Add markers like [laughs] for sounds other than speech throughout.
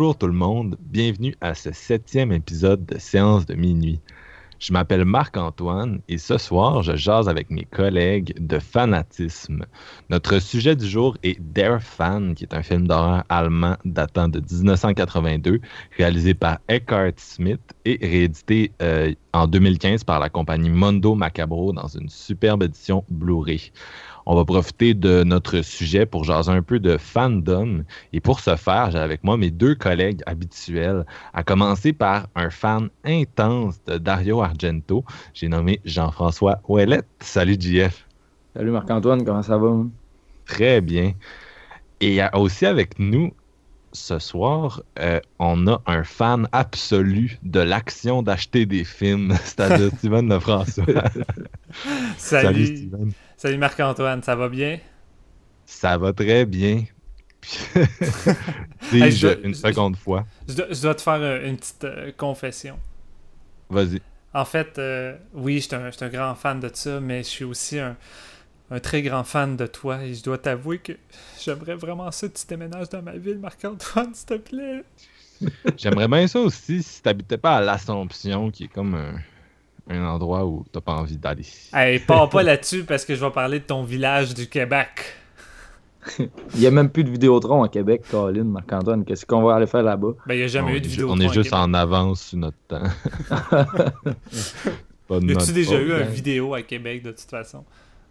Bonjour tout le monde, bienvenue à ce septième épisode de Séance de minuit. Je m'appelle Marc-Antoine et ce soir, je jase avec mes collègues de fanatisme. Notre sujet du jour est Der Fan, qui est un film d'horreur allemand datant de 1982, réalisé par Eckhart Smith et réédité euh, en 2015 par la compagnie Mondo Macabro dans une superbe édition Blu-ray. On va profiter de notre sujet pour jaser un peu de fandom. Et pour ce faire, j'ai avec moi mes deux collègues habituels, à commencer par un fan intense de Dario Argento. J'ai nommé Jean-François Ouellette. Salut JF. Salut Marc-Antoine, comment ça va? Très bien. Et aussi avec nous ce soir, euh, on a un fan absolu de l'action d'acheter des films, [laughs] c'est-à-dire Steven Lefrançois. [laughs] Salut. Salut Steven. Salut Marc-Antoine, ça va bien? Ça va très bien. [laughs] Déjà une seconde fois. Je dois, te faire euh, une petite euh, confession. Vas-y. En fait, euh, oui, je suis un, grand fan de ça, mais je suis aussi un, très grand fan de toi et je dois t'avouer que j'aimerais vraiment ça que tu déménages dans ma ville, Marc-Antoine, s'il te plaît. [laughs] J'aimerais bien ça aussi si tu n'habitais pas à l'Assomption, qui est comme un un endroit où t'as pas envie d'aller. Hey, pars pas [laughs] là-dessus parce que je vais parler de ton village du Québec. [laughs] il y a même plus de Vidéotron à Québec, Colin, Marc-Antoine. Qu'est-ce qu'on va aller faire là-bas? Ben, il n'y a jamais eu de Vidéotron. On est juste en avance sur notre temps. y a-tu déjà eu un vidéo à Québec de toute façon?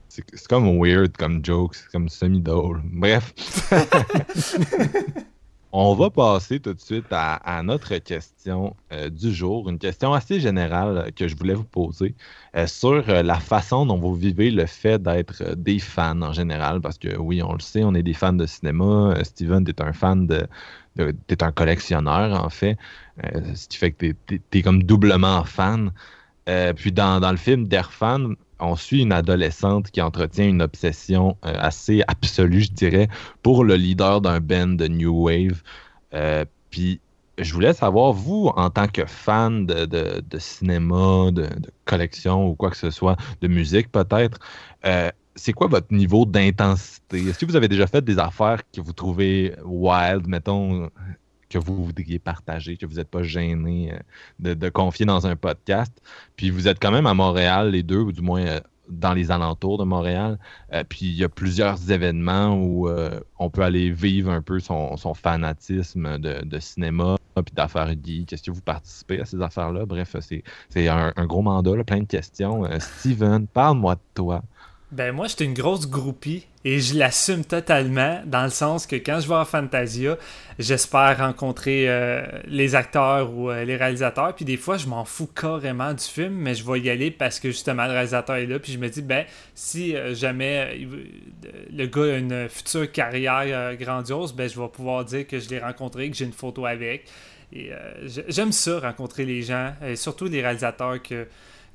C'est comme weird comme joke, c'est comme semi-drôle. Bref. [laughs] On va passer tout de suite à, notre question euh, du jour, une question assez générale que je voulais vous poser euh, sur euh, la façon dont vous vivez le fait d'être des fans en général, parce que oui, on le sait, on est des fans de cinéma. Steven, tu es un fan de, de es un collectionneur en fait, ce qui fait que tu es, comme doublement fan. puis dans, dans, le film Der Fan, on suit une adolescente qui entretient une obsession euh, assez absolue, je dirais, pour le leader d'un band de New Wave. Euh, puis je voulais savoir, vous, en tant que fan de, cinéma, de, collection ou quoi que ce soit, de musique peut-être, euh, c'est quoi votre niveau d'intensité? Est-ce que vous avez déjà fait des affaires que vous trouvez wild, mettons, que vous voudriez partager, que vous n'êtes pas gêné euh, de, confier dans un podcast. Puis vous êtes quand même à Montréal, les deux, ou du moins euh, dans les alentours de Montréal. Euh, puis il y a plusieurs événements où on peut aller vivre un peu son, fanatisme de, cinéma puis d'affaires geek. Est-ce que vous participez à ces affaires-là? Bref, c'est un, un, gros mandat, plein de questions. Steven, parle-moi de toi. Ben moi, j'étais une grosse groupie et je l'assume totalement dans le sens que quand je vais à Fantasia, j'espère rencontrer euh, les acteurs ou euh, les réalisateurs. Puis des fois, je m'en fous carrément du film, mais je vais y aller parce que justement le réalisateur est là. Puis je me dis, ben si euh, jamais le gars a une future carrière grandiose, ben je vais pouvoir dire que je l'ai rencontré, que j'ai une photo avec. Et j'aime ça, rencontrer les gens, et surtout les réalisateurs que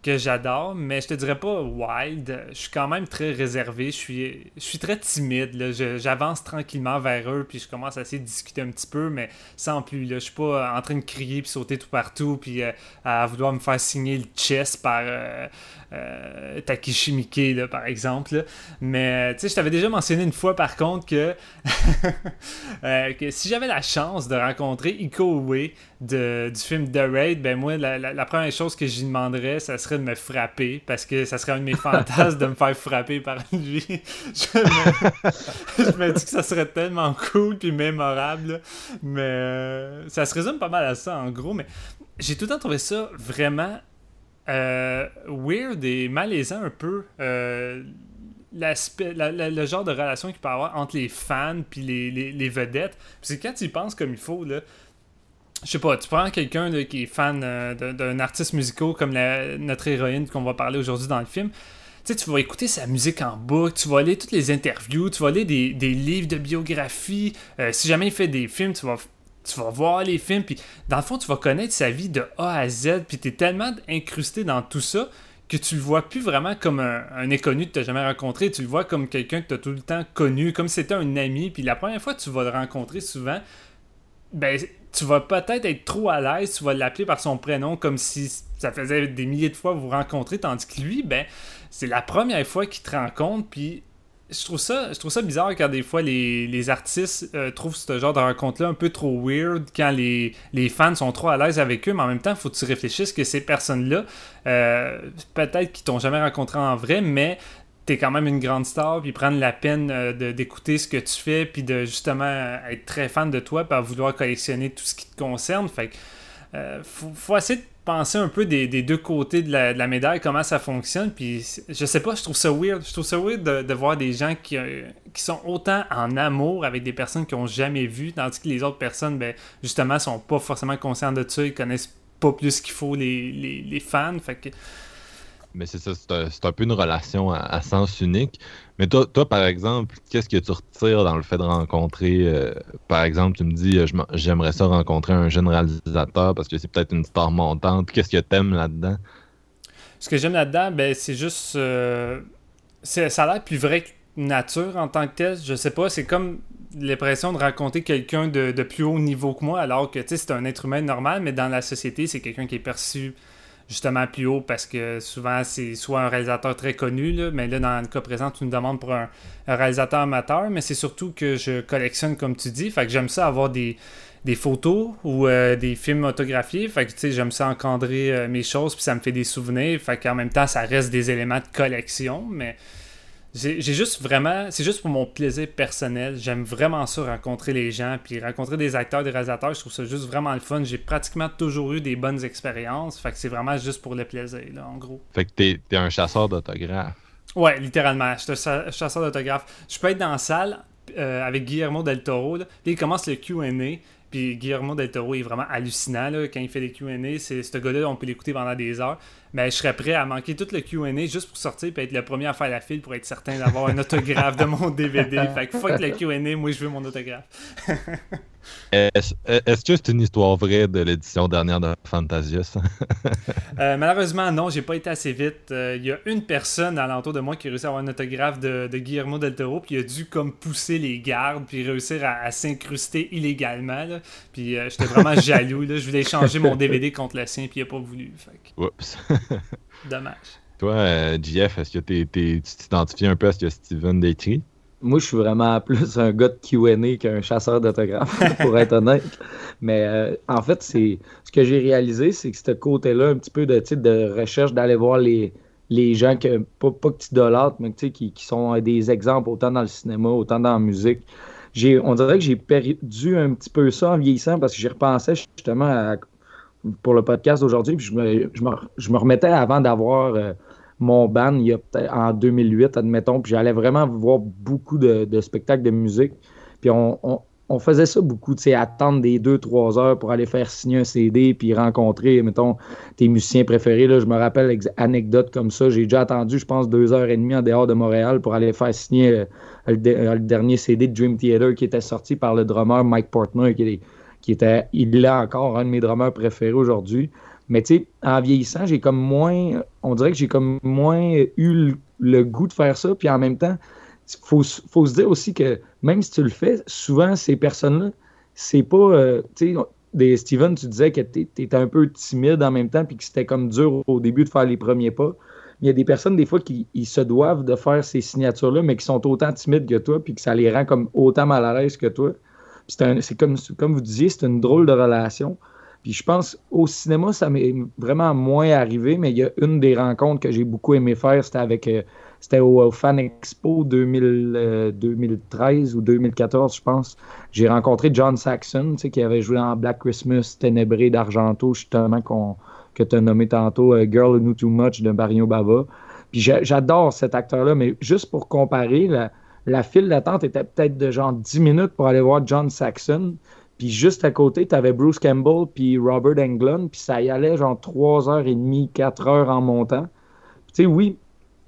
que j'adore, mais je te dirais pas wild. Je suis quand même très réservé. Je suis, je suis très timide. J'avance tranquillement vers eux, puis je commence à essayer de discuter un petit peu, mais sans plus. Là. Je suis pas en train de crier puis sauter tout partout, puis euh, à vouloir me faire signer le chest par euh, euh, Takishi Miike, par exemple. Mais tu sais, je t'avais déjà mentionné une fois, par contre, que, [laughs] que si j'avais la chance de rencontrer Iko Uwe du film The Raid, ben moi, la, la première chose que j'y demanderais, ça serait de me frapper parce que ça serait un de mes [laughs] fantasmes de me faire frapper par lui. [laughs] je, me, dis que ça serait tellement cool puis mémorable. Mais euh, ça se résume pas mal à ça en gros. Mais j'ai tout le temps trouvé ça vraiment euh, weird et malaisant un peu. Euh, le genre de relation qu'il peut avoir entre les fans puis les, les, vedettes. c'est quand tu y penses comme il faut, là, je sais pas, tu prends quelqu'un qui est fan euh, d'un artiste musical comme notre héroïne qu'on va parler aujourd'hui dans le film. Tu vas écouter sa musique en boucle, tu vas lire toutes les interviews, tu vas lire des, livres de biographie. Euh, si jamais il fait des films, tu vas, tu vas voir les films, puis dans le fond, tu vas connaître sa vie de A à Z, puis tu es tellement incrusté dans tout ça que tu le vois plus vraiment comme un, inconnu que tu n'as jamais rencontré, tu le vois comme quelqu'un que tu as tout le temps connu, comme si c'était un ami, puis la première fois que tu vas le rencontrer souvent, ben tu vas peut-être être trop à l'aise, tu vas l'appeler par son prénom comme si ça faisait des milliers de fois vous rencontrez, tandis que lui, ben, c'est la première fois qu'il te rencontre, puis je trouve ça, je trouve ça bizarre quand des fois les, artistes euh, trouvent ce genre de rencontre-là un peu trop weird quand les, fans sont trop à l'aise avec eux, mais en même temps, faut que tu réfléchisses que ces personnes-là, euh, peut-être qu'ils t'ont jamais rencontré en vrai, mais t'es quand même une grande star, puis prendre la peine euh, d'écouter ce que tu fais, puis de justement être très fan de toi, puis vouloir collectionner tout ce qui te concerne. Fait que faut, faut, essayer de penser un peu des, deux côtés de la, médaille, comment ça fonctionne. Puis je sais pas, je trouve ça weird. Je trouve ça weird de, voir des gens qui, euh, qui, sont autant en amour avec des personnes qu'ils n'ont jamais vues, tandis que les autres personnes, ben, justement, sont pas forcément conscientes de ça, ils connaissent pas plus qu'il faut les, les, les, fans. Fait que mais c'est ça, c'est un, peu une relation à, sens unique. Mais toi, toi par exemple, qu'est-ce que tu retires dans le fait de rencontrer, euh, par exemple, tu me dis, euh, j'aimerais ça rencontrer un jeune réalisateur parce que c'est peut-être une star montante. Qu'est-ce que tu aimes là-dedans? Ce que j'aime là-dedans, ben, c'est juste. Euh, ça a l'air plus vrai que nature en tant que tel. Je sais pas, c'est comme l'impression de rencontrer quelqu'un de, de, plus haut niveau que moi, alors que c'est un être humain normal, mais dans la société, c'est quelqu'un qui est perçu justement plus haut parce que souvent c'est soit un réalisateur très connu, mais là dans le cas présent, tu nous demandes pour un, réalisateur amateur, mais c'est surtout que je collectionne comme tu dis, fait que j'aime ça avoir des, photos ou euh, des films autographiés, fait que tu sais, j'aime ça encadrer euh, mes choses puis ça me fait des souvenirs, fait qu'en même temps ça reste des éléments de collection, mais j'ai juste vraiment, c'est juste pour mon plaisir personnel. J'aime vraiment ça, rencontrer les gens, puis rencontrer des acteurs, des réalisateurs. Je trouve ça juste vraiment le fun. J'ai pratiquement toujours eu des bonnes expériences. Fait que c'est vraiment juste pour le plaisir, là, en gros. Fait que t'es es un chasseur d'autographes. Ouais, littéralement. Je suis un chasseur d'autographes. Je peux être dans la salle euh, avec Guillermo del Toro. Là. Puis il commence le QA. Puis Guillermo del Toro est vraiment hallucinant là, quand il fait les QA. C'est ce gars-là, on peut l'écouter pendant des heures mais je serais prêt à manquer tout le QA juste pour sortir et être le premier à faire la file pour être certain d'avoir un autographe de mon DVD. [laughs] fait que fuck le QA, moi je veux mon autographe. [laughs] Est-ce que c'est une histoire vraie de l'édition dernière de Fantasia [laughs] euh, malheureusement, non, j'ai pas été assez vite. Euh, il y a une personne alentour de moi qui a réussi à avoir un autographe de, Guillermo del Toro, puis il a dû comme pousser les gardes, puis réussir à, s'incruster illégalement. Puis euh, j'étais vraiment jaloux. Je voulais échanger mon DVD contre le sien, puis il a pas voulu. Oups. [laughs] Dommage. Toi, JF, est-ce que tu t'identifies un peu à ce que Steven décrit? Moi, je suis vraiment plus un gars de QA qu'un chasseur d'autographes, [laughs] pour être honnête. Mais euh, en fait, c'est ce que j'ai réalisé, c'est que ce côté-là, un petit peu de, de recherche, d'aller voir les, les gens que, pas, pas que tu mais qui, qui sont des exemples autant dans le cinéma, autant dans la musique. On dirait que j'ai perdu un petit peu ça en vieillissant parce que j'y repensais justement pour le podcast d'aujourd'hui, puis je me, je, me, remettais avant d'avoir. Euh, mon band il y a en 2008, admettons, puis j'allais vraiment voir beaucoup de, spectacles de musique. Puis on, faisait ça beaucoup, tu sais, attendre des 2-3 heures pour aller faire signer un CD, puis rencontrer, mettons, tes musiciens préférés. Là, je me rappelle anecdote comme ça. J'ai déjà attendu, je pense, deux heures et demie en dehors de Montréal pour aller faire signer euh, le, dernier CD de Dream Theater qui était sorti par le drummer Mike Portner, qui, qui était, il est encore un de mes drummers préférés aujourd'hui. Mais tu sais, en vieillissant, j'ai comme moins, on dirait que j'ai comme moins eu le, goût de faire ça. Puis en même temps, il faut, se dire aussi que même si tu le fais, souvent ces personnes-là, c'est pas, euh, tu sais, Steven, tu disais que tu étais un peu timide en même temps, puis que c'était comme dur au début de faire les premiers pas. Il y a des personnes, des fois, qui se doivent de faire ces signatures-là, mais qui sont autant timides que toi, puis que ça les rend comme autant mal à l'aise que toi. C'est comme, comme vous disiez, c'est une drôle de relation. Puis je pense au cinéma, ça m'est vraiment moins arrivé, mais il y a une des rencontres que j'ai beaucoup aimé faire, c'était avec euh, c'était au, Fan Expo 2013 euh, ou 2014, je pense. J'ai rencontré John Saxon, qui avait joué dans Black Christmas, Ténébré d'Argento, justement, qu'on, que tu as nommé tantôt, euh, Girl Who Knew Too Much de Barrio Bava. Puis j'adore cet acteur-là, mais juste pour comparer, la file d'attente était peut-être de genre 10 minutes pour aller voir John Saxon. Puis juste à côté, tu avais Bruce Campbell puis Robert Englund, puis ça y allait genre 3h30, 4h en montant. Tu sais, oui,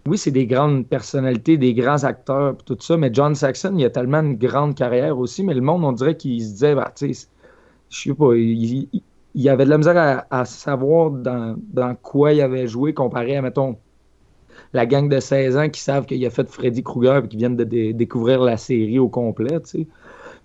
oui, c'est des grandes personnalités, des grands acteurs, tout ça, mais John Saxon, il a tellement une grande carrière aussi, mais le monde, on dirait qu'il se disait, bah, tu je sais pas, il, y avait de la misère à, savoir dans, quoi il avait joué comparé à, mettons, la gang de 16 ans qui savent qu'il a fait Freddy Krueger et qui viennent de, découvrir la série au complet.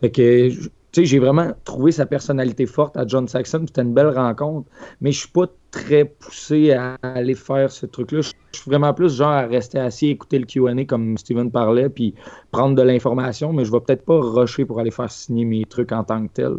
Fait que j'ai vraiment trouvé sa personnalité forte à John Saxon. C'était une belle rencontre. Mais je suis pas très poussé à aller faire ce truc-là. Je suis vraiment plus genre à rester assis, écouter le QA comme Steven parlait, puis prendre de l'information. Mais je vais peut-être pas rusher pour aller faire signer mes trucs en tant que tel.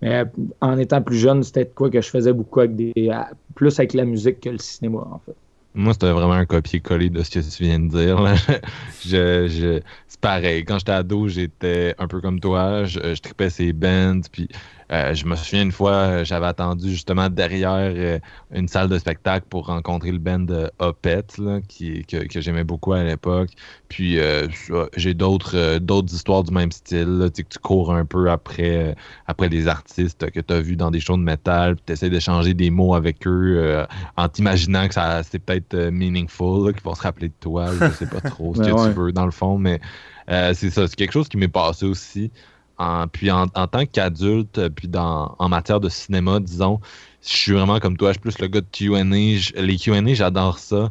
Mais en étant plus jeune, c'était quoi que je faisais beaucoup avec des. plus avec la musique que le cinéma, en fait. Moi, c'était vraiment un copier-coller de ce que tu viens de dire. [laughs] je, je... C'est pareil. Quand j'étais ado, j'étais un peu comme toi. Je, je tripais ces bands. Puis euh, je me souviens une fois, j'avais attendu justement derrière euh, une salle de spectacle pour rencontrer le band Opet, qui, que, j'aimais beaucoup à l'époque. Puis euh, j'ai d'autres d'autres histoires du même style, que tu cours un peu après, après les artistes que tu as vus dans des shows de métal, tu essaies d'échanger des mots avec eux en t'imaginant que ça c'est peut-être meaningful, qu'ils vont se rappeler de toi, je sais pas trop [laughs] ce que tu veux dans le fond, mais c'est ça, c'est quelque chose qui m'est passé aussi puis en, tant qu'adulte, euh, puis dans, en matière de cinéma, disons, je suis vraiment comme toi, je suis plus le gars de QA. Les QA, j'adore ça.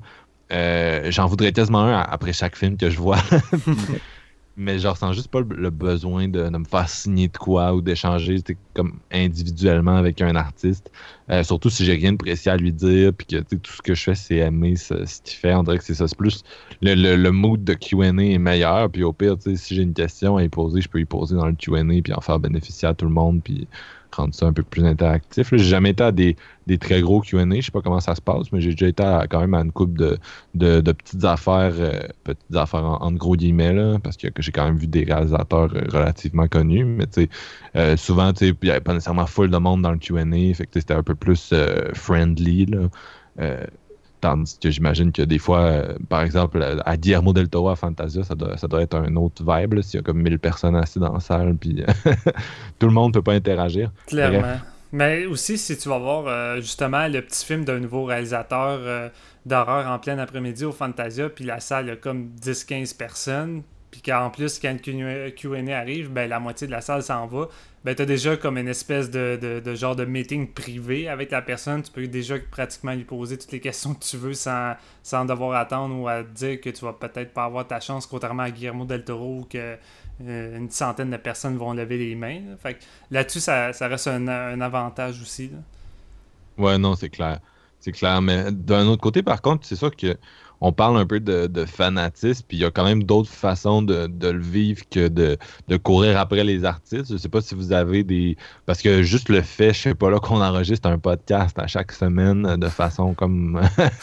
Euh, j'en voudrais tellement un après chaque film que je vois. [laughs] mais je ressens juste pas le, besoin de, me faire signer de quoi ou d'échanger comme individuellement avec un artiste. Euh, surtout si j'ai rien de précis à lui dire, puis que tout ce que je fais, c'est aimer ce, qu'il fait. On dirait que c'est ça. C'est plus le, le, mood de QA est meilleur. Puis au pire, si j'ai une question à y poser, je peux y poser dans le QA puis en faire bénéficier à tout le monde. Puis rendre ça un peu plus interactif. J'ai jamais été à des, très gros QA, je sais pas comment ça se passe, mais j'ai déjà été quand même à une coupe de, petites affaires, euh, petites affaires en, gros guillemets, parce que, j'ai quand même vu des réalisateurs euh, relativement connus, mais tu sais, euh, souvent, il n'y avait pas nécessairement full de monde dans le QA, c'était un peu plus friendly. Tandis que j'imagine que des fois, euh, par exemple, à Guillermo del Toro à Fantasia, ça doit, ça doit être un autre vibe. S'il y a comme 1000 personnes assises dans la salle, puis [laughs] tout le monde ne peut pas interagir. Clairement. Mais aussi, si tu vas voir euh, justement le petit film d'un nouveau réalisateur euh, d'horreur en plein après-midi au Fantasia, puis la salle, a comme 10-15 personnes, puis qu'en plus, quand le QA arrive, ben, la moitié de la salle s'en va, ben, tu as déjà comme une espèce de, genre de meeting privé avec la personne. Tu peux déjà pratiquement lui poser toutes les questions que tu veux sans, sans devoir attendre ou à dire que tu vas peut-être pas avoir ta chance, contrairement à Guillermo del Toro où que, euh, une centaine de personnes vont lever les mains. Là. Fait là-dessus, ça, reste un, avantage aussi. Là. Ouais, non, c'est clair. C'est clair. Mais d'un autre côté, par contre, c'est sûr que on parle un peu de, fanatisme, puis il y a quand même d'autres façons de, le vivre que de, courir après les artistes. Je sais pas si vous avez des. Parce que juste le fait, je sais pas là, qu'on enregistre un podcast à chaque semaine de façon comme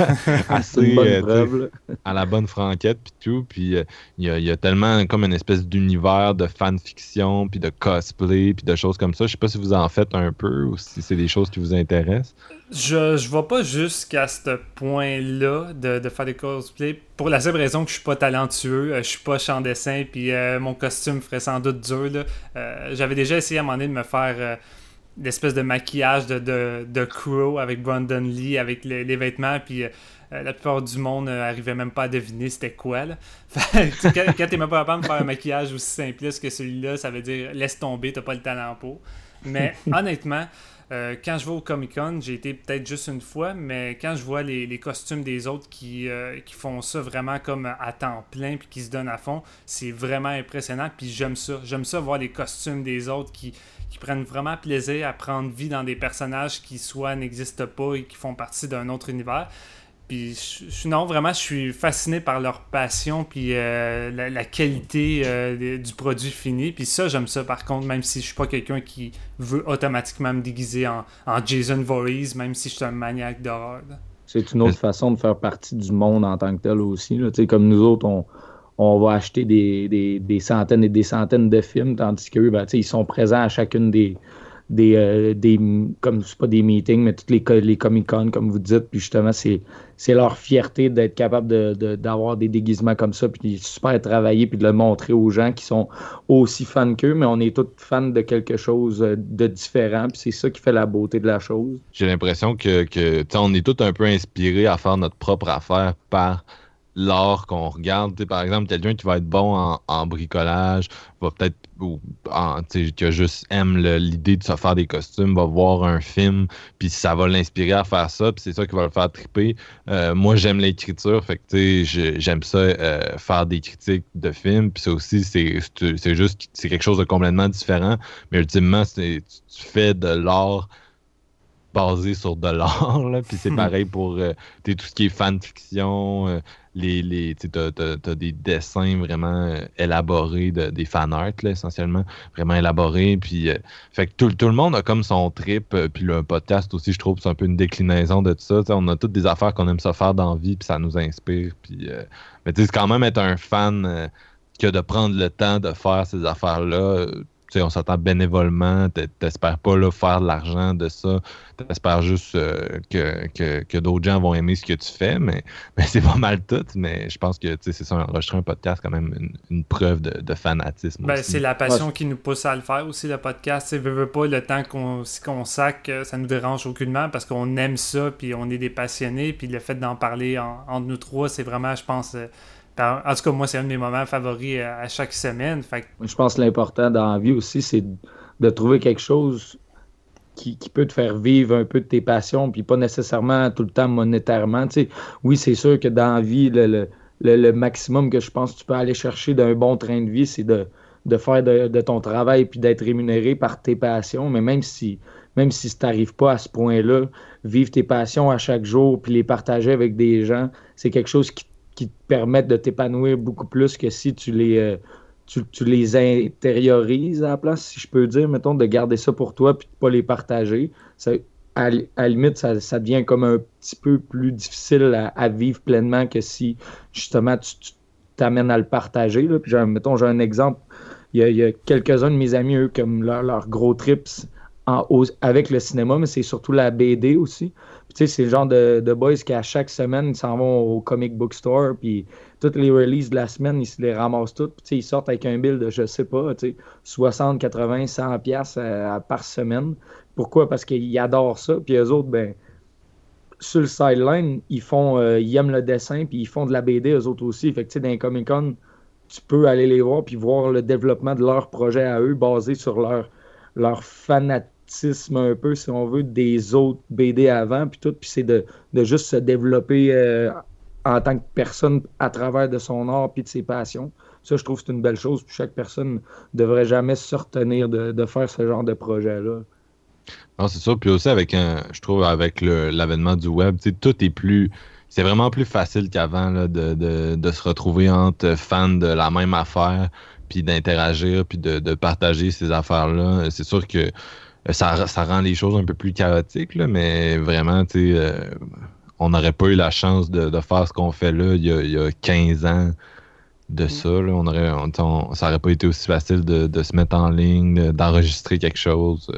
[laughs] assez euh, à la bonne franquette, puis tout. Puis euh, il y, a, tellement comme une espèce d'univers de fanfiction, puis de cosplay, puis de choses comme ça. Je sais pas si vous en faites un peu ou si c'est des choses qui vous intéressent. Je, je vais pas jusqu'à ce point-là de, faire des cosplays pour la simple raison que je suis pas talentueux, euh, je suis pas champ dessin, puis euh, mon costume ferait sans doute dur. Euh, J'avais déjà essayé à un moment donné de me faire l'espèce de maquillage de, de, de, Crow avec Brandon Lee, avec les, vêtements, puis la plupart du monde n'arrivait même pas à deviner c'était quoi. Là. [laughs] quand, quand t'es même pas capable de faire un maquillage aussi simpliste que celui-là, ça veut dire laisse tomber, t'as pas le talent pour. Mais honnêtement, euh, quand je vais au Comic Con, j'ai été peut-être juste une fois, mais quand je vois les, costumes des autres qui, euh, qui, font ça vraiment comme à temps plein puis qui se donnent à fond, c'est vraiment impressionnant. Puis j'aime ça. J'aime ça voir les costumes des autres qui, qui prennent vraiment plaisir à prendre vie dans des personnages qui soit n'existent pas et qui font partie d'un autre univers. Puis non, vraiment, je suis fasciné par leur passion puis euh, la, qualité euh, du produit fini. Puis ça, j'aime ça par contre, même si je suis pas quelqu'un qui veut automatiquement me déguiser en, Jason Voorhees, même si je suis un maniaque d'horreur. C'est une autre façon de faire partie du monde en tant que tel aussi. Là. Comme nous autres, on, on va acheter des, des, centaines et des centaines de films, tandis qu'eux, ben, ils sont présents à chacune des, des, euh, des comme pas des meetings, mais toutes les, Comic-Con, comme vous dites. Puis justement, c'est, c'est leur fierté d'être capable d'avoir des déguisements comme ça, puis super travailler, puis de le montrer aux gens qui sont aussi fans qu'eux, mais on est tous fans de quelque chose euh, de différent, puis c'est ça qui fait la beauté de la chose. J'ai l'impression que, que on est tous un peu inspirés à faire notre propre affaire par l'art qu'on regarde. par exemple, quelqu'un qui va être bon en, bricolage, va peut-être, ou qui juste aime l'idée de se faire des costumes, va voir un film, puis ça va l'inspirer à faire ça, puis c'est ça qui va le faire triper. Euh, moi, j'aime l'écriture, fait que j'aime ça euh, faire des critiques de films, puis ça aussi, c'est juste, c'est quelque chose de complètement différent, mais ultimement, tu fais de l'art basé sur de l'art. Puis c'est hmm. pareil pour euh, tout ce qui est fanfiction, les, les t'as, as, des dessins vraiment euh, élaborés de, des fan art essentiellement vraiment élaborés puis euh, fait que tout, tout, le monde a comme son trip euh, puis le podcast aussi je trouve c'est un peu une déclinaison de tout ça on a toutes des affaires qu'on aime ça faire dans la vie puis ça nous inspire puis mais tu sais quand même être un fan que de prendre le temps de faire ces affaires là on s'attend bénévolement, t'espères pas là, faire de l'argent de ça, t'espères juste euh, que, que, d'autres gens vont aimer ce que tu fais, mais, [laughs] mais c'est pas mal tout, mais je pense que c'est ça, enregistrer un podcast, quand même une, preuve de, fanatisme. Ben, c'est la passion qui nous pousse à le faire aussi, le podcast. Tu veux, pas le temps qu'on qu'on sac, ça nous dérange aucunement parce qu'on aime ça, puis on est des passionnés, puis le fait d'en parler entre nous trois, c'est vraiment, je pense... En tout cas, moi, c'est un de mes moments favoris euh, à chaque semaine. Je pense que l'important dans la vie aussi, c'est de trouver quelque chose qui, peut te faire vivre un peu de tes passions, puis pas nécessairement tout le temps monétairement. oui, c'est sûr que dans la vie, le, maximum que je pense que tu peux aller chercher d'un bon train de vie, c'est de, faire de, ton travail puis d'être rémunéré par tes passions. Mais même si même si ça t'arrive pas à ce point-là, vivre tes passions à chaque jour puis les partager avec des gens, c'est quelque chose qui qui te permettent de t'épanouir beaucoup plus que si tu les, euh, tu, les intériorises à la place, si je peux dire, mettons, de garder ça pour toi puis de pas les partager. Ça, à, la limite, ça, devient comme un petit peu plus difficile à, vivre pleinement que si justement tu t'amènes à le partager. Là. Puis, mettons, j'ai un exemple. Il y a, quelques-uns de mes amis, eux, comme leur, gros trips avec le cinéma, mais c'est surtout la BD aussi c'est le genre de, boys qui, à chaque semaine, ils s'en vont au comic book store, puis toutes les releases de la semaine, ils se les ramassent toutes, puis ils sortent avec un bill de, je sais pas, 60, 80, 100 pièces par semaine. Pourquoi? Parce qu'ils adorent ça, puis eux autres, ben, sur le sideline, ils font, euh, ils aiment le dessin, puis ils font de la BD, eux autres aussi. Fait dans Comic-Con, tu peux aller les voir, puis voir le développement de leur projet à eux, basé sur leur, leur fanatisme un peu, si on veut, des autres BD avant, puis tout, puis c'est de, juste se développer euh, en tant que personne à travers de son art puis de ses passions. Ça, je trouve que c'est une belle chose, puis chaque personne devrait jamais se retenir de, faire ce genre de projet-là. Non, c'est ça. Puis aussi, avec un, je trouve, avec l'avènement du web, tout est plus. C'est vraiment plus facile qu'avant de, de, se retrouver entre fans de la même affaire, puis d'interagir, puis de, de partager ces affaires-là. C'est sûr que euh, ça, rend les choses un peu plus chaotiques, mais vraiment, tu sais, euh, on n'aurait pas eu la chance de, faire ce qu'on fait là il y, a, 15 ans de mm. ça. On aurait, ça n'aurait pas été aussi facile de, se mettre en ligne, d'enregistrer quelque chose.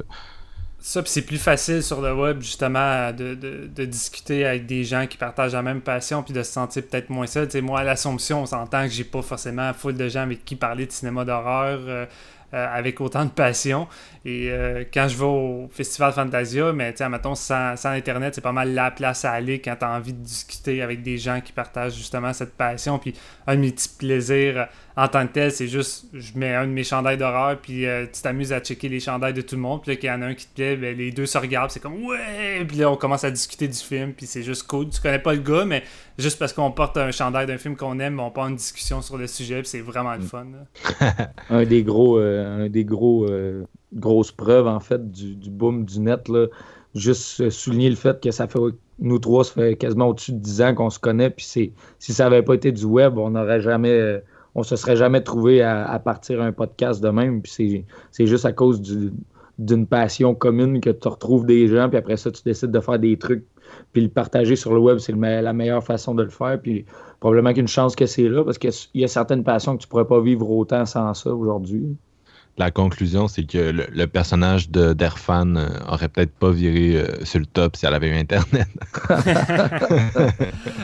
Ça, puis c'est plus facile sur le web, justement, de, discuter avec des gens qui partagent la même passion, puis de se sentir peut-être moins seul. moi, à l'Assomption, on s'entend que j'ai pas forcément foule de gens avec qui parler de cinéma d'horreur. Euh, euh, avec autant de passion. Et euh, quand je vais au Festival Fantasia, mais tu sais, sans, sans Internet, c'est pas mal la place à aller quand tu as envie de discuter avec des gens qui partagent justement cette passion. Puis un petits plaisirs en tant que tel, c'est juste, je mets un de mes chandails d'horreur, puis euh, tu t'amuses à checker les chandails de tout le monde. Puis là, qu'il y en a un qui te plaît, ben, les deux se regardent, c'est comme ouais! Puis là, on commence à discuter du film, puis c'est juste cool. Tu connais pas le gars, mais juste parce qu'on porte un chandail d'un film qu'on aime, on part une discussion sur le sujet, puis c'est vraiment le fun. [laughs] un des gros, euh, un des gros, euh, grosses preuves, en fait, du, du boom du net, là. Juste souligner le fait que ça fait nous trois, ça fait quasiment au-dessus de 10 ans qu'on se connaît. Puis si ça n'avait pas été du web, on n'aurait jamais on se serait jamais trouvé à, partir un podcast de même. Puis c'est juste à cause d'une passion commune que tu retrouves des gens, puis après ça, tu décides de faire des trucs, puis le partager sur le web, c'est la meilleure façon de le faire. Puis probablement qu'une chance que c'est là, parce qu'il y a certaines passions que tu pourrais pas vivre autant sans ça aujourd'hui. la conclusion, c'est que le, personnage de d'Erfan euh, aurait peut-être pas viré euh, sur le top si elle avait eu Internet. [laughs]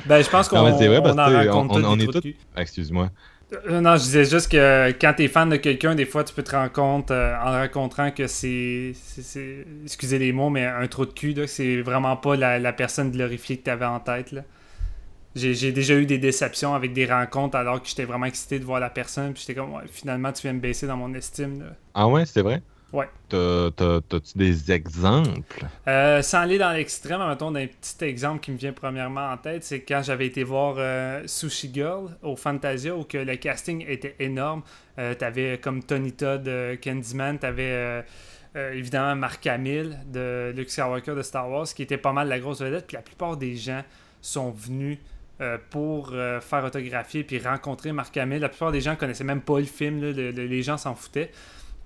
ben, je pense qu'on en raconte on, on, est tous... Excuse-moi. Euh, non, je disais juste que quand tu es fan de quelqu'un, des fois, tu peux te rendre compte en rencontrant que c'est, excusez les mots, mais un trou de cul, c'est vraiment pas la, la personne glorifiée que tu avais en tête. Là. J'ai déjà eu des déceptions avec des rencontres alors que j'étais vraiment excité de voir la personne. Puis j'étais comme, ouais, finalement, tu viens me baisser dans mon estime. Ah ouais, c'est vrai? Ouais. T'as-tu des exemples? Euh, sans aller dans l'extrême, mettons d'un petit exemple qui me vient premièrement en tête, c'est quand j'avais été voir euh, Sushi Girl au Fantasia où que le casting était énorme. Euh, t'avais comme Tony Todd, Candyman, t'avais évidemment Mark Hamill de Luke Skywalker de Star Wars qui était pas mal la grosse vedette. Puis la plupart des gens sont venus euh, pour euh, faire autographier puis rencontrer Marc Hamill. La plupart des gens connaissaient même pas le film, les gens s'en foutaient.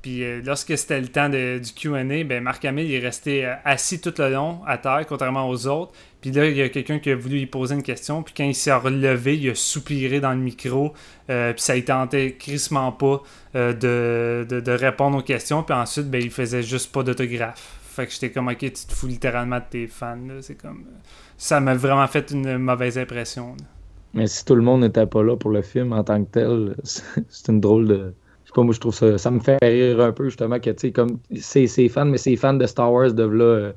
Puis euh, lorsque c'était le temps du QA, ben Marc Hamill est resté assis tout le long à terre, contrairement aux autres. Puis là, il y a quelqu'un qui a voulu lui poser une question. Puis quand il s'est relevé, il a soupiré dans le micro. puis ça ne tentait crissement pas de, de, répondre aux questions. Puis ensuite, ben, il faisait juste pas d'autographe. Fait que j'étais comme, ok, tu te fous littéralement de tes fans. C'est comme ça m'a vraiment fait une mauvaise impression. Mais si tout le monde n'était pas là pour le film en tant que tel, [laughs] c'est une drôle de. Sais moi je trouve ça. Ça me fait rire un peu justement que tu sais, comme c'est fans, mais c'est fans de Star Wars de là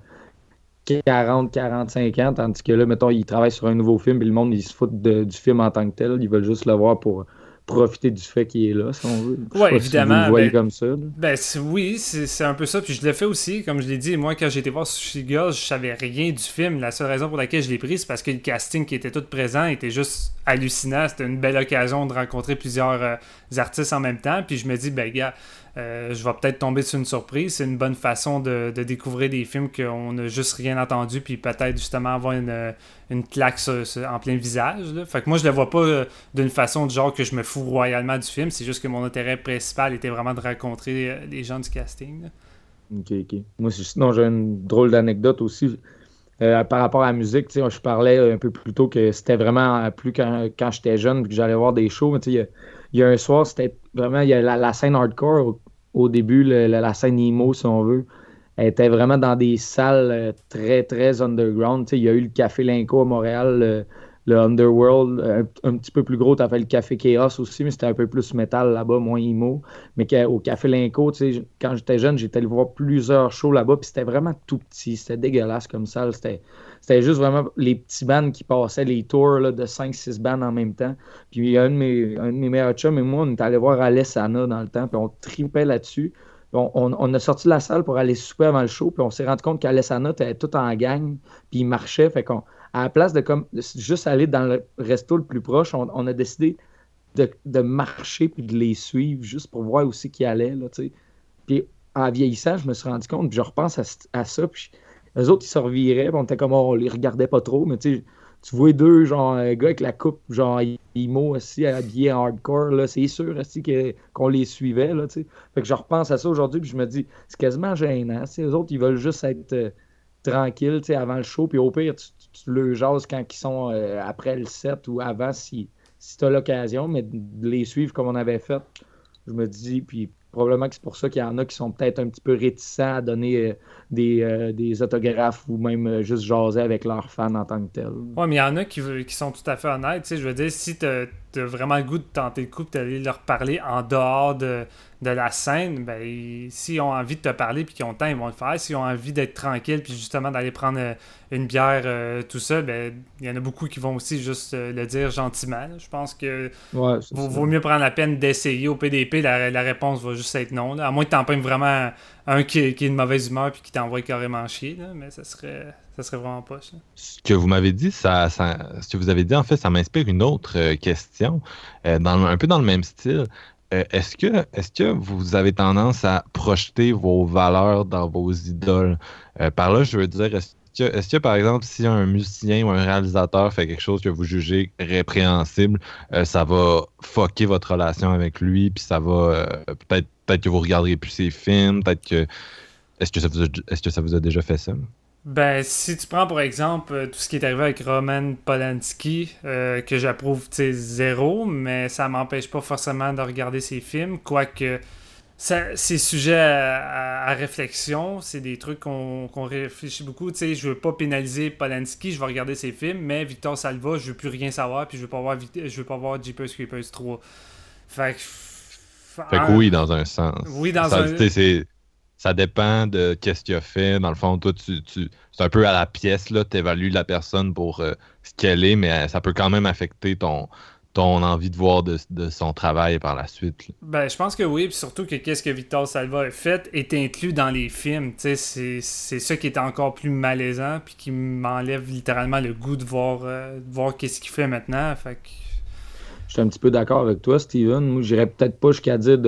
40, 45 ans, tandis que là, mettons, ils travaillent sur un nouveau film et le monde, ils se foutent du film en tant que tel. Ils veulent juste le voir pour profiter du fait qu'il est là, si on veut. Oui, évidemment. vous le ben, comme ça. Ben, oui, c'est un peu ça. Puis je l'ai fait aussi, comme je l'ai dit, moi, quand j'ai été voir Sushi Girls, je savais rien du film. La seule raison pour laquelle je l'ai pris, c'est parce que le casting qui était tout présent était juste hallucinant. C'était une belle occasion de rencontrer plusieurs euh, artistes en même temps. Puis je me dis, ben, gars, euh, je vais peut-être tomber sur une surprise. C'est une bonne façon de, découvrir des films qu'on n'a juste rien entendu, puis peut-être justement avoir une, une claque en plein visage. Fait que moi, je le vois pas euh, d'une façon du genre que je me fous royalement du film. C'est juste que mon intérêt principal était vraiment de rencontrer euh, les gens du casting. Ok, ok. Moi, sinon, j'ai une drôle d'anecdote aussi. par rapport à la musique, je parlais un peu plus tôt que c'était vraiment plus quand, quand j'étais jeune, que j'allais voir des shows. Il y, a un soir, c'était vraiment il y a la, scène hardcore au début, la scène emo, si on veut, elle était vraiment dans des salles euh, très, très underground. il y a eu le Café Linko à Montréal, le, Underworld, un, petit peu plus gros. Tu fait le Café Chaos aussi, mais c'était un peu plus métal là-bas, moins emo. Mais au Café Linko, quand j'étais jeune, j'étais allé voir plusieurs shows là-bas, puis c'était vraiment tout petit. C'était dégueulasse comme salle. C'était juste vraiment les petits bands qui passaient les tours de 5-6 bands en même temps. Puis un de mes, un de mes meilleurs chums et moi, on est allé voir Alessana dans le temps, puis on tripait là-dessus. On, on, a sorti de la salle pour aller souper avant le show, puis on s'est rendu compte qu'Alessana était tout en gang, puis il marchait. Fait qu'on, à la place de comme juste aller dans le resto le plus proche, on, a décidé de, marcher puis de les suivre juste pour voir où c'est qu'ils allaient. Là, puis en vieillissant, je me suis rendu compte, puis je repense à, ça, puis les autres, ils se reviraient, on était comme, on les regardait pas trop, mais tu tu vois deux, genre, un gars avec la coupe, genre, IMO aussi, habillé hardcore, là, c'est sûr aussi qu'on les suivait, là, tu sais. Fait que je repense à ça aujourd'hui, puis je me dis, c'est quasiment gênant, les autres, ils veulent juste être euh, tranquilles, tu sais, avant le show, puis au pire, tu, tu, le jases quand ils sont euh, après le set ou avant, si, si tu as l'occasion, mais de les suivre comme on avait fait, je me dis, puis probablement que c'est pour ça qu'il y en a qui sont peut-être un petit peu réticents à donner euh, des, euh, des, autographes ou même juste jaser avec leurs fans en tant que tel. Ouais, mais il y en a qui, qui sont tout à fait honnêtes. Je veux dire, si tu as, vraiment le goût de tenter le coup, d'aller leur parler en dehors de, de la scène, ben, s'ils ont envie de te parler puis qu'ils ont le temps, ils vont le faire. S'ils ont envie d'être tranquille puis justement d'aller prendre une bière tout seul, ben, il y en a beaucoup qui vont aussi juste le dire gentiment. Je pense que vaut, mieux prendre la peine d'essayer au PDP. La, la réponse va juste être non. À moins que tu vraiment un qui, qui est de mauvaise humeur puis qui t'envoie carrément chier. mais ça serait, ça serait vraiment pas. Ce que vous m'avez dit, ça, ce que vous avez dit, en fait, ça m'inspire une autre euh, question, euh, dans, un peu dans le même style. Euh, est-ce que, est que vous avez tendance à projeter vos valeurs dans vos idoles? par là, je veux dire, est-ce est-ce que, par exemple, si un musicien ou un réalisateur fait quelque chose que vous jugez répréhensible, ça va fucker votre relation avec lui, puis ça va peut-être peut que vous regarderez plus ses films, peut-être que est-ce que ça vous est-ce que ça vous a déjà fait ça? Ben, si tu prends pour exemple euh, tout ce qui est arrivé avec Roman Polanski, que j'approuve zéro, mais ça m'empêche pas forcément de regarder ses films, quoique c'est sujet à, réflexion, c'est des trucs qu'on réfléchit beaucoup. Tu sais, je veux pas pénaliser Polanski, je vais regarder ses films, mais Victor Salva, je veux plus rien savoir, puis je veux pas voir, je veux pas voir Jeepers Creepers 3. Fait que. Fait que oui, dans un sens. Oui, dans ça, un Ça dépend de qu'est-ce qu'il a fait. Dans le fond, toi, tu, c'est un peu à la pièce, là. Tu évalues la personne pour euh, ce qu'elle est, mais euh, ça peut quand même affecter ton, ton envie de voir de, son travail par la suite. Ben, je pense que oui, puis surtout que qu'est-ce que Victor Salva a fait est inclus dans les films. C'est, c'est ça qui est encore plus malaisant, puis qui m'enlève littéralement le goût de voir, euh, voir qu'est-ce qu'il fait maintenant. Fait Je suis un petit peu d'accord avec toi, Steven. Moi, j'irais peut-être pas jusqu'à dire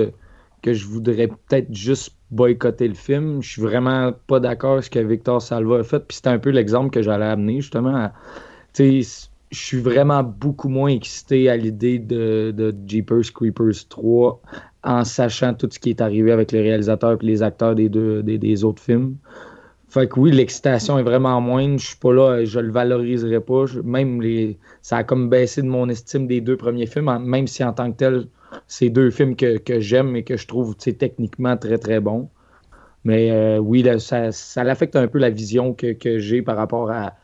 que je voudrais peut-être juste boycotter le film. Je suis vraiment pas d'accord avec ce que Victor Salva a fait, puis c'est un peu l'exemple que j'allais amener, justement. Je suis vraiment beaucoup moins excité à l'idée de, de, Jeepers Creepers 3 en sachant tout ce qui est arrivé avec les réalisateurs et les acteurs des, deux, des, autres films. Fait que oui, l'excitation est vraiment moindre. Je suis pas là, je le valoriserai pas. même les, ça a comme baissé de mon estime des deux premiers films, même si en tant que tel, c'est deux films que, j'aime et que je trouve techniquement très très bons. Mais euh, oui, ça, ça affecte un peu la vision que, que j'ai par rapport à,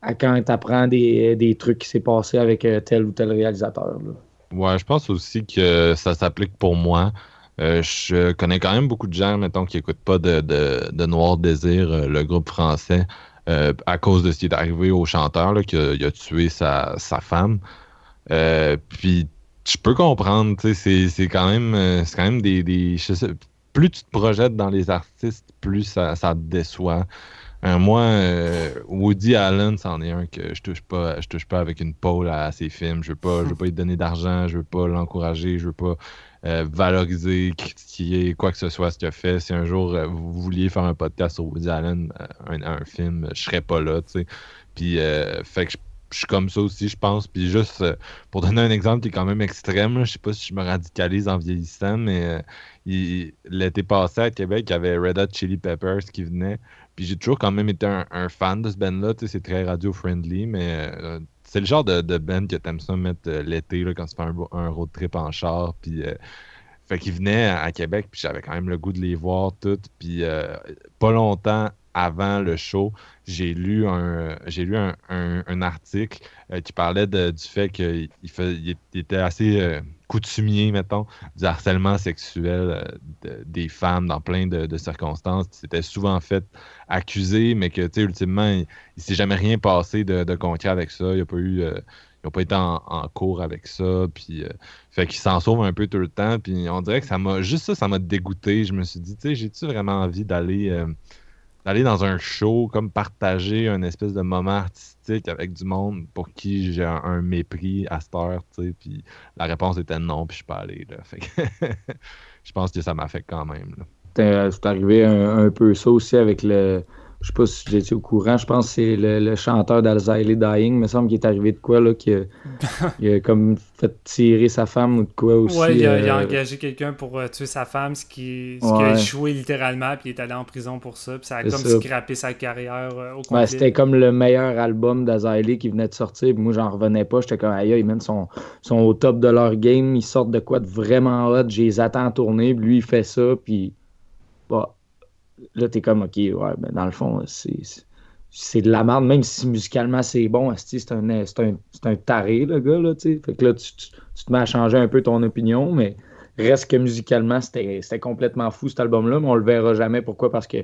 à quand tu apprends des, trucs qui s'est passé avec euh, tel ou tel réalisateur. Ouais, je pense aussi que ça s'applique pour moi. Euh, je connais quand même beaucoup de gens, mettons, qui n'écoutent pas de, Noir Désir, le groupe français, à cause de ce qui est arrivé au chanteur, là, qui a, tué sa, femme. puis je peux comprendre, c'est quand même, c'est quand même des, plus tu te projettes dans les artistes, plus ça, te déçoit. Euh, moi, euh, Woody Allen, c'en est un que je touche pas, je touche pas avec une pole à ses films. Je veux pas, je veux pas lui donner d'argent, je veux pas l'encourager, je veux pas euh, valoriser, critiquer quoi que ce soit ce qu'il a fait. Si un jour vous vouliez faire un podcast sur Woody Allen, un, film, je serais pas là, tu sais. Puis, fait que je suis comme ça aussi, je pense. Puis juste pour donner un exemple qui est quand même extrême, je sais pas si je me radicalise en vieillissant, mais l'été passé à Québec, il y avait Red Hot Chili Peppers qui venait. Puis j'ai toujours quand même été un, fan de ce band-là. C'est très radio-friendly, mais euh, c'est le genre de, de band que t'aimes ça mettre euh, l'été quand tu fais un, road trip en char. Puis, euh, fait qu'ils venaient à, Québec, puis j'avais quand même le goût de les voir toutes. Puis pas longtemps avant le show, j'ai lu un j'ai lu un, article qui parlait du fait qu'il il, était assez coutumier, mettons, du harcèlement sexuel des femmes dans plein de, circonstances. C'était souvent fait accusé, mais que, tu sais, ultimement, il, ne s'est jamais rien passé de, concret avec ça. Il a pas eu. Euh, ils n'ont pas été en, cours avec ça. Puis, euh, fait qu'ils s'en sauvent un peu tout le temps. Puis on dirait que ça m'a. Juste ça, ça m'a dégoûté. Je me suis dit, tu sais, j'ai-tu vraiment envie d'aller. Euh, d'aller dans un show, comme partager un espèce de moment artistique avec du monde pour qui j'ai un, mépris à cette heure, tu sais. Puis la réponse était non, puis je suis pas allé, là. Fait que [laughs] je pense que ça m'affecte quand même, là. C'est arrivé un, peu ça aussi avec le. Je sais pas si j'étais au courant, je pense que c'est le, chanteur d'Alzheimer Dying, il me semble qu'il est arrivé de quoi, là, qu'il [laughs] a, comme fait tirer sa femme ou de quoi aussi. Ouais, il a, euh, engagé quelqu'un pour euh, tuer sa femme, ce qui, ce qui a échoué littéralement, puis il est allé en prison pour ça, puis ça a comme scrappé sa carrière euh, au complet. c'était comme le meilleur album d'Azalea qui venait de sortir, puis moi j'en revenais pas, j'étais comme aïe, ils sont, sont au top de leur game, ils sortent de quoi de vraiment hot, j'ai les attends tourner, puis lui il fait ça, puis bah, là, t'es comme, OK, ouais, ben, dans le fond, c'est de la merde, même si musicalement c'est bon, c'est un, un, un taré, le gars, là, tu Fait que là, tu, te mets à changer un peu ton opinion, mais reste que musicalement, c'était complètement fou, cet album-là, mais on le verra jamais. Pourquoi? Parce que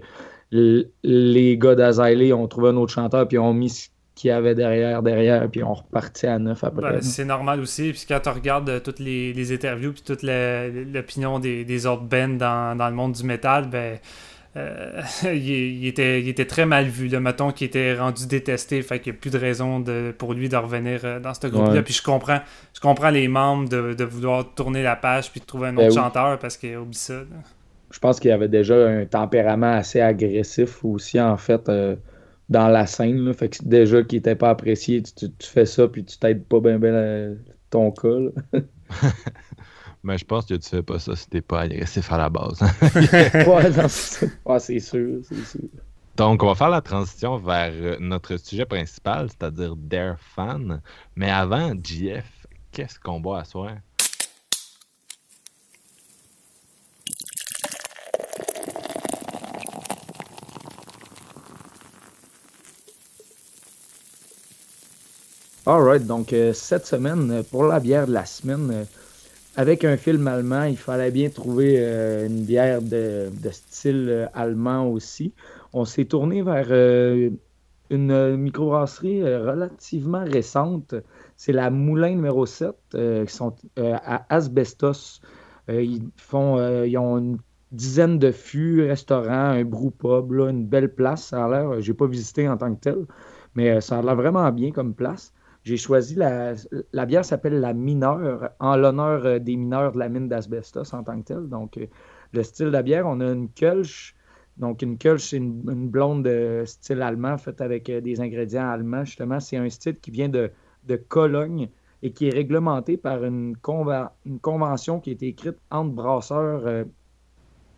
les gars d'Azalea ont trouvé un autre chanteur, puis ont mis qu'il y avait derrière, derrière, puis on repartit à neuf après. Ben, c'est normal aussi, puis quand tu regardes euh, toutes les, les, interviews, puis toute l'opinion des, des, autres bands dans, dans, le monde du métal, ben, euh, [laughs] il, était, il était très mal vu. Le maton qui était rendu détesté, fait qu'il n'y a plus de raison de, pour lui de revenir euh, dans ce groupe-là. Puis je comprends, je comprends les membres de, de, vouloir tourner la page puis de trouver un ben autre chanteur parce qu'il oublie ça. Je pense qu'il y avait déjà un tempérament assez agressif aussi, en fait dans la scène. Là. Fait que déjà qu'il n'était pas apprécié, tu, fais ça puis tu t'aides pas bien ben ton cas. [laughs] Mais je pense que tu fais pas ça si t'es pas agressif à la base. [laughs] [laughs] ouais, ouais c'est sûr, c'est sûr. Donc, on va faire la transition vers euh, notre sujet principal, c'est-à-dire Dare Fan. Mais avant, JF, qu'est-ce qu'on boit à soir? Alright, donc euh, cette semaine, euh, pour la bière de la semaine, avec un film allemand, il fallait bien trouver une bière de, style allemand aussi. On s'est tourné vers une microbrasserie relativement récente. C'est la Moulin numéro 7, qui sont à Asbestos. ils, font, ils ont une dizaine de fûts, restaurants, un brewpub, là, une belle place. Ça a l'air, j'ai pas visité en tant que tel, mais euh, ça a l'air vraiment bien comme place. J'ai choisi la, la bière s'appelle la Mineur, en l'honneur euh, des mineurs de la mine d'asbestos en tant que tel. Donc, euh, le style de la bière, on a une Kölsch. Donc, une Kölsch, c'est une, blonde de style allemand faite avec des ingrédients allemands. Justement, c'est un style qui vient de, Cologne et qui est réglementé par une, convention qui a été écrite entre brasseurs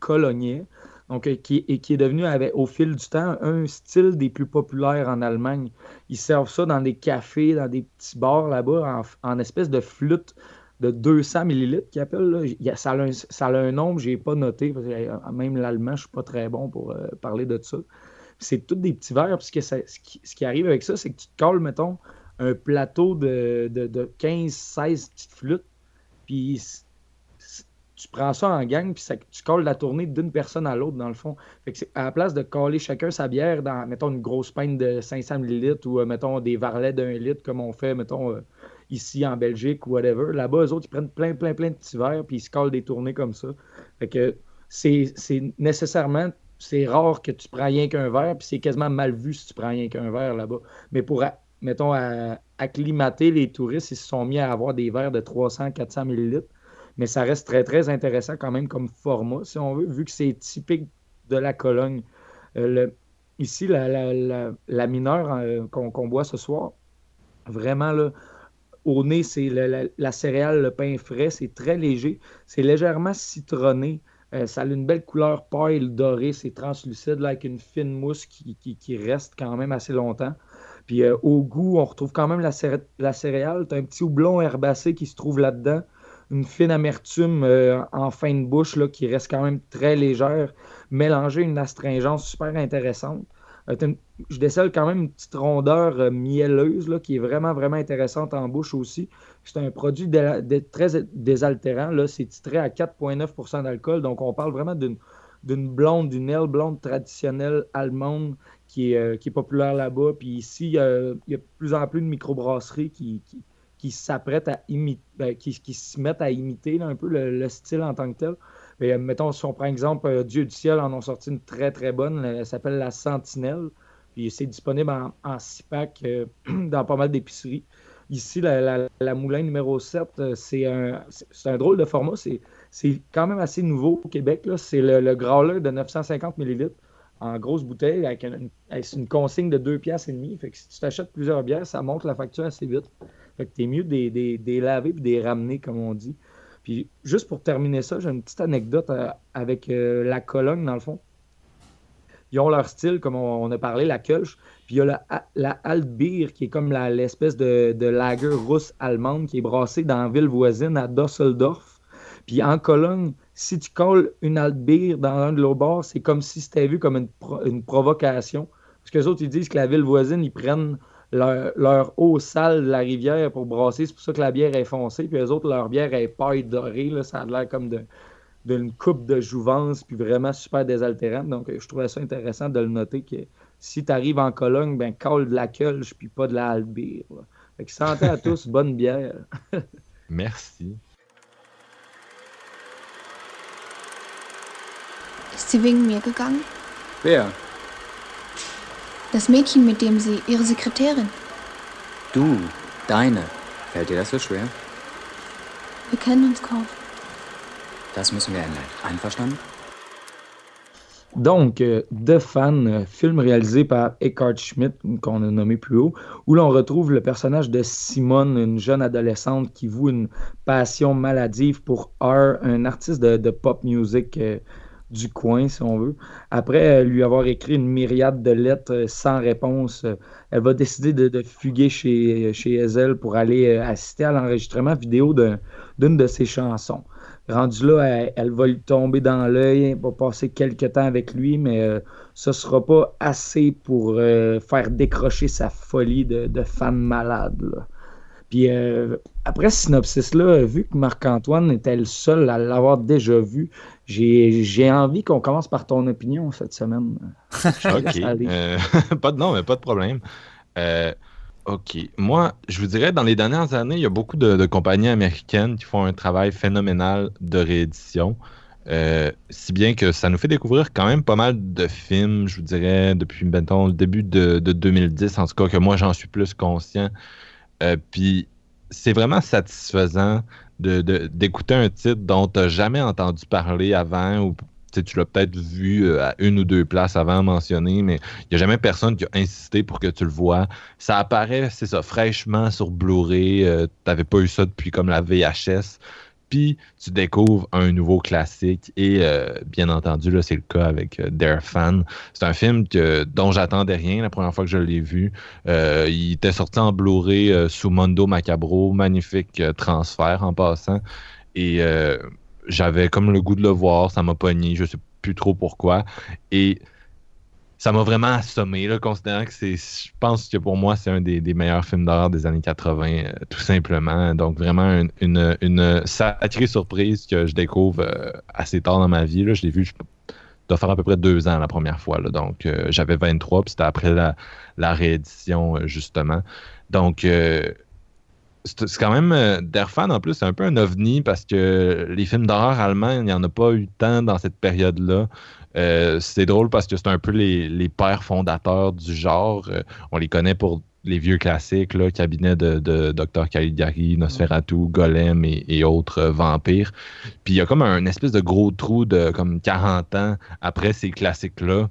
colognais, donc, euh, qui, et qui est devenu, au fil du temps, un style des plus populaires en Allemagne. Ils servent ça dans des cafés, dans des petits bars là-bas, en, espèce de flûte de 200 millilitres qu'ils appellent. Ça, a un, ça, a un, nombre, je n'ai pas noté, parce que euh, même l'allemand, je ne suis pas très bon pour euh, parler de ça. C'est tous des petits verres, puisque ce, qui, arrive avec ça, c'est que tu te colles, mettons, un plateau de, de, de 15-16 petites flûtes, puis tu prends ça en gang, puis tu colles la tournée d'une personne à l'autre, dans le fond. Fait à la place de coller chacun sa bière dans, mettons, une grosse pinte de 500 ml ou, euh, mettons, des varlets d'un litre, comme on fait, mettons, euh, ici en Belgique ou whatever, là-bas, eux autres, ils prennent plein, plein, plein de petits verres, puis ils se collent des tournées comme ça. Fait que c'est nécessairement, c'est rare que tu prends rien qu'un verre, puis c'est quasiment mal vu si tu prends rien qu'un verre là-bas. Mais pour, mettons, acclimater les touristes, ils se sont mis à avoir des verres de 300, 400 millilitres mais ça reste très, très intéressant quand même comme format, si on veut, vu que c'est typique de la Cologne. Euh, ici, la, la, mineure euh, qu'on boit ce soir, vraiment, là, au nez, c'est la, céréale, le pain frais, c'est très léger, c'est légèrement citronné. Euh, ça a une belle couleur paille dorée, c'est translucide avec une fine mousse qui, reste quand même assez longtemps. Puis au goût, on retrouve quand même la, la céréale. Tu un petit houblon herbacé qui se trouve là-dedans une fine amertume euh, en fin de bouche qui reste quand même très légère, mélanger une astringence super intéressante. Euh, je décèle quand même une petite rondeur euh, mielleuse qui est vraiment, vraiment intéressante en bouche aussi. C'est un produit très désaltérant. C'est titré à 4,9% d'alcool. Donc, on parle vraiment d'une d'une blonde, d'une aile blonde traditionnelle allemande qui est, qui est populaire là-bas. Puis ici, il y, a, de plus en plus de microbrasseries qui, qui, qui s'apprêtent à imiter, ben, qui, se mettent à imiter un peu le, style en tant que tel. Mais, euh, mettons, si on prend exemple, euh, Dieu du ciel en ont sorti une très très bonne, elle s'appelle la Sentinelle. Puis c'est disponible en, six packs euh, [clears throat] dans pas mal d'épiceries. Ici, la, Moulin numéro 7, c'est un, un drôle de format. C'est quand même assez nouveau au Québec. C'est le, le de 950 ml en grosse bouteille avec une, une consigne de 2 piastres et demi. Fait que si tu t'achètes plusieurs bières, ça monte la facture assez vite. Fait que t'es mieux des, des, laver et des ramener, comme on dit. Puis juste pour terminer ça, j'ai une petite anecdote euh, avec euh, la Cologne, dans le fond. Ils ont leur style, comme on, a parlé, la Kölsch. Puis il y a la, la Altbier, qui est comme l'espèce de, de lager russe allemande qui est brassée dans la ville voisine à Düsseldorf. Puis en Cologne, si tu colles une Altbier dans un de leurs bars, c'est comme si c'était vu comme une, une provocation. Parce que les autres, ils disent que la ville voisine, ils prennent leur, eau sale de la rivière pour brasser. C'est pour ça que la bière est foncée. Puis les autres, leur bière est paille dorée. Là, ça a l'air comme d'une coupe de jouvence, puis vraiment super désaltérante. Donc, je trouvais ça intéressant de le noter que si tu arrives en Cologne, ben, colle de la Kölsch, puis pas de la Albire. Fait que santé à tous, [laughs] bonne bière. [laughs] Merci. Ist sie wegen mir gegangen? Wer? Das Mädchen, mit dem Sie, Ihre Sekretärin. Du, deine. Fällt dir das so schwer? Wir kennen uns kaum. Das müssen wir ändern. Einverstanden? Donc, euh, The Fan, euh, film réalisé par Eckhart Schmidt, qu'on a nommé plus haut, où l'on retrouve le personnage de Simone, une jeune adolescente qui voue une passion maladive pour R, un artiste de, pop music euh, du coin, si on veut. Après lui avoir écrit une myriade de lettres euh, sans réponse, euh, elle va décider de, fuguer chez, chez Ezel pour aller euh, assister à l'enregistrement vidéo d'une de ses chansons. Rendu là, elle, va lui tomber dans l'œil, va passer quelques temps avec lui, mais ce ne sera pas assez pour faire décrocher sa folie de, fan malade. Puis euh, après ce synopsis-là, vu que Marc-Antoine était le seul à l'avoir déjà vu, j'ai envie qu'on commence par ton opinion cette semaine. [laughs] OK. Euh, [laughs] pas de, non, mais pas de problème. Euh, OK. Moi, je vous dirais, dans les dernières années, il y a beaucoup de, compagnies américaines qui font un travail phénoménal de réédition. Euh, si bien que ça nous fait découvrir quand même pas mal de films, je vous dirais, depuis le début de, 2010, en tout cas que moi j'en suis plus conscient. puis c'est vraiment satisfaisant d'écouter un titre dont tu n'as jamais entendu parler avant ou tu l'as peut-être vu euh, à une ou deux places avant mentionné, mais il n'y a jamais personne qui a insisté pour que tu le vois. Ça apparaît, c'est ça, fraîchement sur Blu-ray. Euh, tu n'avais pas eu ça depuis comme la VHS puis tu découvres un nouveau classique. Et euh, bien entendu, là, c'est le cas avec euh, Dare Fan. C'est un film que, dont j'attendais rien la première fois que je l'ai vu. Euh, il était sorti en Blu-ray sous Mondo Macabro. Magnifique transfert en passant. Et j'avais comme le goût de le voir. Ça m'a pogné. Je sais plus trop pourquoi. Et ça m'a vraiment assommé, là, considérant que c'est, je pense que pour moi, c'est un des, meilleurs films d'horreur des années 80, euh, tout simplement. Donc, vraiment une, une, sacrée surprise que je découvre euh, assez tard dans ma vie. Là. Je l'ai vu, je dois faire à peu près deux ans la première fois. Là. Donc, euh, j'avais 23, puis c'était après la, réédition, justement. Donc, c'est quand même. Derfan, en plus, c'est un peu un ovni parce que les films d'horreur allemands, il n'y en a pas eu tant dans cette période-là. Euh, c'est drôle parce que c'est un peu les, pères fondateurs du genre. Euh, on les connaît pour les vieux classiques, là, cabinet de, de Dr. Caligari, Nosferatu, Golem et, autres euh, vampires. Puis il y a comme un espèce de gros trou de comme 40 ans après ces classiques-là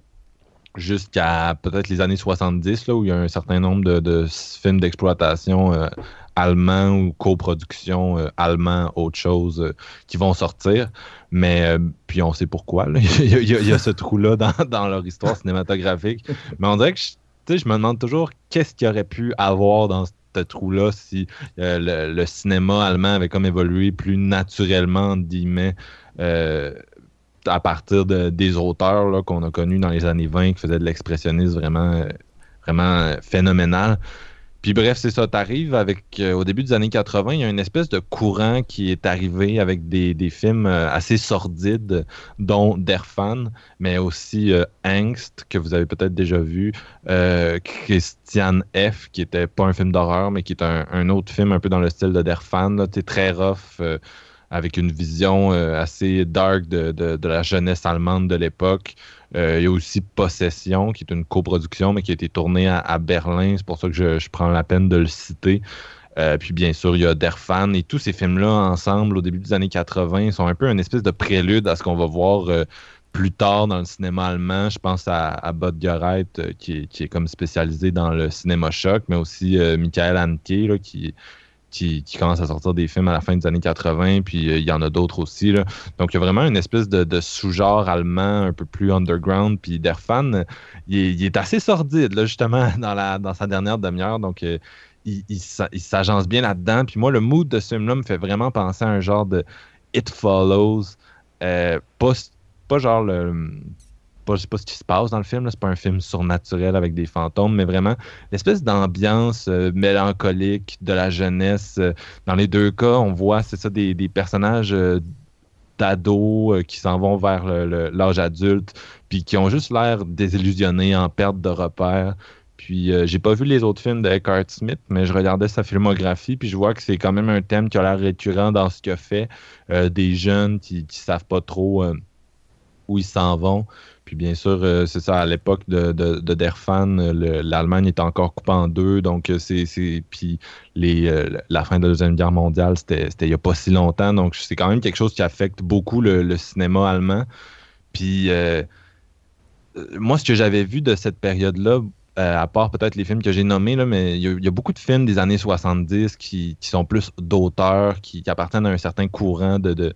jusqu'à peut-être les années 70, là, où il y a un certain nombre de, films d'exploitation allemand ou coproduction euh, allemand, autre chose, euh, qui vont sortir. Mais euh, puis on sait pourquoi. il, y a, ce trou-là [laughs] dans, leur histoire cinématographique. Mais on dirait que je, je me demande toujours qu'est-ce qu'il aurait pu avoir dans ce trou-là si le, cinéma allemand avait comme évolué plus naturellement, guillemets, à partir de, des auteurs qu'on a connus dans les années 20 qui faisaient de l'expressionnisme vraiment, vraiment phénoménal. Puis bref, c'est ça, t'arrives avec, euh, au début des années 80, il y a une espèce de courant qui est arrivé avec des, films euh, assez sordides, dont Der Fan, mais aussi euh, Angst, que vous avez peut-être déjà vu, Christian F., qui était pas un film d'horreur, mais qui est un, autre film un peu dans le style de Der Fan, t'es très rough, avec une vision assez dark de, la jeunesse allemande de l'époque. Euh, il y a aussi Possession, qui est une coproduction, mais qui a été tournée à, Berlin. C'est pour ça que je, prends la peine de le citer. Euh, puis bien sûr, il y a Derfan et tous ces films-là ensemble au début des années 80 sont un peu une espèce de prélude à ce qu'on va voir euh, plus tard dans le cinéma allemand. Je pense à, à Bud qui, est comme spécialisé dans le cinéma choc, mais aussi Michael Hanke qui, qui, commence à sortir des films à la fin des années 80, puis euh, il y en a d'autres aussi. Donc, il y a vraiment une espèce de, sous-genre allemand un peu plus underground, puis Derfan, il, est assez sordide, là, justement, [laughs] dans, la, dans sa dernière demi-heure. Donc, euh, il, s'agence bien là-dedans. Puis moi, le mood de ce film-là me fait vraiment penser à un genre de It Follows. Euh, pas, pas genre le pas, je sais pas ce qui se passe dans le film, c'est pas un film surnaturel avec des fantômes, mais vraiment l'espèce d'ambiance euh, mélancolique de la jeunesse. Euh, dans les deux cas, on voit, c'est ça, des, personnages euh, d'ados qui s'en vont vers l'âge adulte, puis qui ont juste l'air désillusionnés, en perte de repères. Puis j'ai pas vu les autres films de Eckhart Smith, mais je regardais sa filmographie, puis je vois que c'est quand même un thème qui a l'air récurrent dans ce qu'il fait. des jeunes qui, qui savent pas trop où ils s'en vont. Puis bien sûr, euh, c'est ça, à l'époque de, de, de Derfan, l'Allemagne était encore coupée en deux. Donc, euh, c'est. Puis euh, la fin de la Deuxième Guerre mondiale, c'était il n'y a pas si longtemps. Donc, c'est quand même quelque chose qui affecte beaucoup le, cinéma allemand. Puis, moi, ce que j'avais vu de cette période-là, à part peut-être les films que j'ai nommés, mais il y, a beaucoup de films des années 70 qui, qui sont plus d'auteurs, qui, appartiennent à un certain courant de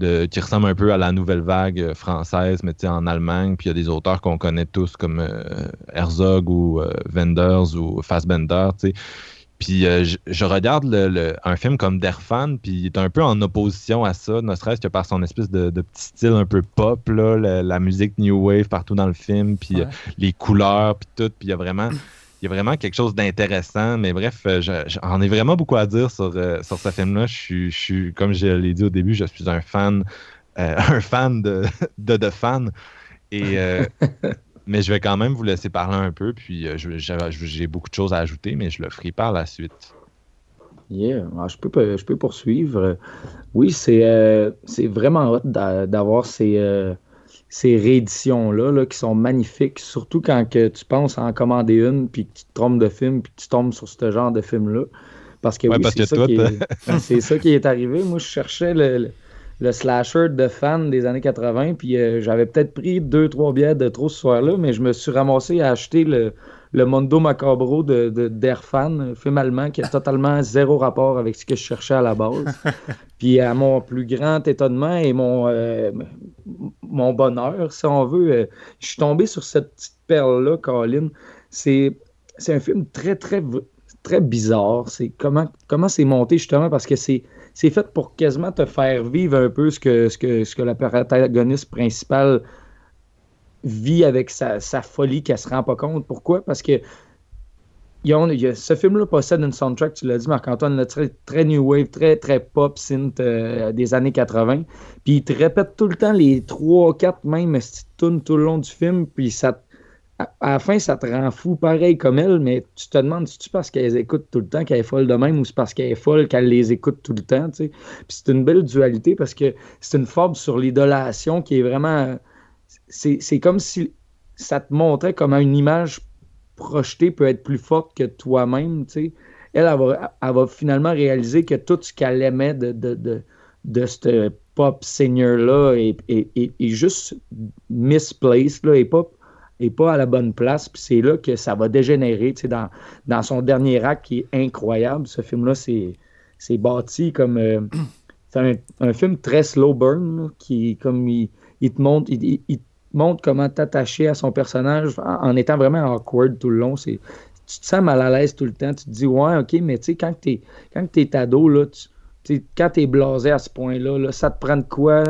qui ressemble un peu à la nouvelle vague euh, française, mais en Allemagne. Puis il y a des auteurs qu'on connaît tous comme euh, Herzog ou euh, Wenders ou Fassbender. Puis je, regarde un film comme Derfan, puis il est un peu en opposition à ça, ne serait-ce que par son espèce de, petit style un peu pop, là, la, musique new wave partout dans le film, puis les couleurs, puis tout. Puis il y a vraiment il y a vraiment quelque chose d'intéressant. Mais bref, euh, j'en ai vraiment beaucoup à dire sur, euh, sur ce film-là. Je suis, comme je l'ai dit au début, je suis un fan, euh, [laughs] un fan de, de, de fan. Et, [laughs] mais je vais quand même vous laisser parler un peu. Puis j'ai beaucoup de choses à ajouter, mais je le ferai par la suite. Yeah, ah, je, peux, je peux poursuivre. Oui, c'est c'est vraiment hot d'avoir ces ces rééditions-là là, qui sont magnifiques, surtout quand que tu penses à en commander une, puis que tu te trompes de film, puis tu tombes sur ce genre de film-là. Parce que oui, c'est ça, qui est, [laughs] ça qui est arrivé. Moi, je cherchais le, le, slasher de fan des années 80, puis euh, j'avais peut-être pris deux, trois billets de trop ce soir-là, mais je me suis ramassé à acheter le, le Mondo Macabro de, de d'Airfan, un film allemand qui a totalement zéro rapport avec ce que je cherchais à la base. [laughs] Puis à mon plus grand étonnement et mon, euh, mon bonheur, si on veut, euh, je suis tombé sur cette petite perle-là, Colin. C'est, c'est un film très, très, très bizarre. C'est comment, comment c'est monté justement parce que c'est, c'est fait pour quasiment te faire vivre un peu ce que, ce que, ce que la protagoniste principale vit avec sa, folie qu'elle se rend pas compte. Pourquoi? Parce que ce film-là possède une soundtrack, tu l'as dit, Marc-Antoine, très, très new wave, très, très pop synth euh, des années 80. Puis il te répète tout le temps les trois, quatre mêmes tunes tout le long du film. Puis ça, à, la fin, ça te rend fou pareil comme elle, mais tu te demandes si tu parce qu'elle écoute tout le temps qu'elle est folle de même ou c'est parce qu'elle est folle qu'elle les écoute tout le temps. Puis c'est une belle dualité parce que c'est une forme sur l'idolation qui est vraiment c'est comme si ça te montrait comment une image projetée peut être plus forte que toi-même. Elle, elle va, finalement réaliser que tout ce qu'elle aimait de, de, de, ce pop seigneur-là est, juste misplaced, là, et pas, et pas à la bonne place. Puis c'est là que ça va dégénérer dans, dans son dernier acte qui est incroyable. Ce film-là, c'est bâti comme. Euh, [clears throat] c'est un, film très slow burn, qui comme il, te montre, il, montre comment t'attacher à son personnage en, étant vraiment awkward tout le long. C'est, tu te sens mal à l'aise tout le temps. Tu te dis, ouais, ok, mais tu sais, quand t'es, quand ado, là, tu, quand t'es blasé à ce point-là, là, ça te prend de quoi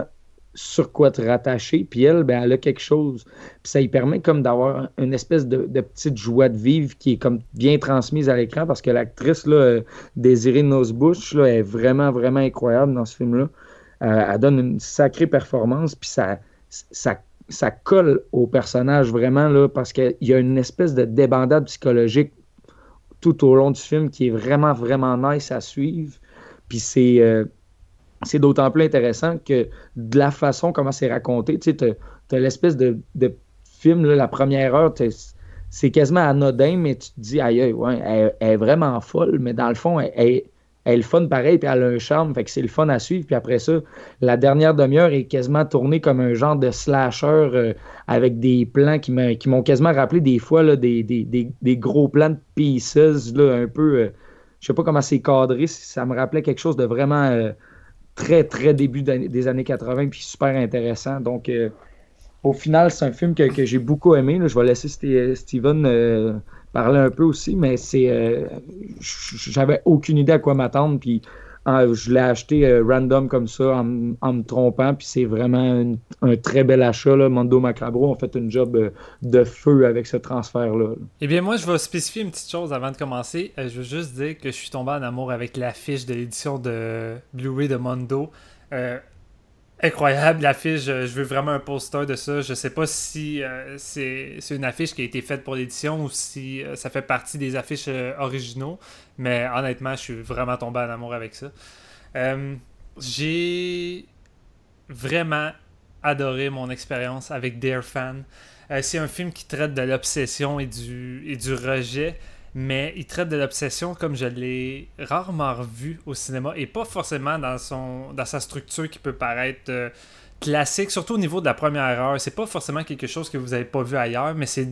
sur quoi te rattacher. Puis elle, ben, elle a quelque chose. Puis ça lui permet comme d'avoir une espèce de, petite joie de vivre qui est comme bien transmise à l'écran parce que l'actrice, là, euh, Désirée Nosbush, là, est vraiment, vraiment incroyable dans ce film-là. Euh, elle donne une sacrée performance. Puis ça, ça ça colle au personnage vraiment, là, parce qu'il y a une espèce de débandade psychologique tout au long du film qui est vraiment, vraiment nice à suivre. Puis c'est, euh, d'autant plus intéressant que de la façon comment c'est raconté, tu sais, tu as, l'espèce de, film, la première heure, c'est quasiment anodin, mais tu te dis, aïe, ouais, elle, est vraiment folle, mais dans le fond, elle, elle est le fun pareil, puis elle a un charme, fait que c'est le fun à suivre. Puis après ça, la dernière demi-heure est quasiment tournée comme un genre de slasher euh, avec des plans qui m'ont quasiment rappelé des fois des, gros plans de pieces, là, un peu. Euh, je sais pas comment c'est cadré, ça me rappelait quelque chose de vraiment euh, très, très début des années 80, puis super intéressant. Donc, au final, c'est un film que, j'ai beaucoup aimé. Je vais laisser Steven parler un peu aussi, mais c'est. Euh, j'avais aucune idée à quoi m'attendre, puis euh, je l'ai acheté euh, random comme ça en, me trompant, puis c'est vraiment un très bel achat. Là. Mondo Macabro ont fait un job de feu avec ce transfert-là. Eh bien, moi, je vais spécifier une petite chose avant de commencer. je veux juste dire que je suis tombé en amour avec l'affiche de l'édition de Blu-ray de Mondo incroyable l'affiche. Je veux vraiment un poster de ça. Je sais pas si euh, c'est une affiche qui a été faite pour l'édition ou si euh, ça fait partie des affiches euh, originaux. Mais honnêtement, je suis vraiment tombé en amour avec ça. J'ai vraiment adoré mon expérience avec Dear Fan. c'est un film qui traite de l'obsession et du, et du rejet mais il traite de l'obsession comme je l'ai rarement vu au cinéma et pas forcément dans son dans sa structure qui peut paraître euh, classique, surtout au niveau de la première heure. C'est pas forcément quelque chose que vous avez pas vu ailleurs, mais c'est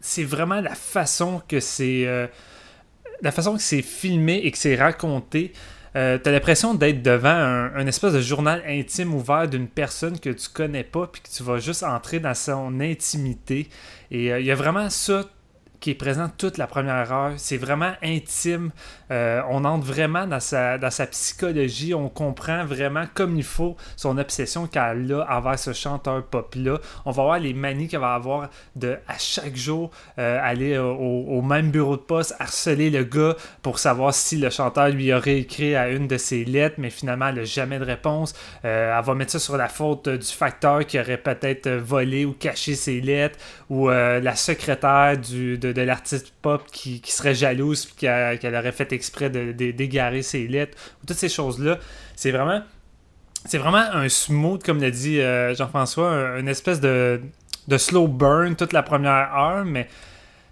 c'est vraiment la façon que c'est euh, la façon que c'est filmé et que c'est raconté. Euh, t'as l'impression d'être devant un, espèce de journal intime ouvert d'une personne que tu connais pas puis que tu vas juste entrer dans son intimité et il y a vraiment ça qui est présent toute la première heure. C'est vraiment intime. Euh, on entre vraiment dans sa, dans sa psychologie. On comprend vraiment comme il faut son obsession qu'elle a envers ce chanteur pop-là. On va voir les manies qu'elle va avoir de à chaque jour euh, aller au, même bureau de poste, harceler le gars pour savoir si le chanteur lui aurait écrit à une de ses lettres, mais finalement elle n'a jamais de réponse. Euh, elle va mettre ça sur la faute du facteur qui aurait peut-être volé ou caché ses lettres, ou la secrétaire du, de, de l'artiste pop qui, serait jalouse puis qu'elle aurait fait exprès de, d'égarer ses lettres, toutes ces choses-là. C'est vraiment. C'est vraiment un smooth, comme l'a dit euh, Jean-François, une espèce de, de slow burn toute la première heure, mais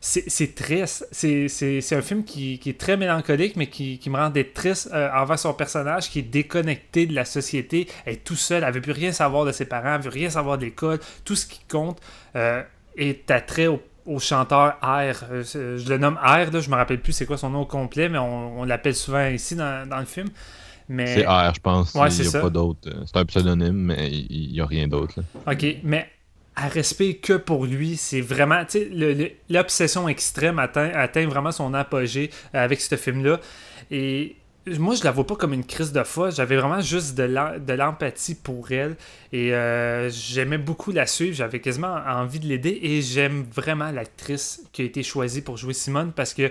c'est triste. C'est un film qui, est très mélancolique, mais qui, me rend triste euh, envers son personnage, qui est déconnecté de la société, est tout seul, elle veut plus rien savoir de ses parents, elle veut rien savoir de l'école. Tout ce qui compte euh, est attrait au au chanteur R. Euh, je le nomme R, là, je me rappelle plus c'est quoi son nom complet, mais on, l'appelle souvent ici dans, le film. Mais... C'est R, je pense. il n'y a pas d'autre. Euh, c'est un pseudonyme, mais il n'y a rien d'autre. Ok, mais à respect que pour lui, c'est vraiment. Tu sais, l'obsession extrême atteint, atteint vraiment son apogée avec ce film-là. Et moi, je la vois pas comme une crise de foi. J'avais vraiment juste de l'empathie pour elle. Et euh, j'aimais beaucoup la suivre. J'avais quasiment envie de l'aider. Et j'aime vraiment l'actrice qui a été choisie pour jouer Simone parce que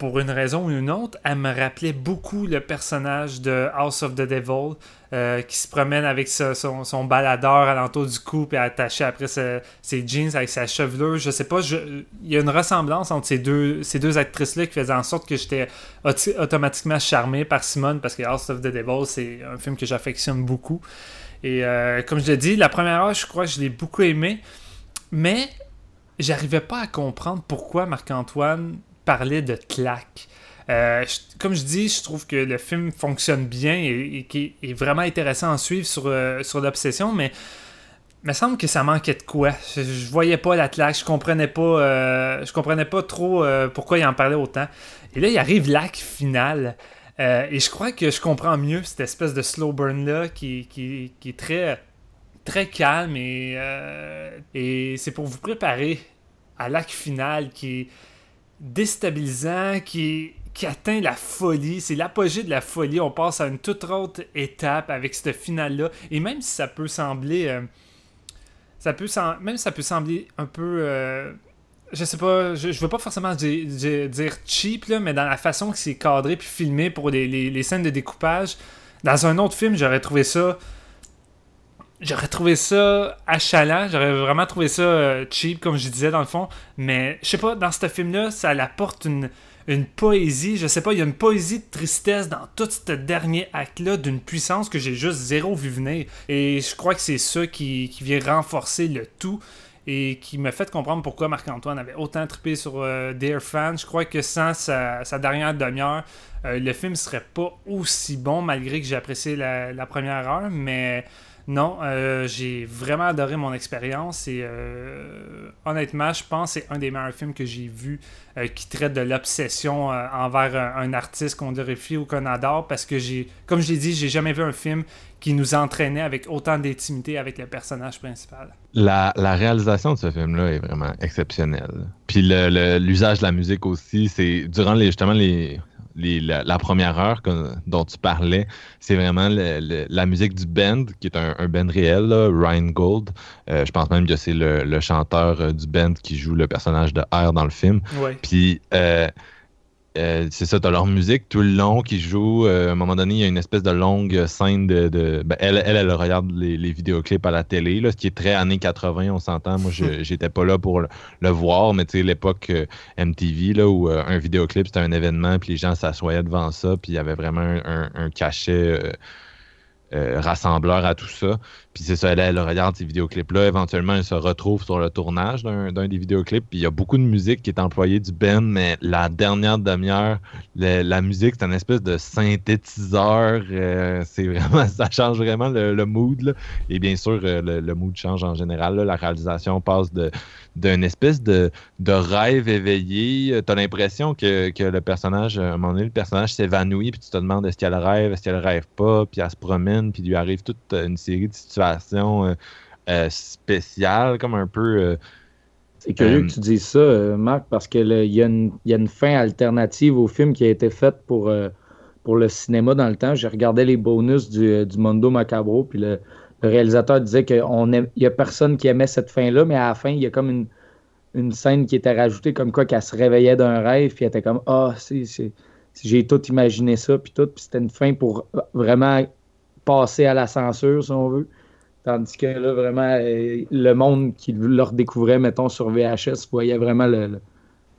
pour une raison ou une autre, elle me rappelait beaucoup le personnage de House of the Devil euh, qui se promène avec son, son, baladeur alentour du cou et attaché après ses, jeans avec sa chevelure. Je sais pas, il y a une ressemblance entre ces deux, ces deux actrices-là qui faisait en sorte que j'étais automatiquement charmé par Simone parce que House of the Devil, c'est un film que j'affectionne beaucoup. Et euh, comme je l'ai dit, la première heure, je crois que je l'ai beaucoup aimé, mais j'arrivais pas à comprendre pourquoi Marc-Antoine parlait de claque. Euh, comme je dis, je trouve que le film fonctionne bien et, et, est vraiment intéressant à suivre sur, euh, sur l'obsession, mais il me semble que ça manquait de quoi. Je, voyais pas la claque, je comprenais pas, euh, je comprenais pas trop pourquoi il en parlait autant. Et là, il arrive l'acte final. et je crois que je comprends mieux cette espèce de slow burn là qui, qui, qui est très, très calme et, et c'est pour vous préparer à l'acte final qui déstabilisant, qui, qui atteint la folie. C'est l'apogée de la folie. On passe à une toute autre étape avec ce final-là. Et même si ça peut sembler. Euh, ça ça peut sembler un peu. Euh, je sais pas, je, veux pas forcément dire, cheap, là, mais dans la façon que c'est cadré puis filmé pour les, les, scènes de découpage. Dans un autre film, j'aurais trouvé ça J'aurais trouvé ça achalant, j'aurais vraiment trouvé ça euh, cheap, comme je disais dans le fond. Mais je sais pas, dans ce film-là, ça apporte une, une poésie. Je sais pas, il y a une poésie de tristesse dans tout ce dernier acte-là, d'une puissance que j'ai juste zéro vu venir. Et je crois que c'est ça qui, qui, vient renforcer le tout et qui m'a fait comprendre pourquoi Marc-Antoine avait autant trippé sur euh, Dear Fan. Je crois que sans sa, sa dernière demi-heure, euh, le film serait pas aussi bon, malgré que j'ai apprécié la première heure, mais. Non, euh, j'ai vraiment adoré mon expérience et euh, honnêtement, je pense que c'est un des meilleurs films que j'ai vu euh, qui traite de l'obsession envers un, artiste qu'on glorifie ou qu'on adore parce que j'ai, comme je l'ai dit, j'ai jamais vu un film qui nous entraînait avec autant d'intimité avec le personnage principal. La, réalisation de ce film-là est vraiment exceptionnelle. Puis l'usage de la musique aussi, c'est durant les, justement les, la, première heure dont tu parlais, c'est vraiment la musique du band, qui est un, band réel, Ryan Gold. Euh, je pense même que c'est le, chanteur euh, du band qui joue le personnage de R dans le film. Puis euh, c'est ça, t'as leur musique tout le long qui joue. Euh, à un moment donné, il y a une espèce de longue scène de. Ben, elle, elle, regarde les, vidéoclips à la télé, là, ce qui est très années 80, on s'entend. Moi, [laughs] j'étais pas là pour le, voir, mais tu sais, l'époque euh, MTV, là, où un vidéoclip, c'était un événement, puis les gens s'assoyaient devant ça, puis il y avait vraiment un cachet rassembleur à tout ça. Puis c'est ça, elle, regarde ces vidéoclips-là. Éventuellement, elle se retrouve sur le tournage d'un des vidéoclips. Puis il y a beaucoup de musique qui est employée du Ben, mais la dernière demi-heure, la musique, c'est une espèce de synthétiseur. Euh, c'est vraiment, [laughs] ça change vraiment le, mood. Et bien sûr, euh, le, mood change en général. La réalisation passe d'une espèce de, rêve éveillé. Tu as l'impression que, que, le personnage, à un moment donné, le personnage s'évanouit, puis tu te demandes est-ce qu'elle rêve, est-ce qu'elle rêve pas, puis elle se promène, puis lui arrive toute une série de situations euh, euh, spéciales, comme un peu. C'est curieux Euh, que tu dises ça, euh, Marc, parce qu'il y, a une- il y a une fin alternative au film qui a été faite pour, euh, pour le cinéma dans le temps. J'ai regardé les bonus du, euh, du Mondo Macabro, puis le, le réalisateur disait qu'il n'y a personne qui aimait cette fin-là, mais à la fin, il y a comme une, une scène qui était rajoutée, comme quoi qu'elle se réveillait d'un rêve, puis elle était comme Ah, c'est- j'ai tout imaginé ça, puis tout, puis c'était une fin pour euh, vraiment passer à la censure, si on veut. Tandis que là, vraiment, euh, le monde qui le redécouvrait, mettons, sur VHS, voyait vraiment le,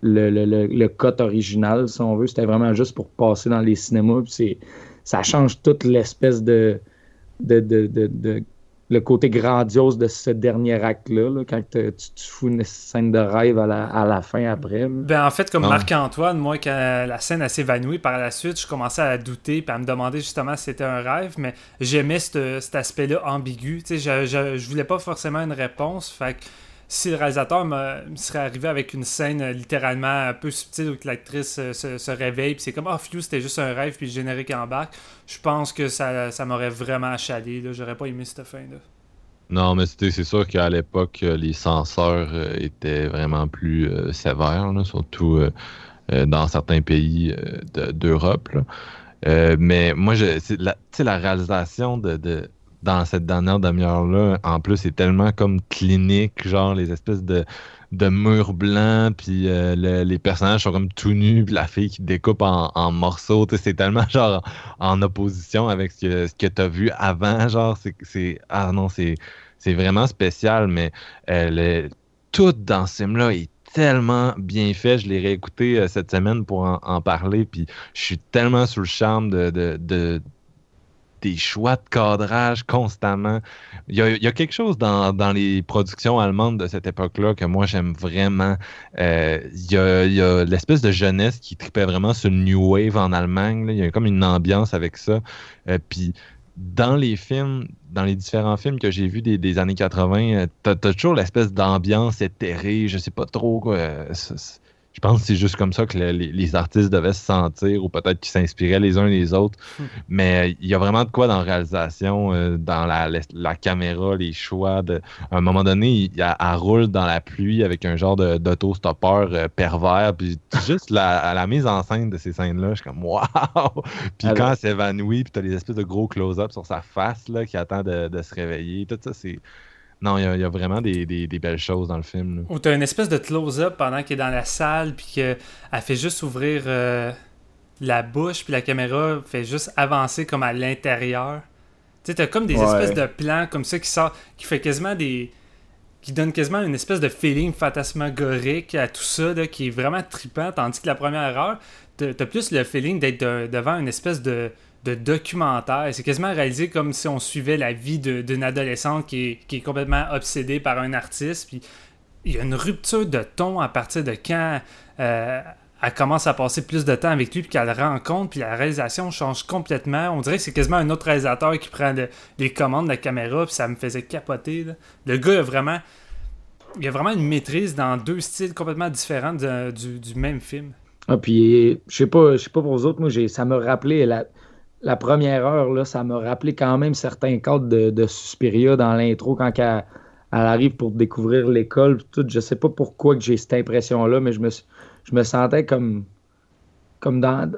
le, le, le, le original, si on veut. C'était vraiment juste pour passer dans les cinémas. Puis ça change toute l'espèce de- le côté grandiose de ce dernier acte-là, là, quand te- tu te fous une scène de rêve à la, à la fin après. là. Ben, en fait, comme Ah. Marc-Antoine, moi, quand la scène elle s'évanouit par la suite, je commençais à douter puis à me demander justement si c'était un rêve, mais j'aimais ce- cet aspect-là ambigu. Tu sais, je, je, je voulais pas forcément une réponse. Fait que si le réalisateur me, serait arrivé avec une scène euh, littéralement un peu subtile où l'actrice euh, se, réveille puis c'est comme « Ah, Flou, c'était juste un rêve » puis le générique embarque, je pense que ça, ça m'aurait vraiment achalé. J'aurais pas aimé cette fin-là. Non, mais c'est sûr qu'à l'époque, euh, les censeurs étaient vraiment plus sévères, surtout dans certains pays de- d'Europe. mais moi, je, la, la réalisation de- dans cette dernière demi-heure-là, en plus, est tellement comme clinique, genre les espèces de, de murs blancs, puis euh, le- les personnages sont comme tout nus, puis la fille qui découpe en, morceaux, c'est tellement [laughs] genre en opposition avec ce que, ce que tu as vu avant, genre, c'est, c'est, ah non, c'est, c'est vraiment spécial, mais euh, tout dans ce film-là est tellement bien fait. Je l'ai réécouté euh, cette semaine pour en, parler, puis je suis tellement sous le charme de- de- des choix de cadrage constamment. Il y a, quelque chose dans, les productions allemandes de cette époque-là que moi j'aime vraiment. Euh, il, y a, l'espèce de jeunesse qui tripait vraiment sur New Wave en Allemagne. Il y a comme une ambiance avec ça. Euh, puis dans les films, dans les différents films que j'ai vus des, années 80, euh, t'as, t'as toujours l'espèce d'ambiance éthérée, je sais pas trop quoi. Je pense que c'est juste comme ça que le- les, les artistes devaient se sentir, ou peut-être qu'ils s'inspiraient les uns les autres. Mais euh, il y a vraiment de quoi dans la réalisation, euh, dans la, la, la caméra, les choix. De... À un moment donné, il, elle, elle roule dans la pluie avec un genre d'autostoppeur euh, pervers. Puis [laughs] juste la, la mise en scène de ces scènes-là, je suis comme waouh! [laughs] Puis Alors- quand elle s'évanouit, puis t'as les espèces de gros close-up sur sa face là, qui attend de, de se réveiller. Tout ça, c'est. Non, il y, a- il y a vraiment des, des- des belles choses dans le film. là. Ou t'as une espèce de close-up pendant qu'il est dans la salle, puis qu'elle fait juste ouvrir euh, la bouche, puis la caméra fait juste avancer comme à l'intérieur. Tu sais, t'as comme des Ouais. espèces de plans comme ça qui sort, qui fait quasiment des. qui donne quasiment une espèce de feeling fantasmagorique à tout ça, là, qui est vraiment trippant, tandis que la première heure, t'as plus le feeling d'être de- devant une espèce de, de documentaire. C'est quasiment réalisé comme si on suivait la vie d'une adolescente qui est, qui est complètement obsédée par un artiste, puis il y a une rupture de ton à partir de quand euh, elle commence à passer plus de temps avec lui puis qu'elle le rencontre puis la réalisation change complètement. On dirait que c'est quasiment un autre réalisateur qui prend le- les commandes de la caméra puis ça me faisait capoter. Le gars a vraiment il a vraiment une maîtrise dans deux styles complètement différents du, du même film. Ah, puis, je sais pas, je sais pas pour vous autres, moi, ça m'a rappelé la, la première heure, là, ça m'a rappelé quand même certains cadres de, de Suspiria dans l'intro quand elle, arrive pour découvrir l'école. Tout. Je sais pas pourquoi que j'ai cette impression-là, mais je me, je me sentais comme, comme dans.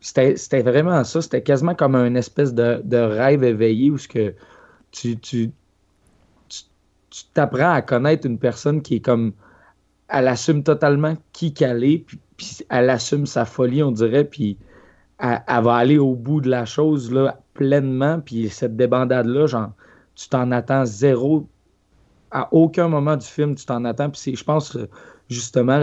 C'était, vraiment ça, c'était quasiment comme un espèce de, de rêve éveillé où ce que tu, tu t'apprends à connaître une personne qui est comme elle assume totalement qui qu'elle est, puis, puis elle assume sa folie, on dirait, puis elle, va aller au bout de la chose pleinement, puis cette débandade-là, genre, tu t'en attends zéro. À aucun moment du film, tu t'en attends. Puis je pense, euh, justement,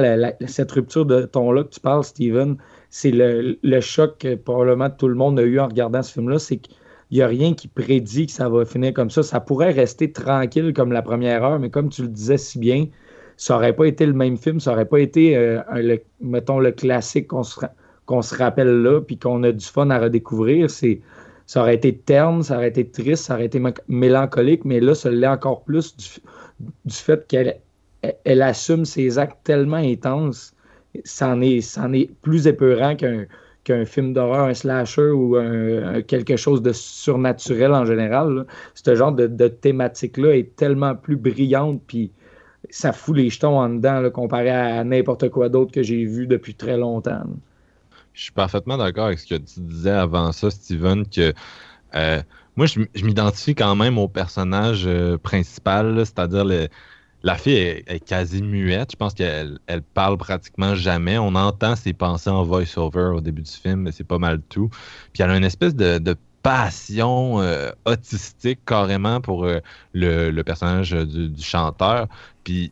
cette rupture de ton-là que tu parles, Steven, c'est le, choc que probablement tout le monde a eu en regardant ce film-là, c'est qu'il n'y a rien qui prédit que ça va finir comme ça. Ça pourrait rester tranquille comme la première heure, mais comme tu le disais si bien, ça n'aurait pas été le même film, ça n'aurait pas été, euh, mettons, le classique qu'on se, qu'on se rappelle là, puis qu'on a du fun à redécouvrir. C'est, ça aurait été terne, ça aurait été triste, ça aurait été mélancolique, mais là, ça l'est encore plus du, fait qu'elle elle, elle assume ses actes tellement intenses. C'en est, c'en est plus épeurant qu'un film d'horreur, un slasher ou quelque chose de surnaturel en général. Ce genre de, thématique-là est tellement plus brillante, puis ça fout les jetons en dedans comparé à n'importe quoi d'autre que j'ai vu depuis très longtemps. Je suis parfaitement d'accord avec ce que tu disais avant ça, Steven, que euh, moi, je, m'identifie quand même au personnage euh, principal, c'est-à-dire la fille est, quasi muette. Je pense qu'elle elle parle pratiquement jamais. On entend ses pensées en voice-over au début du film, mais c'est pas mal tout. Puis elle a une espèce de passion euh, autistique carrément pour euh, le, personnage du, chanteur. Puis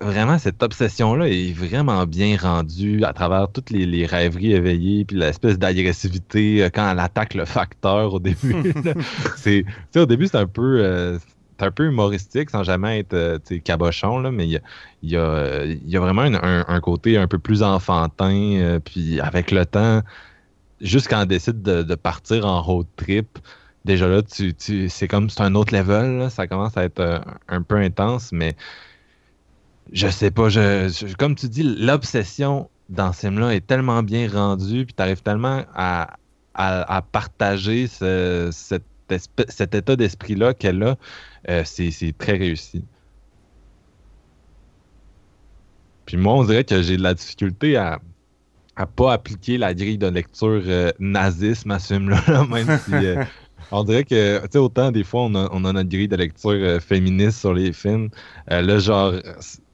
vraiment, cette obsession-là est vraiment bien rendue à travers toutes les, rêveries éveillées, puis l'espèce d'agressivité euh, quand elle attaque le facteur au début. [laughs] c'est, au début, c'est un peu un peu humoristique sans jamais être cabochon, là, mais il y a, y, vraiment un, côté un peu plus enfantin. puis avec le temps, juste quand on décide de, partir en road trip, déjà là, tu, c'est comme c'est un autre level. ça commence à être euh, un peu intense, mais je sais pas. Je, comme tu dis, l'obsession dans ce film-là est tellement bien rendue, puis tu arrives tellement à, partager cet, état d'esprit-là qu'elle a. Euh, c'est très réussi. Puis moi, on dirait que j'ai de la difficulté à, à pas appliquer la grille de lecture euh, nazisme à ce film-là, même si euh, [laughs] on dirait que, tu sais, autant des fois on a, on a notre grille de lecture euh, féministe sur les films, là, genre,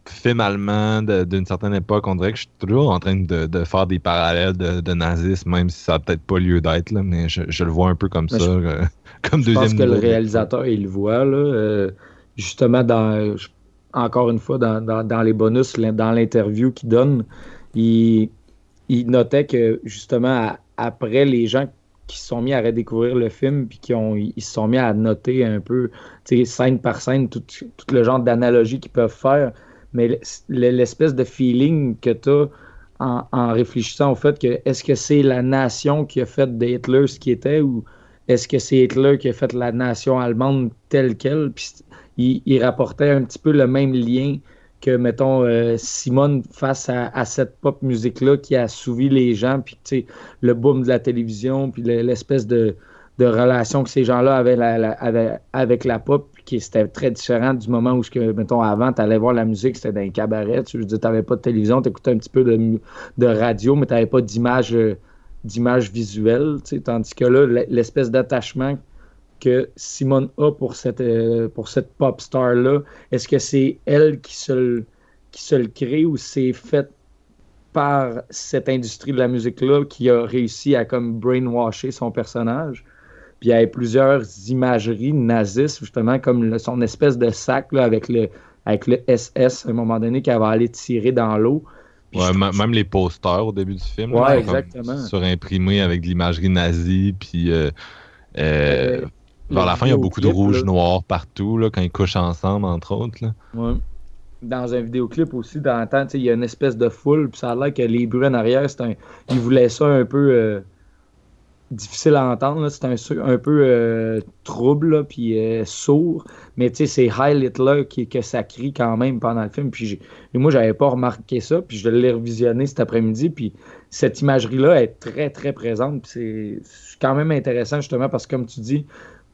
film allemand d'une certaine époque, on dirait que je suis toujours en train de, faire des parallèles de, nazisme, même si ça n'a peut-être pas lieu d'être, là, mais je, le vois un peu comme ça, [laughs] comme je pense que le réalisateur, il le voit, là, justement, dans, encore une fois, dans, dans les bonus, dans l'interview qu'il donne, il il notait que justement, après les gens qui se sont mis à redécouvrir le film, puis qui ont, ils se sont mis à noter un peu, scène par scène, tout, le genre d'analogie qu'ils peuvent faire, mais l'espèce de feeling que tu as en, réfléchissant au fait que est-ce que c'est la nation qui a fait d'Hitler ce qui était, ou est-ce que c'est Hitler qui a fait la nation allemande telle qu'elle, puis il, il, rapportait un petit peu le même lien que, mettons, euh, Simone face à, cette pop musique-là qui a assouvi les gens, puis le boom de la télévision, puis l'espèce de, relation que ces gens-là avaient, avec la pop, qui était très différent du moment où, que, mettons, avant, tu allais voir la musique, c'était dans un cabaret, tu n'avais pas de télévision, tu écoutais un petit peu de, radio, mais tu n'avais pas d'image euh, d'image visuelle, tandis que là, l'espèce d'attachement que Simone a pour cette, euh, pour cette pop star-là? Est-ce que c'est elle qui se, le, qui se le crée ou c'est fait par cette industrie de la musique-là qui a réussi à comme brainwasher son personnage? Puis il y a plusieurs imageries nazistes, justement, comme son espèce de sac avec, le, avec le SS à un moment donné qui va aller tirer dans l'eau. Ouais, même les posters au début du film. Ouais, exactement. Surimprimés avec de l'imagerie nazie, puis euh, euh, vers la fin, il y a beaucoup de rouge-noir partout, là, quand ils couchent ensemble, entre autres. Là. Ouais. Dans un vidéoclip aussi, dans le temps, il y a une espèce de foule, puis ça a l'air que les bruits en arrière, un... ils voulaient ça un peu euh, difficile à entendre. C'est un, un peu euh, trouble, puis euh, sourd. Mais c'est highlight là qui, que ça crie quand même pendant le film. Puis moi, j'avais pas remarqué ça, puis je l'ai revisionné cet après-midi, puis cette imagerie-là est très, très présente. C'est quand même intéressant, justement, parce que comme tu dis,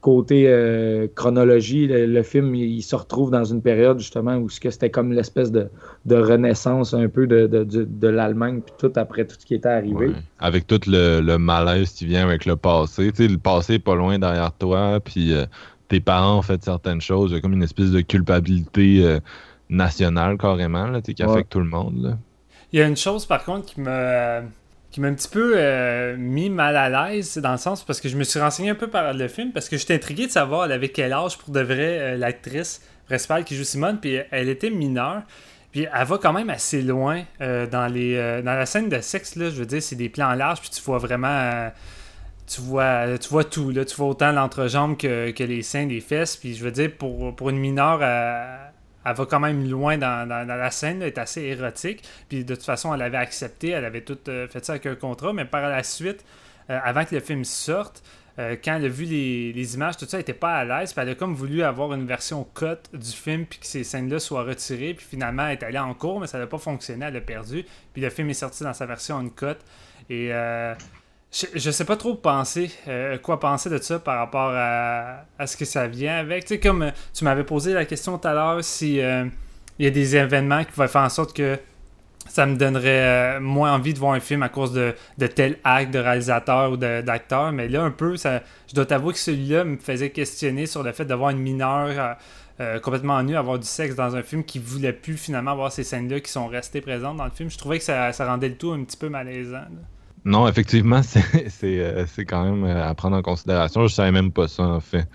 côté euh, chronologie, le, film il, se retrouve dans une période justement où c'était comme l'espèce de, renaissance un peu de, de, l'Allemagne, puis tout après tout ce qui était arrivé. Avec tout le, malaise qui vient avec le passé. Tu sais, le passé est pas loin derrière toi, puis euh, tes parents ont fait certaines choses, il y a comme une espèce de culpabilité euh, nationale carrément là, qui affecte tout le monde. Il y a une chose par contre qui me qui m'a un petit peu euh, mis mal à l'aise, dans le sens parce que je me suis renseigné un peu par le film, parce que j'étais intrigué de savoir elle avait quel âge pour de vrai euh, l'actrice principale qui joue Simone, puis elle était mineure. Puis elle va quand même assez loin euh, dans les dans la scène de sexe, là, je veux dire, c'est des plans larges, puis tu vois vraiment. tu vois, tu vois tout, là. Tu vois autant l'entrejambe que, que les seins, les fesses. Puis je veux dire, pour, pour une mineure, elle va quand même loin dans, la scène, elle est assez érotique. Puis de toute façon, elle avait accepté, elle avait tout euh, fait ça avec un contrat, mais par la suite, euh, avant que le film sorte, euh, quand elle a vu les, images, tout ça, elle n'était pas à l'aise. Puis elle a comme voulu avoir une version cut du film, puis que ces scènes-là soient retirées. Puis finalement, elle est allée en cours, mais ça n'a pas fonctionné, elle a perdu. Puis le film est sorti dans sa version en cut. Et je, sais pas trop penser, euh, quoi penser de ça par rapport à, ce que ça vient avec. Tu sais, comme euh, tu m'avais posé la question tout à l'heure si euh, il y a des événements qui vont faire en sorte que ça me donnerait moins envie de voir un film à cause de, de tel acte de réalisateur ou d'acteur. Mais là, un peu, ça, je dois t'avouer que celui-là me faisait questionner sur le fait d'avoir une mineure complètement nue, avoir du sexe dans un film qui voulait plus finalement avoir ces scènes-là qui sont restées présentes dans le film. Je trouvais que ça, rendait le tout un petit peu malaisant. Non, effectivement, [laughs] c'est quand même à prendre en considération. Je savais même pas ça, en fait.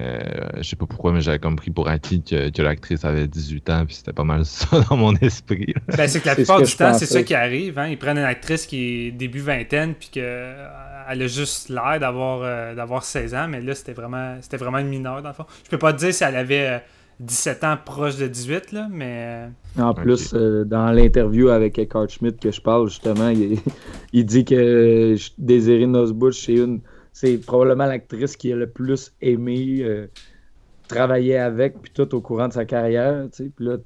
Euh, je sais pas pourquoi, mais j'avais compris pour acquis que, que l'actrice avait 18 ans, puis c'était pas mal [laughs] ça dans mon esprit. Ben, c'est que la plupart du temps, c'est ça qui arrive. Hein? Ils prennent une actrice qui est début vingtaine, puis qu'elle euh, a juste l'air d'avoir euh, d'avoir 16 ans, mais là, c'était vraiment, c'était vraiment une mineure, dans le fond. Je peux pas te dire si elle avait 17 ans proche de 18, là, mais... En plus, dans l'interview avec Eckhart Schmidt que je parle, justement, il, [laughs] il dit que Désiré Nosbush, c'est une c'est probablement l'actrice qui a le plus aimé euh, travailler avec, puis tout au courant de sa carrière. Puis là,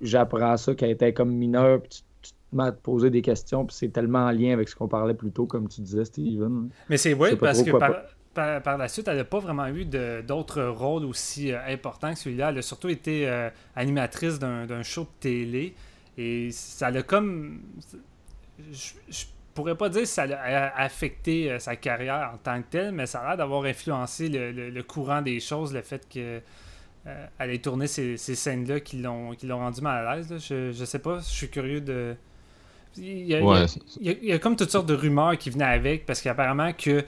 j'apprends ça qu'elle était comme mineure, puis tu, te mets à te poser des questions, puis c'est tellement en lien avec ce qu'on parlait plus tôt, comme tu disais, Steven. Mais c'est vrai, parce que par, la suite, elle n'a pas vraiment eu d'autres rôles aussi euh, importants que celui-là. Elle a surtout été euh, animatrice d'un show de télé, et ça l'a comme. je pourrais pas dire que ça a affecté euh, sa carrière en tant que telle, mais ça a l'air d'avoir influencé le, courant des choses, le fait qu'elle euh, ait tourné ces, scènes-là qui l'ont rendu mal à l'aise. Je, je sais pas, je suis curieux de. Il y, a, comme toutes sortes de rumeurs qui venaient avec, parce qu'apparemment que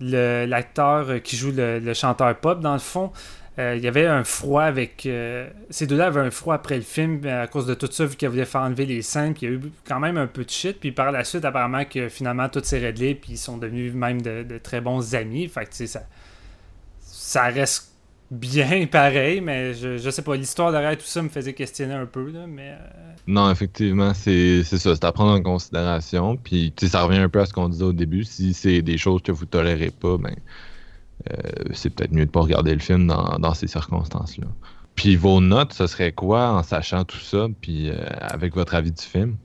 l'acteur qui joue le, chanteur pop, dans le fond, euh, il y avait un froid avec. Euh, ces deux-là avaient un froid après le film à cause de tout ça, vu qu'elle voulait faire enlever les scènes. Puis il y a eu quand même un peu de shit. Puis par la suite, apparemment, que finalement, tout s'est réglé. Puis ils sont devenus même de, très bons amis. Fait que, tu sais, ça, ça reste bien [laughs] pareil, mais je, je sais pas. L'histoire derrière tout ça me faisait questionner un peu. Là, mais, euh, Non, effectivement, c'est ça. C'est à prendre en considération. Puis, tu sais, ça revient un peu à ce qu'on disait au début. Si c'est des choses que vous tolérez pas, ben euh, c'est peut-être mieux de pas regarder le film dans, ces circonstances-là. Puis vos notes, ce serait quoi en sachant tout ça, puis euh, avec votre avis du film?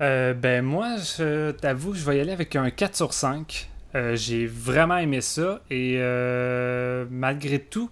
Euh, ben moi, je t'avoue, je vais y aller avec un 4 sur 5. J'ai vraiment aimé ça et malgré tout,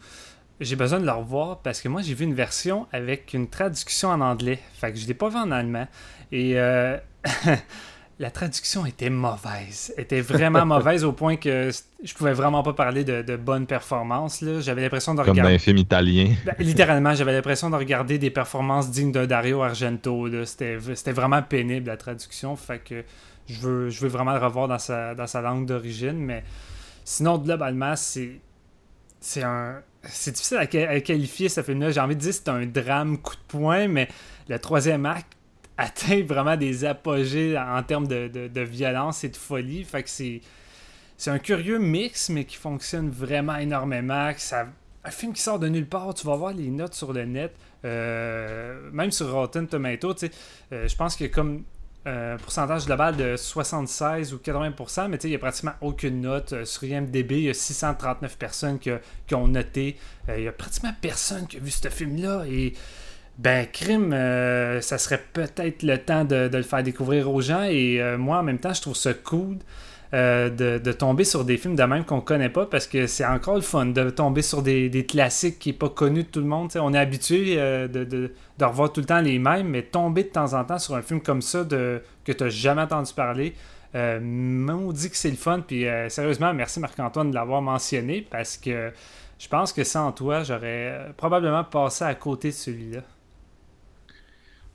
j'ai besoin de le revoir parce que moi j'ai vu une version avec une traduction en anglais. Fait que je l'ai pas vu en allemand. Et [laughs] la traduction était mauvaise. était vraiment [laughs] mauvaise au point que je pouvais vraiment pas parler de, de bonne performance. J'avais l'impression de regarder. Comme un film italien. Ben, littéralement, j'avais l'impression de regarder des performances dignes de Dario Argento. C'était vraiment pénible la traduction. Fait que je veux, je veux vraiment le revoir dans sa, dans sa langue d'origine. Mais sinon, globalement, c'est. C'est un. C'est difficile à, qualifier ce film-là. J'ai envie de dire que c'est un drame coup de poing, mais le troisième acte [laughs] atteint vraiment des apogées en termes de, violence et de folie. Fait que c'est. C'est un curieux mix, mais qui fonctionne vraiment énormément. Ça, un film qui sort de nulle part, tu vas voir les notes sur le net, euh, même sur Rotten Tomato, euh, je pense a comme euh, pourcentage global de 76 ou 80%, mais il n'y a pratiquement aucune note. sur IMDB, il y a 639 personnes qui, ont noté. il y a pratiquement personne qui a vu ce film-là. Et ben, crime, euh, ça serait peut-être le temps de, le faire découvrir aux gens. Et euh, moi, en même temps, je trouve ça cool euh, de, tomber sur des films de même qu'on connaît pas parce que c'est encore le fun de tomber sur des, classiques qui n'est pas connu de tout le monde. on est habitué de, revoir tout le temps les mêmes, mais tomber de temps en temps sur un film comme ça de, que tu n'as jamais entendu parler. on dit que c'est le fun. Puis sérieusement, merci Marc-Antoine de l'avoir mentionné parce que je pense que sans toi, j'aurais probablement passé à côté de celui-là.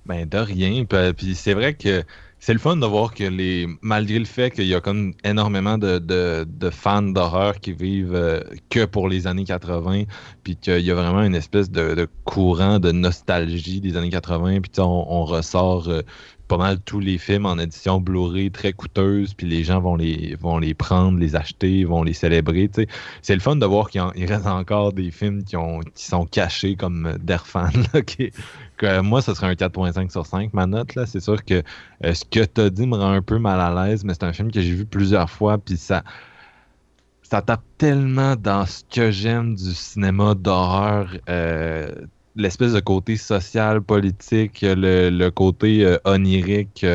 Ben, de rien. Puis c'est vrai que c'est le fun de voir que les malgré le fait qu'il y a comme énormément de, de, fans d'horreur qui vivent euh, que pour les années 80, puis qu'il y a vraiment une espèce de, courant de nostalgie des années 80, puis on, ressort euh, pas mal tous les films en édition Blu-ray très coûteuse, puis les gens vont les, vont les prendre, les acheter, vont les célébrer. C'est le fun de voir qu'il reste encore des films qui, ont, qui sont cachés comme Derfan. [laughs] que, moi, ce serait un 4.5 sur 5, ma note. C'est sûr que euh, ce que tu as dit me rend un peu mal à l'aise, mais c'est un film que j'ai vu plusieurs fois, puis ça ça tape tellement dans ce que j'aime du cinéma d'horreur. Euh, l'espèce de côté social, politique, le, côté euh, onirique.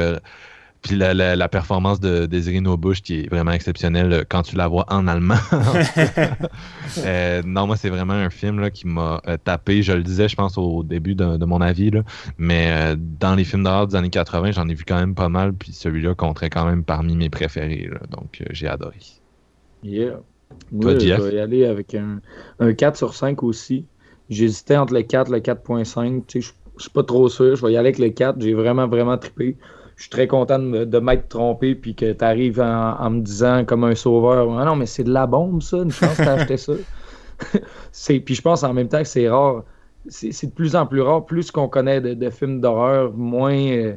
Puis la, la, la performance de Desiree Bush qui est vraiment exceptionnelle euh, quand tu la vois en allemand. [laughs] [laughs] euh, non, moi, c'est vraiment un film là, qui m'a euh, tapé. Je le disais, je pense, au début de, de mon avis. Là. Mais euh, dans les films d'horreur des années 80, j'en ai vu quand même pas mal. Puis celui-là compterait quand même parmi mes préférés. Là. Donc, j'ai adoré. Yeah. Moi, je vais y aller avec un, un 4 sur 5 aussi. J'hésitais entre le 4 et le 4.5. Tu sais, Je je suis pas trop sûr. Je vais y aller avec le 4. J'ai vraiment, vraiment trippé. Je suis très content de, m'être trompé puis que tu arrives en, me disant comme un sauveur Ah non, mais c'est de la bombe, ça. Une chance t'as acheté ça. [laughs] puis je pense en même temps que c'est rare. C'est, de plus en plus rare. Plus qu'on connaît de, films d'horreur, moins. euh,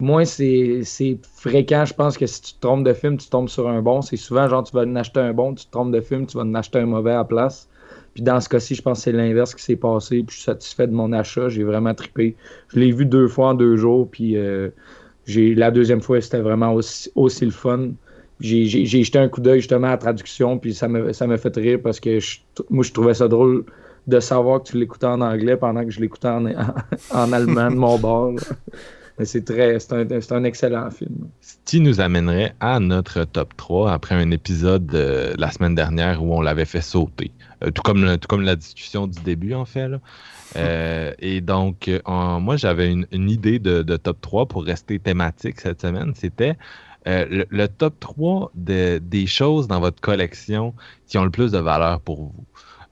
moins c'est c'est fréquent, je pense que si tu te trompes de film, tu tombes sur un bon. C'est souvent genre tu vas en acheter un bon, tu te trompes de film, tu vas en acheter un mauvais à la place. Puis dans ce cas-ci, je pense que c'est l'inverse qui s'est passé. Puis je suis satisfait de mon achat. J'ai vraiment trippé. Je l'ai vu deux fois en deux jours. Puis euh, j'ai la deuxième fois, c'était vraiment aussi, aussi le fun. J'ai j'ai- j'ai jeté un coup d'œil justement à la traduction. Puis ça me, ça m'a fait rire parce que je- moi, je trouvais ça drôle de savoir que tu l'écoutais en anglais pendant que je l'écoutais en, [laughs] en allemand de mon [laughs] bord. là. Mais c'est très, c'est un, c'est un excellent film. Ce qui nous amènerait à notre top 3 après un épisode euh, la semaine dernière où on l'avait fait sauter? Euh, tout, comme le- tout comme la discussion du début, en fait. là. Euh, et donc, euh, en- moi, j'avais une, idée de, de top 3 pour rester thématique cette semaine. C'était euh, le, le top 3 de- des choses dans votre collection qui ont le plus de valeur pour vous.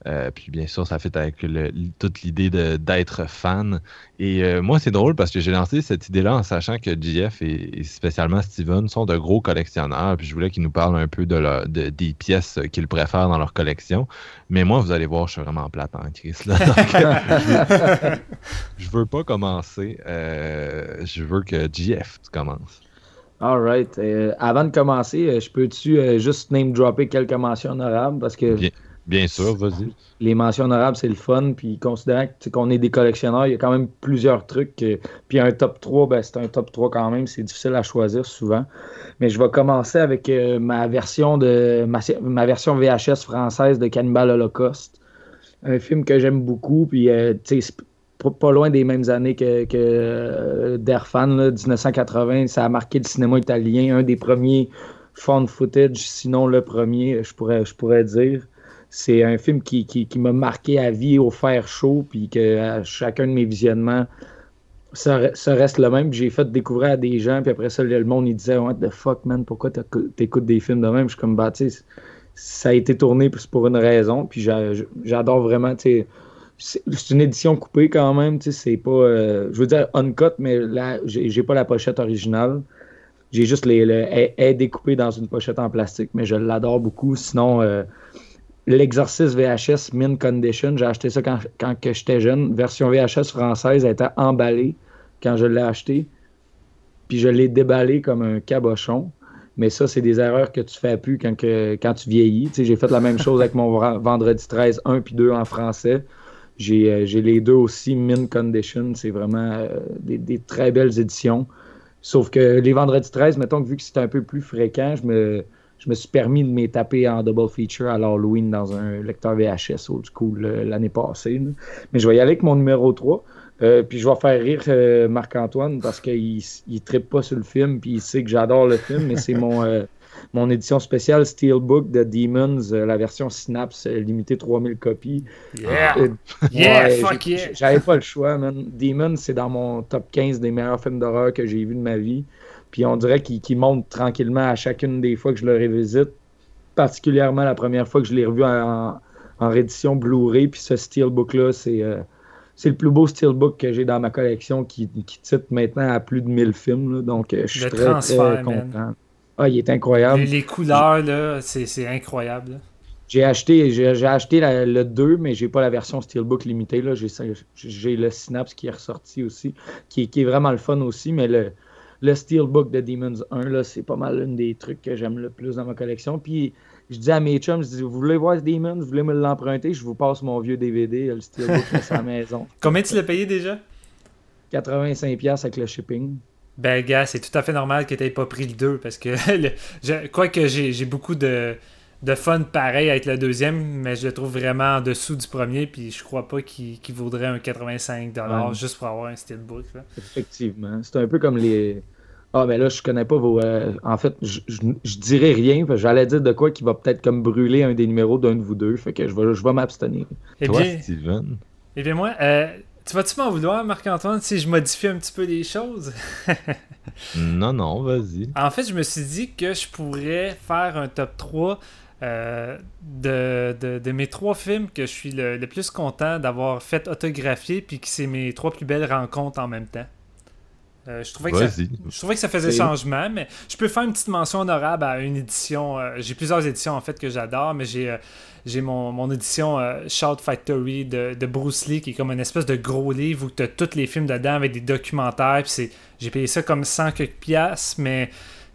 Euh, puis bien sûr, ça fait avec le- toute l'idée de- d'être fan. Et euh, moi, c'est drôle parce que j'ai lancé cette idée-là en sachant que JF et, et spécialement Steven sont de gros collectionneurs. Puis je voulais qu'ils nous parlent un peu de, leur- de- des pièces qu'ils préfèrent dans leur collection. Mais moi, vous allez voir, je suis vraiment plate en crise. Là. Donc, [laughs] je veux pas commencer. Euh, je veux que JF, tu commences. Alright. avant de commencer, je peux-tu euh, juste name dropper quelques mentions honorables? Parce que Bien. Bien sûr, vas-y. les mentions honorables, c'est le fun. Puis considérant qu'on est des collectionneurs, il y a quand même plusieurs trucs. puis un top 3, ben, c'est un top 3 quand même. C'est difficile à choisir souvent. Mais je vais commencer avec euh, ma version de ma, ma version VHS française de Cannibal Holocaust. Un film que j'aime beaucoup. Puis euh, pas, loin des mêmes années que, que euh, Derfan, là, 1980. Ça a marqué le cinéma italien. Un des premiers found footage, sinon le premier, je pourrais, je pourrais dire. C'est un film qui, qui, qui m'a marqué à vie au fer chaud, puis que chacun de mes visionnements, ça, re- ça reste le même. J'ai fait découvrir à des gens, puis après ça, le, monde, il disait What the fuck, man, pourquoi t'écou- t'écoutes des films de même? Je suis comme, bah, tu sais, ça a été tourné pour une raison, puis j'a- j'adore vraiment, tu sais. C'est une édition coupée quand même, tu sais, c'est pas. euh, je veux dire uncut, mais là, j'ai pas la pochette originale. J'ai juste les, le, est découpée dans une pochette en plastique, mais je l'adore beaucoup. Sinon, euh, L'Exorciste VHS Mint Condition, j'ai acheté ça quand, j'étais jeune. Version VHS française, elle était emballée quand je l'ai acheté. Puis je l'ai déballé comme un cabochon. Mais ça, c'est des erreurs que tu fais plus quand, tu vieillis. J'ai fait la même chose avec mon Vendredi 13, 1 puis 2 en français. J'ai euh, j'ai les deux aussi, Mint Condition. C'est vraiment euh, des, des très belles éditions. Sauf que les Vendredis 13, mettons que vu que c'est un peu plus fréquent, je me, je me suis permis de m'y taper en double feature à l'Halloween dans un lecteur VHS school euh, l'année passée. là. Mais je vais y aller avec mon numéro 3. Euh, puis je vais faire rire euh, Marc-Antoine parce qu'il ne trippe pas sur le film, puis il sait que j'adore le film, mais c'est mon, euh, mon édition spéciale Steelbook de Demons, la version Synapse limitée 3000 copies. Yeah! Yeah, ouais, fuck yeah. J'avais pas le choix, man. Demon, c'est dans mon top 15 des meilleurs films d'horreur que j'ai vu de ma vie. Puis on dirait qu'il qu'il monte tranquillement à chacune des fois que je le révisite. Particulièrement la première fois que je l'ai revu en, en réédition Blu-ray. Puis ce Steelbook-là, c'est euh, c'est le plus beau Steelbook que j'ai dans ma collection qui, qui titre maintenant à plus de 1000 films. là. Donc euh, je suis Le très, transfert, très man. content. Ah, il est incroyable. Les, les couleurs, là, c'est incroyable. là. J'ai acheté, j'ai, acheté la- le 2, mais j'ai pas la version Steelbook limitée. Là. J'ai, le Synapse qui est ressorti aussi, qui, qui est vraiment le fun aussi, mais le, le Steelbook de Demons 1, là, c'est pas mal un des trucs que j'aime le plus dans ma collection. Puis je dis à mes chums, je dis, vous voulez voir Demons, vous voulez me l'emprunter, je vous passe mon vieux DVD, le Steelbook à la maison. [laughs] Combien tu l'as payé déjà? 85$ avec le shipping. Ben, gars, c'est tout à fait normal que tu pas pris le 2 parce que, [laughs] le- je, quoique j'ai j'ai beaucoup de, de fun pareil avec le deuxième, mais je le trouve vraiment en dessous du premier, puis je crois pas qu'il qu'il vaudrait un 85$ Ouais. juste pour avoir un steelbook. là. Effectivement. C'est un peu comme les. Ah, mais là, je connais pas vos. euh, en fait, je, je, je dirais rien. parce que J'allais dire de quoi qui va peut-être comme brûler un des numéros d'un de vous deux. Fait que je vais, je vais m'abstenir. Eh Toi, bien, Steven? eh bien moi, euh, tu vas-tu m'en vouloir, Marc-Antoine, si je modifie un petit peu les choses? Non, non, vas-y. En fait, je me suis dit que je pourrais faire un top 3 euh, de, de- de mes trois films que je suis le, le plus content d'avoir fait autographier, puis que c'est mes trois plus belles rencontres en même temps. Euh, je, trouvais que ça, je trouvais que ça faisait changement, mais je peux faire une petite mention honorable à une édition. euh, j'ai plusieurs éditions en fait que j'adore, mais j'ai euh, j'ai mon, mon édition euh, Shout Factory de, de Bruce Lee qui est comme une espèce de gros livre où tu as tous les films dedans avec des documentaires. Puis c'est- j'ai payé ça comme 100 quelques piastres, mais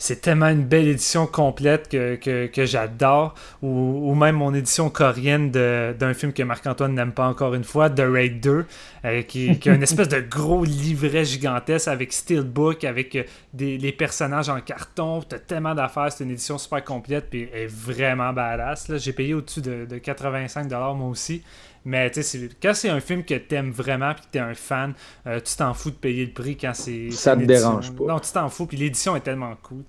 c'est tellement une belle édition complète que, j'adore. Ou, même mon édition coréenne d'un film que Marc-Antoine n'aime pas encore une fois, The Raid 2, euh, qui, qui a une espèce de gros livret gigantesque avec Steelbook, avec euh, des, les personnages en carton. T'as tellement d'affaires, c'est une édition super complète, puis elle est vraiment badass. J'ai payé au-dessus de, de 85$ moi aussi. Mais tu sais, quand c'est un film que t'aimes vraiment puis que t'es un fan, euh, tu t'en fous de payer le prix quand c'est. Ça te dérange pas. Non, tu t'en fous, puis l'édition est tellement cool.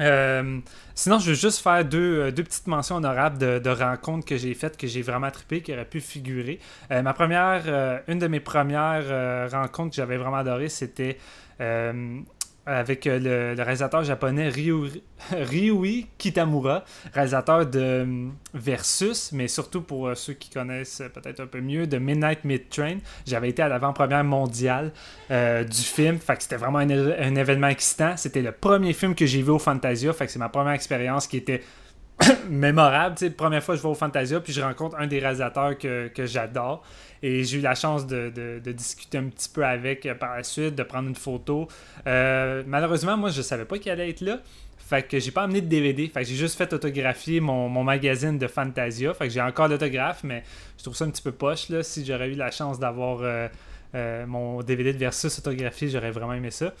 Euh, sinon, je veux juste faire deux, euh, deux petites mentions honorables de, de rencontres que j'ai faites, que j'ai vraiment trippé, qui auraient pu figurer. Euh, ma première, euh, une de mes premières rencontres que j'avais vraiment adoré, c'était avec euh, le, réalisateur japonais Ryu, [laughs] Ryui Kitamura, réalisateur de euh, Versus, mais surtout pour euh, ceux qui connaissent peut-être un peu mieux, de Midnight Mid Train. J'avais été à l'avant-première mondiale du film, fait que c'était vraiment un, un événement excitant. C'était le premier film que j'ai vu au Fantasia, fait que c'est ma première expérience qui était [coughs] mémorable. Tu sais, la première fois je vais au Fantasia, puis je rencontre un des réalisateurs que, j'adore. Et j'ai eu la chance de, discuter un petit peu avec euh, par la suite, de prendre une photo. Euh, malheureusement, moi, je savais pas qu'il allait être là. Fait que j'ai pas amené de DVD. Fait que j'ai juste fait autographier mon, magazine de Fantasia. Fait que j'ai encore l'autographe, mais je trouve ça un petit peu poche. Là. Si j'aurais eu la chance d'avoir euh, mon DVD de Versus autographié, j'aurais vraiment aimé ça.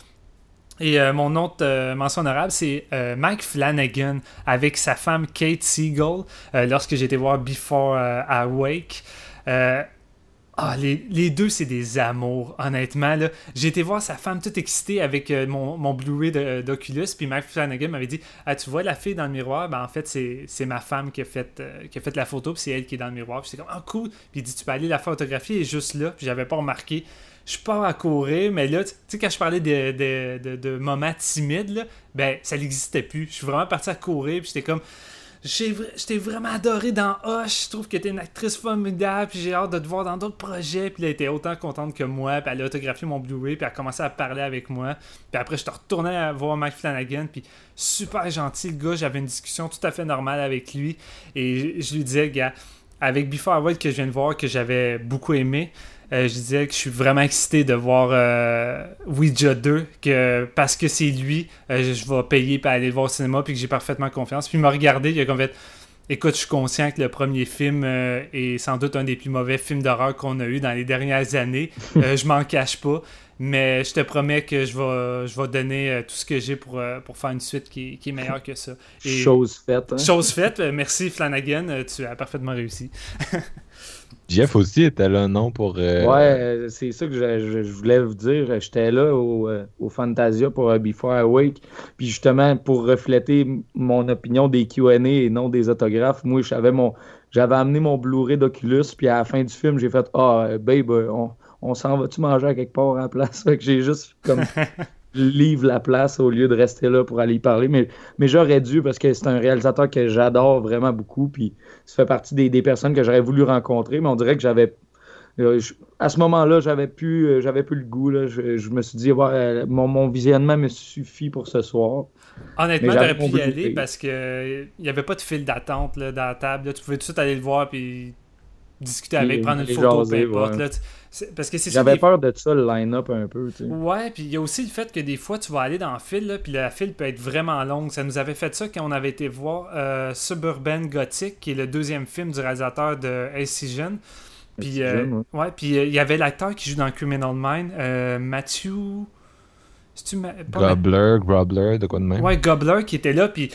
Et euh, mon autre euh, mention honorable, c'est euh, Mike Flanagan avec sa femme Kate Siegel lorsque été voir Before Awake. Ah, les, deux, c'est des amours, honnêtement. J'ai été voir sa femme toute excitée avec mon, Blu-ray d'Oculus, puis Mike Flanagan m'avait dit Ah, tu vois la fille dans le miroir Ben, en fait, c'est ma femme qui a fait, la photo, puis c'est elle qui est dans le miroir. Puis c'est comme Ah, cool. Puis il dit Tu peux aller la photographier, juste là. Puis j'avais pas remarqué. Je pars à courir, mais là, tu sais, quand je parlais de, de, de- moments timides, ben, ça n'existait plus. Je suis vraiment parti à courir, puis j'étais comme. Je t'ai vraiment adoré dans Hush. Je trouve que t'es une actrice formidable. Puis j'ai hâte de te voir dans d'autres projets. Puis elle était autant contente que moi. Puis elle a autographié mon Blu-ray. Puis elle a commencé à parler avec moi. Puis après, je te retournais à voir Mike Flanagan. Puis super gentil, le gars. J'avais une discussion tout à fait normale avec lui. Et je lui disais, gars, avec Before Awake que je viens de voir, que j'avais beaucoup aimé. Euh, je disais que je suis vraiment excité de voir euh, Ouija 2 que, parce que c'est lui, euh, je, je vais payer pour aller le voir au cinéma puis que j'ai parfaitement confiance. Puis il m'a regardé, il a comme fait Écoute, je suis conscient que le premier film est sans doute un des plus mauvais films d'horreur qu'on a eu dans les dernières années. [laughs] Je m'en cache pas. Mais je te promets que je vais, je vais donner tout ce que j'ai pour, pour faire une suite qui, qui est meilleure que ça. Et- Chose faite. hein? Chose faite, merci Flanagan, tu as parfaitement réussi. [laughs] Jeff aussi était là, non, pour. euh, Ouais, c'est ça que je, je- je voulais vous dire. J'étais là au, euh, au Fantasia pour euh, Before Awake. Puis justement, pour refléter mon opinion des QA et non des autographes, moi, j'avais mon. J'avais amené mon Blu-ray d'Oculus, puis à la fin du film, j'ai fait Ah, euh, babe, on, on s'en va-tu manger à quelque part à la place? [laughs] Fait que j'ai juste comme [laughs] livre la place au lieu de rester là pour aller y parler. Mais, mais j'aurais dû parce que c'est un réalisateur que j'adore vraiment beaucoup. Puis ça fait partie des, des personnes que j'aurais voulu rencontrer. Mais on dirait que j'avais. euh, à ce moment-là, j'avais plus, euh, j'avais plus le goût. Là. Je, je me suis dit, ouais, euh, mon, mon visionnement me suffit pour ce soir. Honnêtement, t'aurais j'avais pu y aller parce que il n'y avait pas de file d'attente dans la table. là. Tu pouvais tout de suite aller le voir puis discuter avec, prendre une photo, jaser, peu importe. ouais. là. Parce que c'est. J'avais peur de ça, le line-up un peu. tu sais. Ouais, puis il y a aussi le fait que des fois, tu vas aller dans le fil, là, puis la file peut être vraiment longue. Ça nous avait fait ça quand on avait été voir euh, Suburban Gothic, qui est le deuxième film du réalisateur de Incision. Puis, euh, ouais, puis euh, il y avait l'acteur qui joue dans Criminal Mind, Matthew. Ma- Gobbler, Grobler, de quoi de même? Ouais, Gobbler qui était là, puis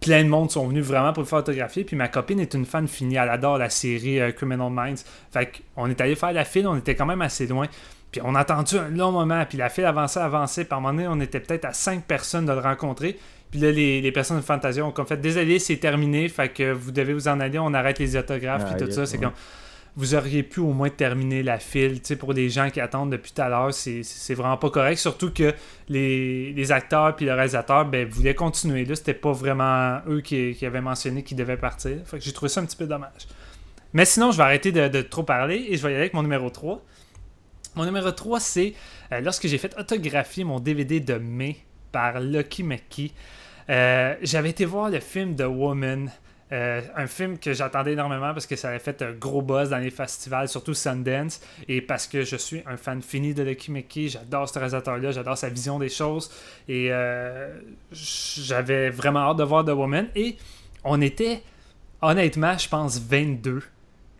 plein de monde sont venus vraiment pour le faire photographier. Puis ma copine est une fan finie, elle adore la série euh, Criminal Minds. Fait qu'on est allé faire la file, on était quand même assez loin. Puis on a attendu un long moment, puis la file avançait, avançait. Puis à un moment donné, on était peut-être à cinq personnes de le rencontrer. Puis là, les, les personnes de Fantasia ont comme fait Désolé, c'est terminé, fait que vous devez vous en aller, on arrête les autographes, puis Ah, tout yes, ça. C'est ouais. comme vous auriez pu au moins terminer la file. Pour des gens qui attendent depuis tout à l'heure, c'est vraiment pas correct. Surtout que les, acteurs puis le réalisateur ben, voulaient continuer. Là, c'était pas vraiment eux qui, avaient mentionné qu'ils devaient partir. J'ai trouvé ça un petit peu dommage. Mais sinon, je vais arrêter de, de trop parler et je vais y aller avec mon numéro 3. Mon numéro 3, c'est euh, lorsque j'ai fait autographier mon DVD de mai par Lucky McKee. Euh, J'avais été voir le film The Woman. Euh, un film que j'attendais énormément parce que ça avait fait un gros buzz dans les festivals, surtout Sundance, et parce que je suis un fan fini de Lucky McKee, j'adore ce réalisateur-là, j'adore sa vision des choses, et euh, j'avais vraiment hâte de voir The Woman, et on était, honnêtement, je pense 22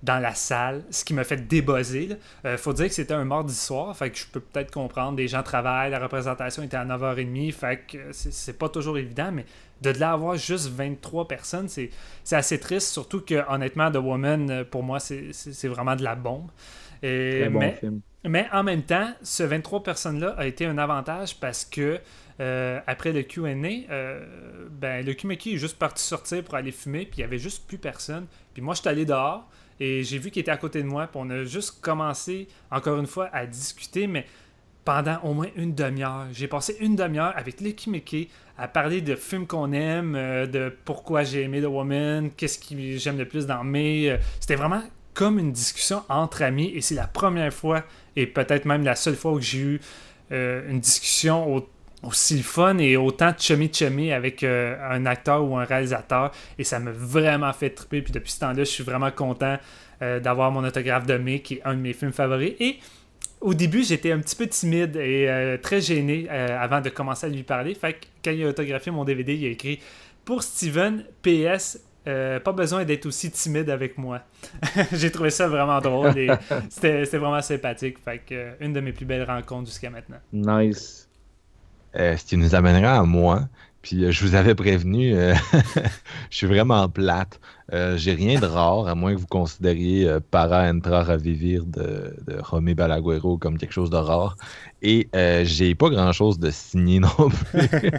dans la salle, ce qui m'a fait débuzzer. Il faut dire que c'était un mardi soir, fait que je peux peut-être comprendre, des gens travaillent, la représentation était à 9h30, fait que c'est pas toujours évident, mais de là avoir juste 23 personnes, c'est assez triste, surtout que honnêtement, The Woman, euh, pour moi, c'est vraiment de la bombe. Et, bon mais, film. mais en même temps, ce 23 personnes-là a été un avantage parce que euh, après le QA, euh, ben, le QMQ est juste parti sortir pour aller fumer, puis il y avait juste plus personne. Puis moi, je suis allé dehors et j'ai vu qu'il était à côté de moi, puis on a juste commencé, encore une fois, à discuter, mais pendant au moins une demi-heure. J'ai passé une demi-heure avec Lucky Mickey à parler de films qu'on aime, euh, de pourquoi j'ai aimé The Woman, qu'est-ce que j'aime le plus dans May. euh, C'était vraiment comme une discussion entre amis et c'est la première fois et peut-être même la seule fois où j'ai eu euh, une discussion au- aussi fun et autant chummy chummy avec euh, un acteur ou un réalisateur et ça m'a vraiment fait triper puis depuis ce temps-là je suis vraiment content euh, d'avoir mon autographe de May qui est un de mes films favoris et au début, j'étais un petit peu timide et euh, très gêné avant de commencer à lui parler. Fait que quand il a autographié mon DVD, il a écrit Pour Steven, PS, euh, pas besoin d'être aussi timide avec moi. [laughs] J'ai trouvé ça vraiment drôle et [laughs] c'était vraiment sympathique. Fait que, une de mes plus belles rencontres jusqu'à maintenant. Nice. Euh, ce qui nous amènera à moi. Puis euh, je vous avais prévenu, euh, [laughs] je suis vraiment plate. Euh, J'ai rien de rare, à moins que vous considériez euh, Para Entra Revivir de, de Romé Balaguero comme quelque chose de rare. Et euh, j'ai pas grand chose de signé [laughs] non plus.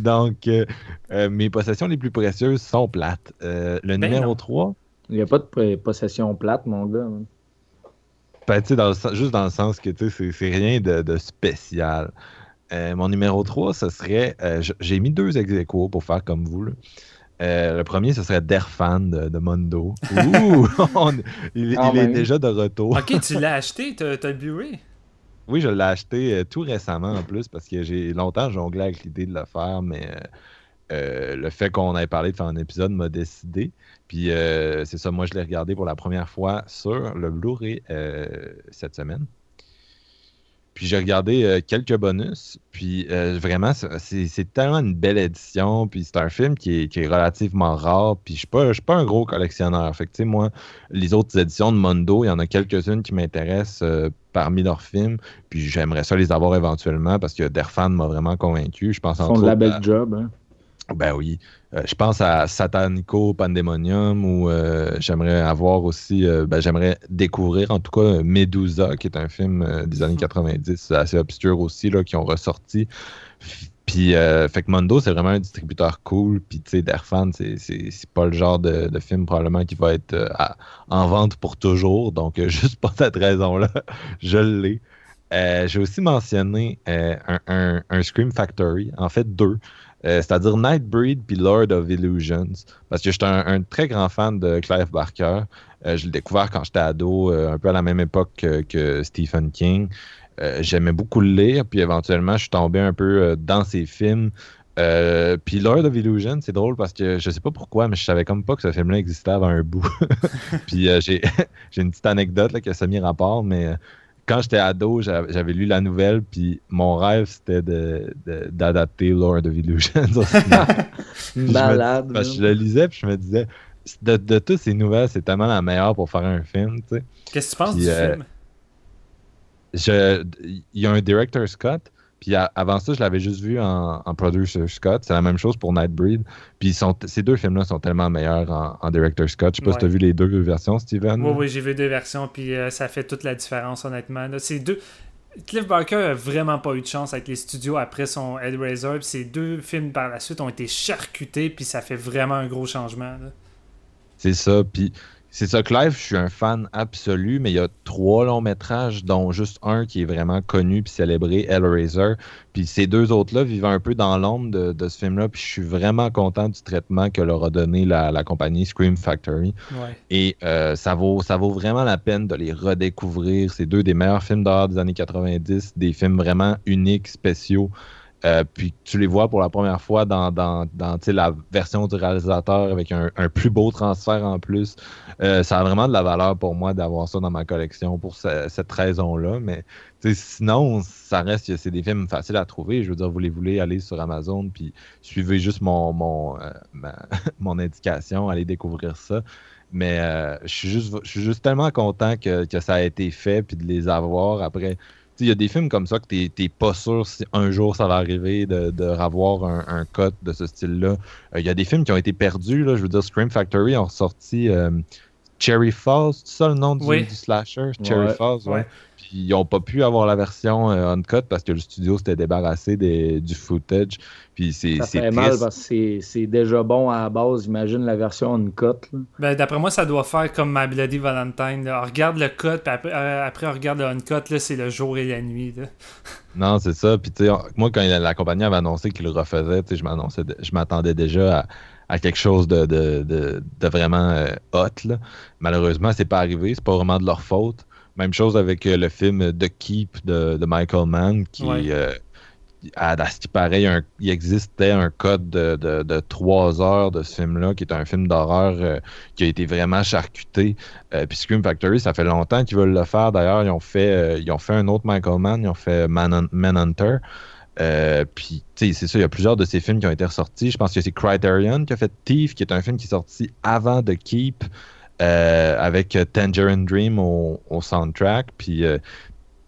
Donc, euh, euh, mes possessions les plus précieuses sont plates. Euh, le Ben numéro non. 3, Il n'y a pas de possession plate, mon gars. hein. Ben, tu sais, dans le juste dans le sens que tu sais, c'est- c'est rien de, de spécial. Euh, mon numéro 3, ce serait. euh, J'ai mis deux ex pour faire comme vous. là. Euh, le premier, ce serait Derfan de, de Mondo. Ouh! [laughs] [laughs] On- il Ah il est ben. déjà de retour. Ok, tu l'as acheté, t'as Blu-ray Oui, je l'ai acheté euh, tout récemment en plus parce que j'ai longtemps jonglé avec l'idée de le faire, mais euh, euh, le fait qu'on ait parlé de faire un épisode m'a décidé. Puis euh, c'est ça, moi je l'ai regardé pour la première fois sur le Blu-ray euh, cette semaine. Puis j'ai regardé euh, quelques bonus. Puis euh, vraiment, c'est- tellement une belle édition. Puis c'est un film qui est, qui est relativement rare. Puis je suis pas, je suis pas un gros collectionneur. Fait que moi, les autres éditions de Mondo, il y en a quelques-unes qui m'intéressent euh, parmi leurs films. Puis j'aimerais ça les avoir éventuellement parce que Derfan m'a vraiment convaincu. Je pense Ils entre font de la belle à- job. Hein. Ben oui. Euh, je pense à Satanico Pandemonium ou euh, j'aimerais avoir aussi, euh, ben, j'aimerais découvrir en tout cas Medusa, qui est un film euh, des années 90 assez obscur aussi, là, qui ont ressorti. Puis, fait que Mondo, c'est vraiment un distributeur cool. Puis, tu sais, Derfan, c'est- c'est c'est pas le genre de, de film probablement qui va être à- en vente pour toujours. Donc, [laughs] juste pour cette raison-là, je l'ai. J'ai aussi mentionné un, un- un Scream Factory, en fait deux. Euh, c'est-à-dire Nightbreed puis Lord of Illusions. Parce que j'étais un, un très grand fan de Clive Barker. Euh, je l'ai découvert quand j'étais ado, euh, un peu à la même époque que, Stephen King. J'aimais beaucoup le lire, puis éventuellement, je suis tombé un peu dans ses films. Puis Lord of Illusion, c'est drôle parce que je sais pas pourquoi, mais je savais comme pas que ce film-là existait avant un bout. [laughs] puis euh, [laughs] j'ai une petite anecdote là, qui a semi-rapport, mais quand j'étais ado, j'avais lu la nouvelle, puis mon rêve, c'était de- de- d'adapter Lord of Illusions au cinéma. [laughs] me- Malade. Parce que je le lisais, puis je me disais, de, de toutes ces nouvelles, c'est tellement la meilleure pour faire un film, tu sais. Qu'est-ce que tu penses Puis, du euh, film? Je- Il y a un director Scott, puis avant ça, je l'avais juste vu en, en producer Scott. C'est la même chose pour Nightbreed. Puis sont, ces deux films-là sont tellement meilleurs en, en director Scott. Je sais pas si tu as vu les deux versions, Steven. Oui, oui, j'ai vu deux versions, puis euh, ça fait toute la différence, honnêtement. là. C'est deux. Cliff Barker a vraiment pas eu de chance avec les studios après son Hellraiser. Puis ces deux films par la suite ont été charcutés, puis ça fait vraiment un gros changement. là. C'est ça. Puis c'est ça, Clive, je suis un fan absolu, mais il y a trois longs métrages, dont juste un qui est vraiment connu puis célébré, Hellraiser. Puis ces deux autres-là vivent un peu dans l'ombre de, de ce film-là. Puis je suis vraiment content du traitement que leur a donné la, la compagnie Scream Factory. Ouais. Et euh, ça, vaut, ça vaut vraiment la peine de les redécouvrir. C'est deux des meilleurs films d'horreur des années 90, des films vraiment uniques, spéciaux. Euh, puis tu les vois pour la première fois dans, la version du réalisateur avec un, plus beau transfert en plus. Euh, ça a vraiment de la valeur pour moi d'avoir ça dans ma collection pour ce- cette raison-là. Mais sinon, ça reste que c'est des films faciles à trouver. Je veux dire, vous les voulez aller sur Amazon, puis suivez juste mon, euh, [laughs] indication, allez découvrir ça. Mais euh, je suis juste, juste tellement content que, que ça a été fait, puis de les avoir après. Tu Il y a des films comme ça que t'es t'es pas sûr si un jour ça va arriver de, de revoir un, un cut de ce style-là. Euh, Il y a des films qui ont été perdus. Là, je veux dire, Scream Factory ont ressorti euh, Cherry Falls, c'est ça le nom du, Oui. du slasher? Cherry Ouais. Falls, ouais. Ouais. Puis ils ont pas pu avoir la version euh, uncut parce que le studio s'était débarrassé des- du footage. Puis c'est Ça c'est fait mal parce que c'est- déjà bon à la base. Imagine la version uncut. Ben, D'après moi, ça doit faire comme My Bloody Valentine. là. On regarde le cut, puis après, euh, après on regarde le uncut, là, c'est le jour et la nuit. là. [laughs] Non, c'est ça. Puis, tu sais, moi, quand la compagnie avait annoncé qu'il le refaisait, je m'annonçais- je m'attendais déjà à, à quelque chose de, de, de, de vraiment euh, hot. Là. Malheureusement, c'est pas arrivé. C'est pas vraiment de leur faute. Même chose avec euh, le film The Keep de, de Michael Mann, qui, Ouais. euh, à, à ce qui paraît, il, un- existait un code de, de, heures de ce film-là, qui est un film d'horreur euh, qui a été vraiment charcuté. Euh, puis Scream Factory, ça fait longtemps qu'ils veulent le faire. D'ailleurs, ils ont fait ils ont fait un autre Michael Mann, ils ont fait Man- Manhunter. Euh, puis, tu sais, c'est ça, il y a plusieurs de ces films qui ont été ressortis. Je pense que c'est Criterion qui a fait Thief, qui est un film qui est sorti avant The Keep, avec Tangerine Dream au, au soundtrack. Puis, euh,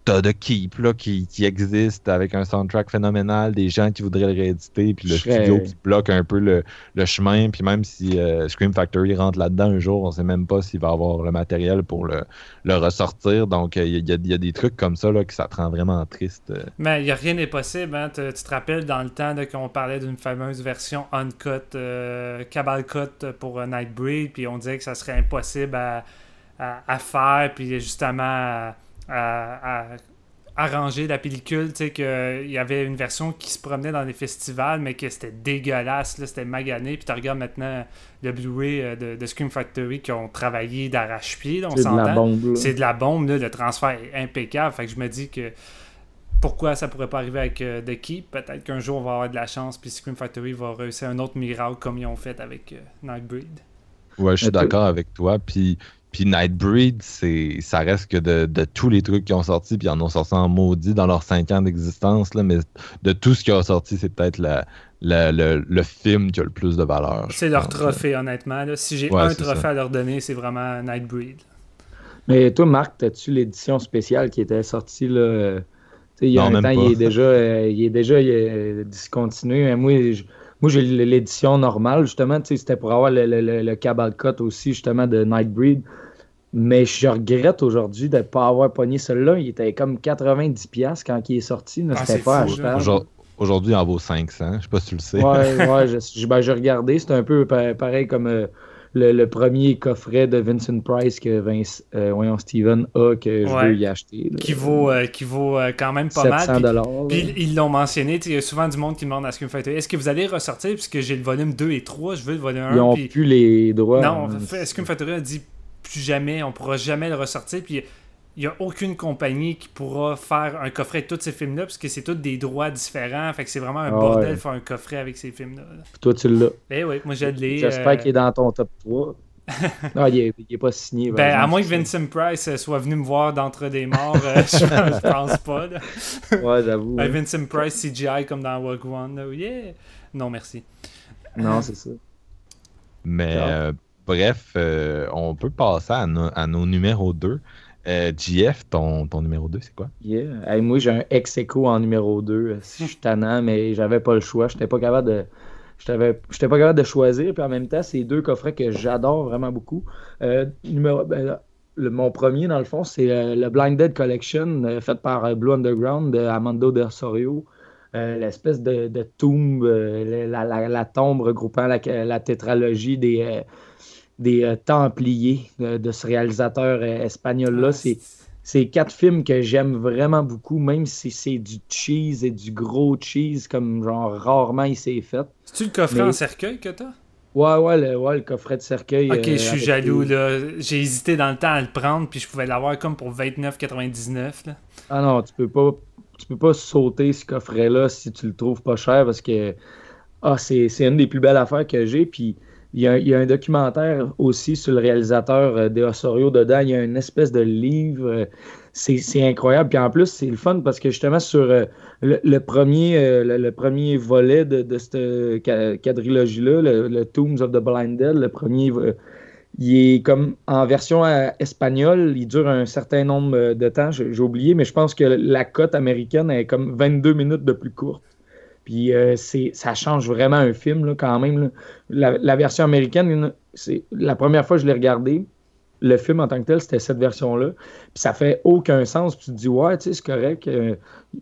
t'as The Keep, là, qui, qui existe avec un soundtrack phénoménal, des gens qui voudraient le rééditer, puis le Je serais- studio qui bloque un peu le, le chemin. Puis même si euh, Scream Factory rentre là-dedans un jour, on sait même pas s'il va avoir le matériel pour le, le ressortir. Donc, euh, il y, a- il y a des trucs comme ça là, que ça te rend vraiment triste. euh. Mais il n'y a rien n'est possible. Hein. Tu, tu te rappelles dans le temps qu'on parlait d'une fameuse version uncut, euh, Cabal Cut pour euh, Nightbreed, puis on disait que ça serait impossible à, à, à faire, puis justement à, à- à arranger la pellicule, tu sais, qu'il y avait une version qui se promenait dans les festivals, mais que c'était dégueulasse, là, c'était magané, puis tu regardes maintenant le Blu-ray euh, de, de Scream Factory qui ont travaillé d'arrache-pied, on C'est de la s'entend. bombe. là. C'est de la bombe, là, le transfert est impeccable. Fait que je me dis que pourquoi ça pourrait pas arriver avec euh, The Keep? Peut-être qu'un jour on va avoir de la chance, puis Scream Factory va réussir un autre miracle comme ils ont fait avec euh, Nightbreed. Ouais, je suis d'accord avec toi. Puis, puis Nightbreed, c'est, ça reste que de, de tous les trucs qui ont sorti, puis ils en ont sorti en maudit dans leurs cinq ans d'existence, là, mais de tout ce qui a sorti, c'est peut-être la, la- le, le film qui a le plus de valeur. C'est leur pense. trophée, honnêtement. là. Si j'ai Ouais, un trophée ça. à leur donner, c'est vraiment Nightbreed. Mais toi, Marc, as-tu l'édition spéciale qui était sortie là? il y a Non, un même temps, pas. il est déjà, euh, il est déjà discontinué. Mais moi, je- moi j'ai l'édition normale, justement. tu sais, C'était pour avoir le, le, le, le Cabal Cut aussi, justement, de Nightbreed. Mais je regrette aujourd'hui de ne pas avoir pogné celui-là. Il était comme 90$ quand il est sorti. Ah, C'était pas fou, achetable. Aujourd- Aujourd'hui, il en vaut 500. Je sais pas si tu le sais. Ouais, [laughs] ouais, je- ben, j'ai regardé. C'est un peu pa- pareil comme euh, le, le premier coffret de Vincent Price que Vince, euh, voyons, Steven a que je Ouais. veux y acheter. là. Qui vaut, euh, qui vaut euh, quand même pas 700 mal. Puis, puis ils l'ont mentionné, il y a souvent du monde qui demande à Scream Factory est-ce que vous allez ressortir Puisque j'ai le volume 2 et 3, je veux le volume 1. Ils ont puis- plus les droits. Non, hein. Scream Factory a dit plus jamais, on pourra jamais le ressortir. Puis il n'y a aucune compagnie qui pourra faire un coffret de tous ces films-là, parce que c'est tous des droits différents. Fait que c'est vraiment un Ah bordel ouais. faire un coffret avec ces films-là. toi, tu l'as. Eh oui, moi j'ai de les. J'espère euh, qu'il est dans ton top 3. [laughs] non, il est, il est pas signé. Ben, à moins que Vincent Price euh, soit venu me voir d'entre des morts, euh, je, [laughs] je pense pas. là. Ouais, j'avoue. Ben, ouais. Vincent Price CGI comme dans Rogue One. là. Yeah! Non, merci. Non, c'est ça. Mais euh, bref, euh, on peut passer à, no- à nos numéros 2. Euh, JF, ton, ton numéro 2, c'est quoi? Yeah. Moi, j'ai un ex aequo en numéro 2. Si je suis tannant, mais j'avais pas le choix. J'étais pas capable de. J'étais pas capable de choisir. Puis en même temps, c'est deux coffrets que j'adore vraiment beaucoup. Euh, ben, mon premier, dans le fond, c'est euh, le Blinded Collection euh, fait par euh, Blue Underground de Amando de Osorio. Euh, L'espèce de, tombe, euh, la, tombe regroupant la, tétralogie des, euh, des euh, Templiers de, de ce réalisateur euh, espagnol-là. C'est c'est quatre films que j'aime vraiment beaucoup, même si c'est du cheese et du gros cheese, comme genre rarement il s'est fait. C'est-tu le coffret Mais- en cercueil que t'as? Ouais, ouais, le, ouais, le coffret de cercueil. Ok, euh, je suis jaloux, les- là. J'ai hésité dans le temps à le prendre, puis je pouvais l'avoir comme pour 29,99, là. Ah non, tu peux pas, tu peux pas sauter ce coffret-là si tu le trouves pas cher parce que ah, c'est, c'est une des plus belles affaires que j'ai. Puis il y, a, un documentaire aussi sur le réalisateur euh, de Osorio dedans. Il y a une espèce de livre. c'est, incroyable. Puis en plus, c'est le fun parce que justement, sur euh, le, premier, euh, le, premier volet de, cette quadrilogie-là, le, Tombs of the Blinded, le premier. il est comme en version espagnole, il dure un certain nombre de temps, j'ai oublié, mais je pense que la cote américaine est comme 22 minutes de plus courte. Puis euh, ça change vraiment un film là, quand même. La, version américaine, c'est la première fois que je l'ai regardé, le film en tant que tel, c'était cette version-là. Puis ça fait aucun sens. Puis tu te dis, ouais, tu sais, c'est correct. euh,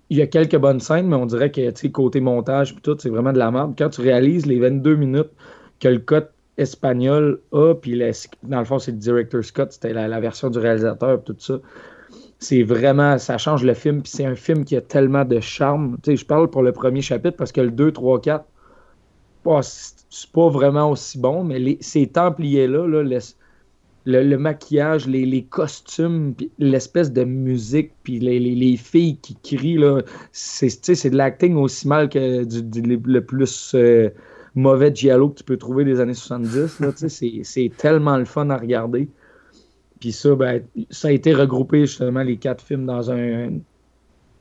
il y a quelques bonnes scènes, mais on dirait que, tu sais, côté montage, puis tout, c'est vraiment de la merde. Quand tu réalises les 22 minutes que le code espagnol a, puis dans le fond, c'est le director Scott, c'était la, la version du réalisateur, puis tout ça. C'est vraiment, ça change le film, puis c'est un film qui a tellement de charme. Tu je parle pour le premier chapitre parce que le 2, 3, 4, bah, c'est pas vraiment aussi bon, mais ces Templiers-là, là, le, le- le maquillage, les, les costumes, l'espèce de musique, puis les, les- les filles qui crient, c'est de l'acting aussi mal que le plus euh, mauvais giallo que tu peux trouver des années 70. Là, tu sais, c'est, c'est tellement le fun à regarder. Puis ça, ben, ça a été regroupé justement les quatre films dans un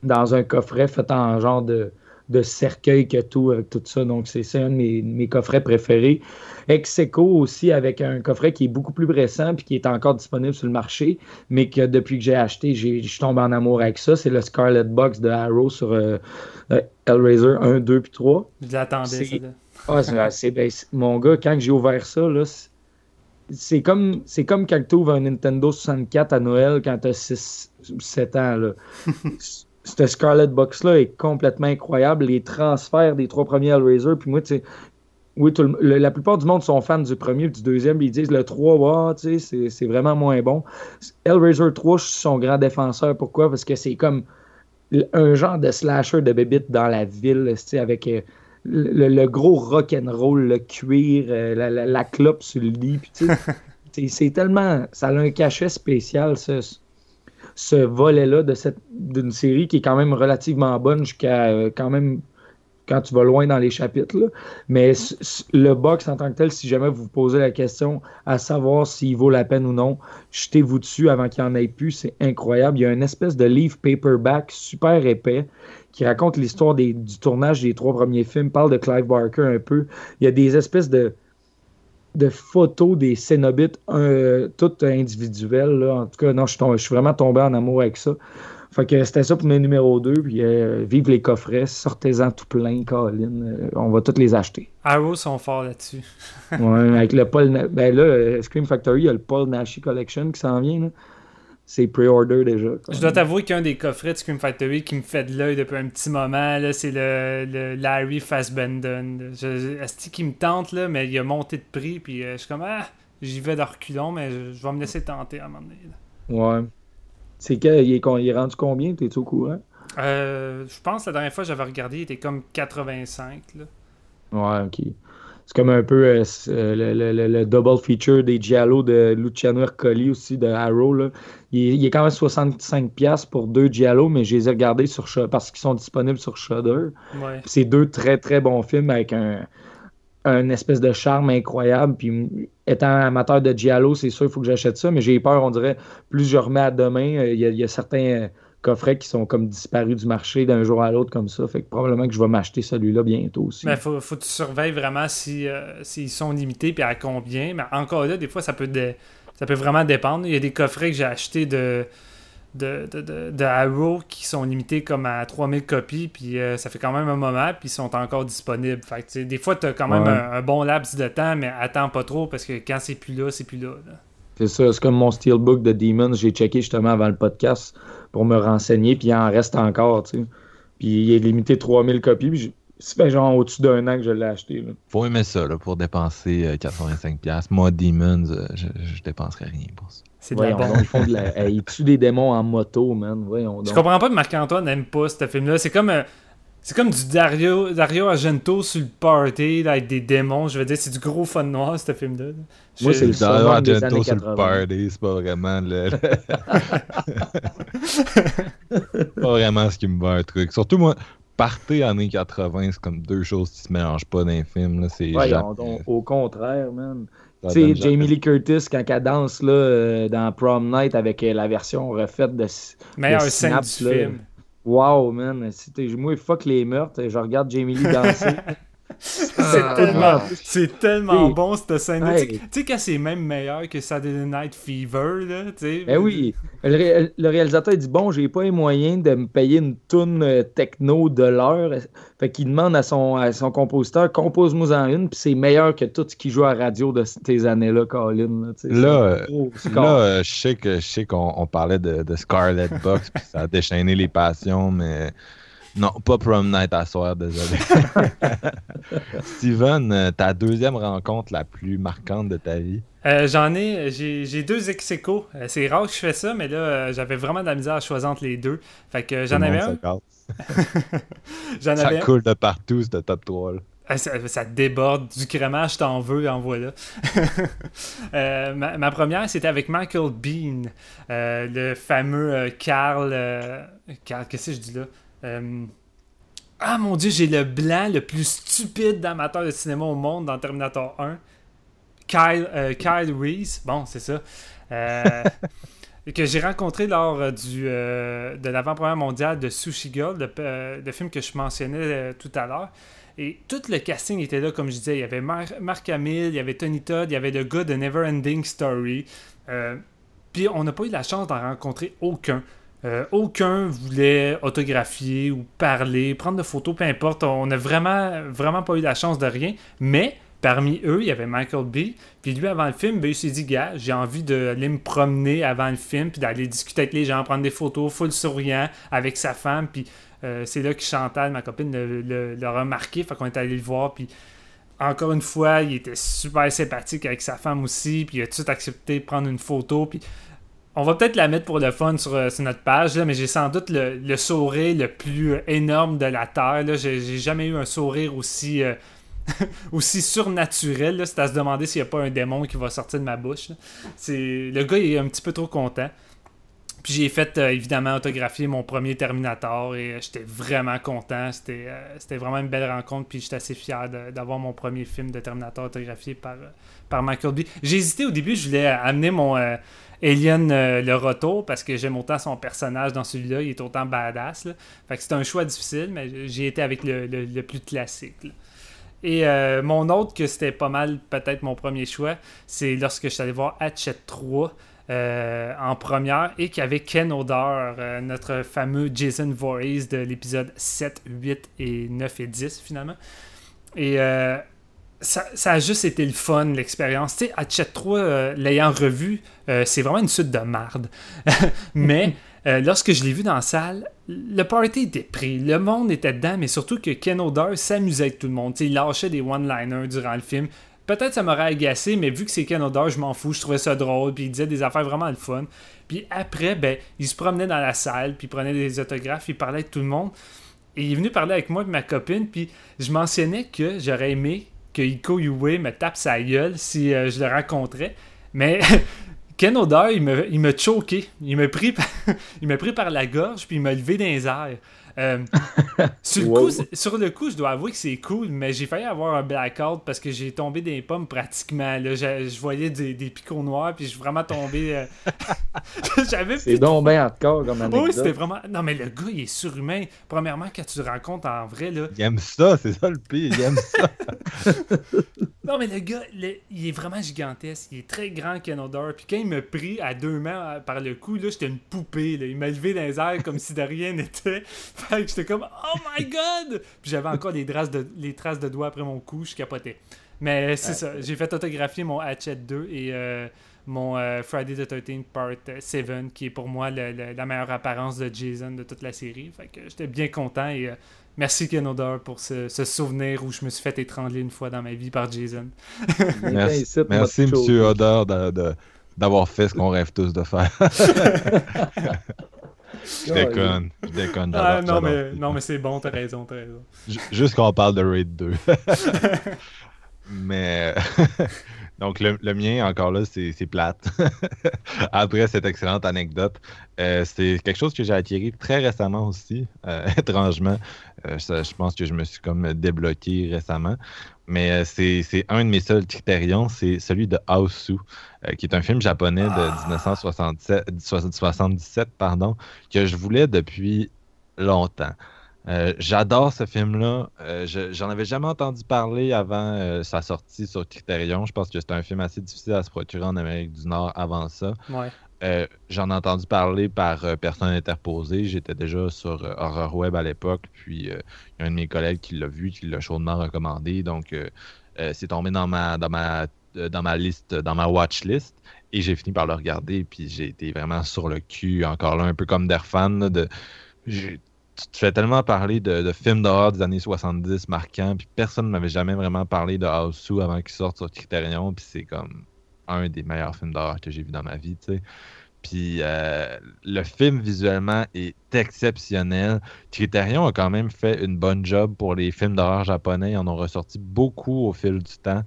dans un coffret fait en genre de, de cercueil que tout avec tout ça. Donc c'est, un de mes, mes coffrets préférés. Ex aequo aussi avec un coffret qui est beaucoup plus récent puis qui est encore disponible sur le marché, mais que depuis que j'ai acheté, je tombe en amour avec ça. C'est le Scarlet Box de Arrow sur euh, euh, Hellraiser 1, 2 puis 3. Je l'attendais, C'est- ça. Ah, c'est, ben, mon gars, quand j'ai ouvert ça, là, c'est- comme, c'est comme quand tu ouvres un Nintendo 64 à Noël quand tu as 6 7 ans. Là. [laughs] Cette Scarlet Box-là est complètement incroyable. Les transferts des trois premiers Hellraiser, puis moi, tu sais, oui, tout le- le- la plupart du monde sont fans du premier et du deuxième, puis ils disent le 3, wow, tu sais, c'est, c'est vraiment moins bon. Hellraiser 3, je suis son grand défenseur. Pourquoi? Parce que c'est comme un genre de slasher de bébite dans la ville, tu sais, avec euh, le, le gros rock and roll, le cuir, euh, la, la- la clope sur le lit. puis tu sais, [laughs] c'est, tellement. Ça a un cachet spécial, ce, ce volet-là de cette, d'une série qui est quand même relativement bonne jusqu'à euh, quand même quand tu vas loin dans les chapitres. là. Mais le box en tant que tel, si jamais vous vous posez la question à savoir s'il vaut la peine ou non, jetez-vous dessus avant qu'il n'y en ait plus. C'est incroyable. Il y a une espèce de livre paperback super épais qui raconte l'histoire des- du tournage des trois premiers films, parle de Clive Barker un peu. Il y a des espèces de, de photos des Cénobites, euh, toutes individuelles. là. En tout cas, non, je suis, tombé- je suis vraiment tombé en amour avec ça. Fait que c'était ça pour le numéro 2. Puis euh, vive les coffrets, sortez-en tout plein, Colin. Euh, on va tous les acheter. Arrow sont forts là-dessus. Ouais, avec le Paul. [laughs] Ben là, euh, Scream Factory, il y a le Paul Nashi Collection qui s'en vient. là. C'est pre-order déjà. Je dois t'avouer qu'un des coffrets de Scream Factory qui me fait de l'œil depuis un petit moment, là, c'est le, le Larry Fassbenden. Asti qui me tente, là, mais il a monté de prix, puis euh, je suis comme, ah, j'y vais de reculons, mais je, je vais me laisser tenter à un moment donné. là. Ouais. C'est que, il est, il est rendu combien? T'es-tu au courant? Euh, je pense que la dernière fois que j'avais regardé, il était comme 85. Là. Ouais, ok. C'est comme un peu euh, euh, le, le- le- le double feature des Giallo de Luciano Ercoli aussi de Arrow. Là. Il, est, il est quand même 65$ pour deux Giallo, mais je les ai regardés sur Shudder parce qu'ils sont disponibles sur Shudder. Ouais. C'est deux très très bons films avec un, un espèce de charme incroyable. Puis étant amateur de Giallo, c'est sûr, il faut que j'achète ça, mais j'ai peur, on dirait, plus je remets à demain, euh, il y, a- il y a certains coffrets qui sont comme disparus du marché d'un jour à l'autre comme ça. Fait que probablement que je vais m'acheter celui-là bientôt aussi. Mais faut, faut que tu surveilles vraiment si, euh, s'ils sont limités puis à combien. Mais encore là, des fois, ça peut, dé- ça peut vraiment dépendre. Il y a des coffrets que j'ai achetés de, de, de, de, de Arrow qui sont limités comme à 3000 copies, puis euh, ça fait quand même un moment, puis ils sont encore disponibles. Fait que, des fois, tu as quand même Ouais. un, un bon laps de temps, mais attends pas trop parce que quand c'est plus là, c'est plus là. là. C'est ça, c'est comme mon steelbook de Demons, j'ai checké justement avant le podcast pour me renseigner, puis il en reste encore, tu sais. Puis il est limité 3000 copies, puis c'est fait genre au-dessus d'un an que je l'ai acheté. Là. Faut aimer ça là, pour dépenser euh, 85$. Moi, Demons, euh, je, je dépenserai rien pour ça. C'est de la Voyons donc, ils font de la... hey, ils tuent des démons en moto, man. Voyons Je comprends pas que Marc-Antoine n'aime pas ce film-là. C'est comme, euh, c'est comme du Dario, Dario Argento sur le party là, avec des démons. Je veux dire, c'est du gros fun noir, ce film-là. Moi, c'est le Dario Argento sur le 80. party, c'est pas vraiment le. c'est [laughs] [laughs] pas vraiment ce qui me va un truc. Surtout moi, party années 80, c'est comme deux choses qui se mélangent pas dans les films. Là. Donc, au contraire, man. Tu sais, Jamie Lee Curtis, quand elle danse là, euh, dans Prom Night avec euh, la version refaite de. Meilleure le scène du là. film. Wow, man. Moi, fuck les meurtres. Je regarde Jamie Lee danser. [laughs] C'est Ah, tellement, ouais. c'est tellement Oui. bon cette. Ouais. Tu sais- quand c'est même meilleur que Saturday Night Fever, là, tu sais. Ben oui, le, ré- le réalisateur il dit bon, j'ai pas les moyens de me payer une toune euh, techno de l'heure. Fait qu'il demande à son, à son compositeur compose-moi en une, puis c'est meilleur que tout ce qui joue à radio de ces années-là, Colin. Là. Là, euh, C'est gros. Là, euh, je sais que je sais qu'on on parlait de, de Scarlet Box puis ça a déchaîné les passions, mais non, pas Prom Night à soir, désolé. [laughs] Steven, euh, ta deuxième rencontre la plus marquante de ta vie? Euh, J'en ai, j'ai j'ai deux ex aequo. Euh, C'est rare que je fais ça, mais là, j'avais vraiment de la misère à choisir entre les deux. Fait que j'en avais un. [laughs] J'en Ça avais un. coule de partout, ce top 3 là. Ah, Ça, ça déborde du crémage, t'en veux, en voilà. [laughs] Euh, ma, ma première, c'était avec Michael Bean, euh, le fameux Carl. euh, Carl, qu'est-ce que je dis là? Euh, Ah mon dieu, j'ai le blanc le plus stupide d'amateur de cinéma au monde dans Terminator 1. Kyle, euh, Kyle Reese, bon, c'est ça. Euh, [laughs] que j'ai rencontré lors du, de l'avant-première mondiale de Sushi Girl, le, film que je mentionnais tout à l'heure. Et tout le casting était là, comme je disais. Il y avait Mar- Mark Hamill, il y avait Tony Todd, il y avait le gars de Neverending Story. Puis on n'a pas eu la chance d'en rencontrer aucun. Euh, aucun voulait autographier ou parler, prendre de photos, peu importe. On n'a vraiment, vraiment pas eu la chance de rien. Mais parmi eux, il y avait Michael B. Puis lui, avant le film, ben, il s'est dit, gars, j'ai envie d'aller me promener avant le film, puis d'aller discuter avec les gens, prendre des photos, full souriant avec sa femme. Puis euh, c'est là que Chantal, ma copine, l'a remarqué. Fait qu'on est allé le voir. Puis encore une fois, il était super sympathique avec sa femme aussi. Puis il a tout accepté de prendre une photo. Puis on va peut-être la mettre pour le fun sur, euh, notre page, mais j'ai sans doute le, sourire le plus euh, énorme de la Terre. J'ai jamais eu un sourire aussi, euh, [laughs] aussi surnaturel. C'est à se demander s'il n'y a pas un démon qui va sortir de ma bouche. Le gars il est un petit peu trop content. Puis j'ai fait évidemment autographier mon premier Terminator et j'étais vraiment content. C'était vraiment une belle rencontre. Puis j'étais assez fier d'avoir mon premier film de Terminator autographié par, par. J'ai hésité au début, je voulais amener mon Alien euh, le retour parce que j'aime autant son personnage dans celui-là. Il est autant badass. là. Fait que c'était un choix difficile, mais j'ai été avec le, le- plus classique. Et euh, mon autre, que c'était pas mal peut-être mon premier choix, c'est lorsque je suis allé voir Hatchet 3 euh, en première et qu'il y avait Ken Oder, euh, notre fameux Jason Voorhees de l'épisode 7, 8 et 9 et 10 finalement. Et ça, a juste été le fun, l'expérience. Tu sais, Hatchet 3, euh, l'ayant revu, euh, c'est vraiment une suite de marde. [laughs] Mais euh, lorsque je l'ai vu dans la salle, le party était pris. Le monde était dedans, mais surtout que Ken Oder s'amusait avec tout le monde. Il lâchait des one-liners durant le film. Peut-être ça m'aurait agacé, mais vu que c'est Ken Oder, je m'en fous, je trouvais ça drôle, puis il disait des affaires vraiment le fun. Puis après, ben, il se promenait dans la salle, puis il prenait des autographes, il parlait avec tout le monde. Et il est venu parler avec moi et ma copine, puis je mentionnais que j'aurais aimé que Iko Uwe me tape sa gueule si euh, je le rencontrais. Mais [laughs] Ken Oder, il me, il m'a choqué. Il m'a pris, [laughs] par- il m'a pris par la gorge, puis il m'a levé dans les airs. Euh, [laughs] sur, le Wow. coup, sur le coup, je dois avouer que c'est cool, mais j'ai failli avoir un blackout parce que j'ai tombé des pommes pratiquement. Là. Je, je voyais des, des picots noirs, puis je suis vraiment tombé. euh, [laughs] J'avais C'est donc bien hardcore comme anecdote. oui, c'était vraiment. Non, mais le gars, il est surhumain. Premièrement, quand tu le rencontres en vrai, là. Il aime ça, c'est ça le pire. Il aime ça. [laughs] Non, mais le gars, le- il est vraiment gigantesque. Il est très grand, Ken Oder. Puis quand il m'a pris à deux mains euh, par le cou, là, j'étais une poupée. Là. Il m'a levé dans les airs comme si de rien n'était. Fait [laughs] que j'étais comme, oh my god! Puis j'avais encore les traces, de, les traces de doigts après mon cou. Je capotais. Mais c'est ça. J'ai fait autographier mon Hatchet 2 et. euh, mon euh, Friday the 13th Part 7, qui est pour moi le- le- la meilleure apparence de Jason de toute la série. Fait que j'étais bien content et euh, merci Ken Hodder pour ce, ce souvenir où je me suis fait étrangler une fois dans ma vie par Jason. [laughs] Merci, ici, merci Monsieur de- d'avoir fait ce qu'on rêve tous de faire. [laughs] je déconne, je déconne. Ah, non, mais, non, mais c'est bon, t'as raison, t'as raison. Ju- Juste qu'on parle de Raid 2. [laughs] Mais donc le, le mien, encore là, c'est plate. [laughs] Après cette excellente anecdote, euh, c'est quelque chose que j'ai acquis très récemment aussi, euh, [laughs] étrangement. Euh, ça, je pense que je me suis comme débloqué récemment. Mais c'est un de mes seuls critérions, c'est celui de Aosu, qui est un film japonais de 1977, 77, pardon, que je voulais depuis longtemps. Euh, J'adore ce film-là. Euh, je- J'en avais jamais entendu parler avant euh, sa sortie sur Criterion. Je pense que c'est un film assez difficile à se procurer en Amérique du Nord avant ça. Ouais. J'en ai entendu parler par personne interposée. J'étais déjà sur Horror Web à l'époque. Puis il y a un de mes collègues qui l'a vu, qui l'a chaudement recommandé. Donc c'est tombé dans ma, dans, ma, dans ma liste, dans ma watch list. Et j'ai fini par le regarder. Puis j'ai été vraiment sur le cul. Encore là, un peu comme d'Airfan. là, De, j'ai- tu fais tellement parler de, films d'horreur des années 70 marquants. Puis personne ne m'avait jamais vraiment parlé de House avant qu'il sorte sur Criterion. Puis c'est comme un des meilleurs films d'horreur que j'ai vu dans ma vie, tu sais. Puis euh, le film visuellement est exceptionnel. Criterion a quand même fait une bonne job pour les films d'horreur japonais. Ils en ont ressorti beaucoup au fil du temps.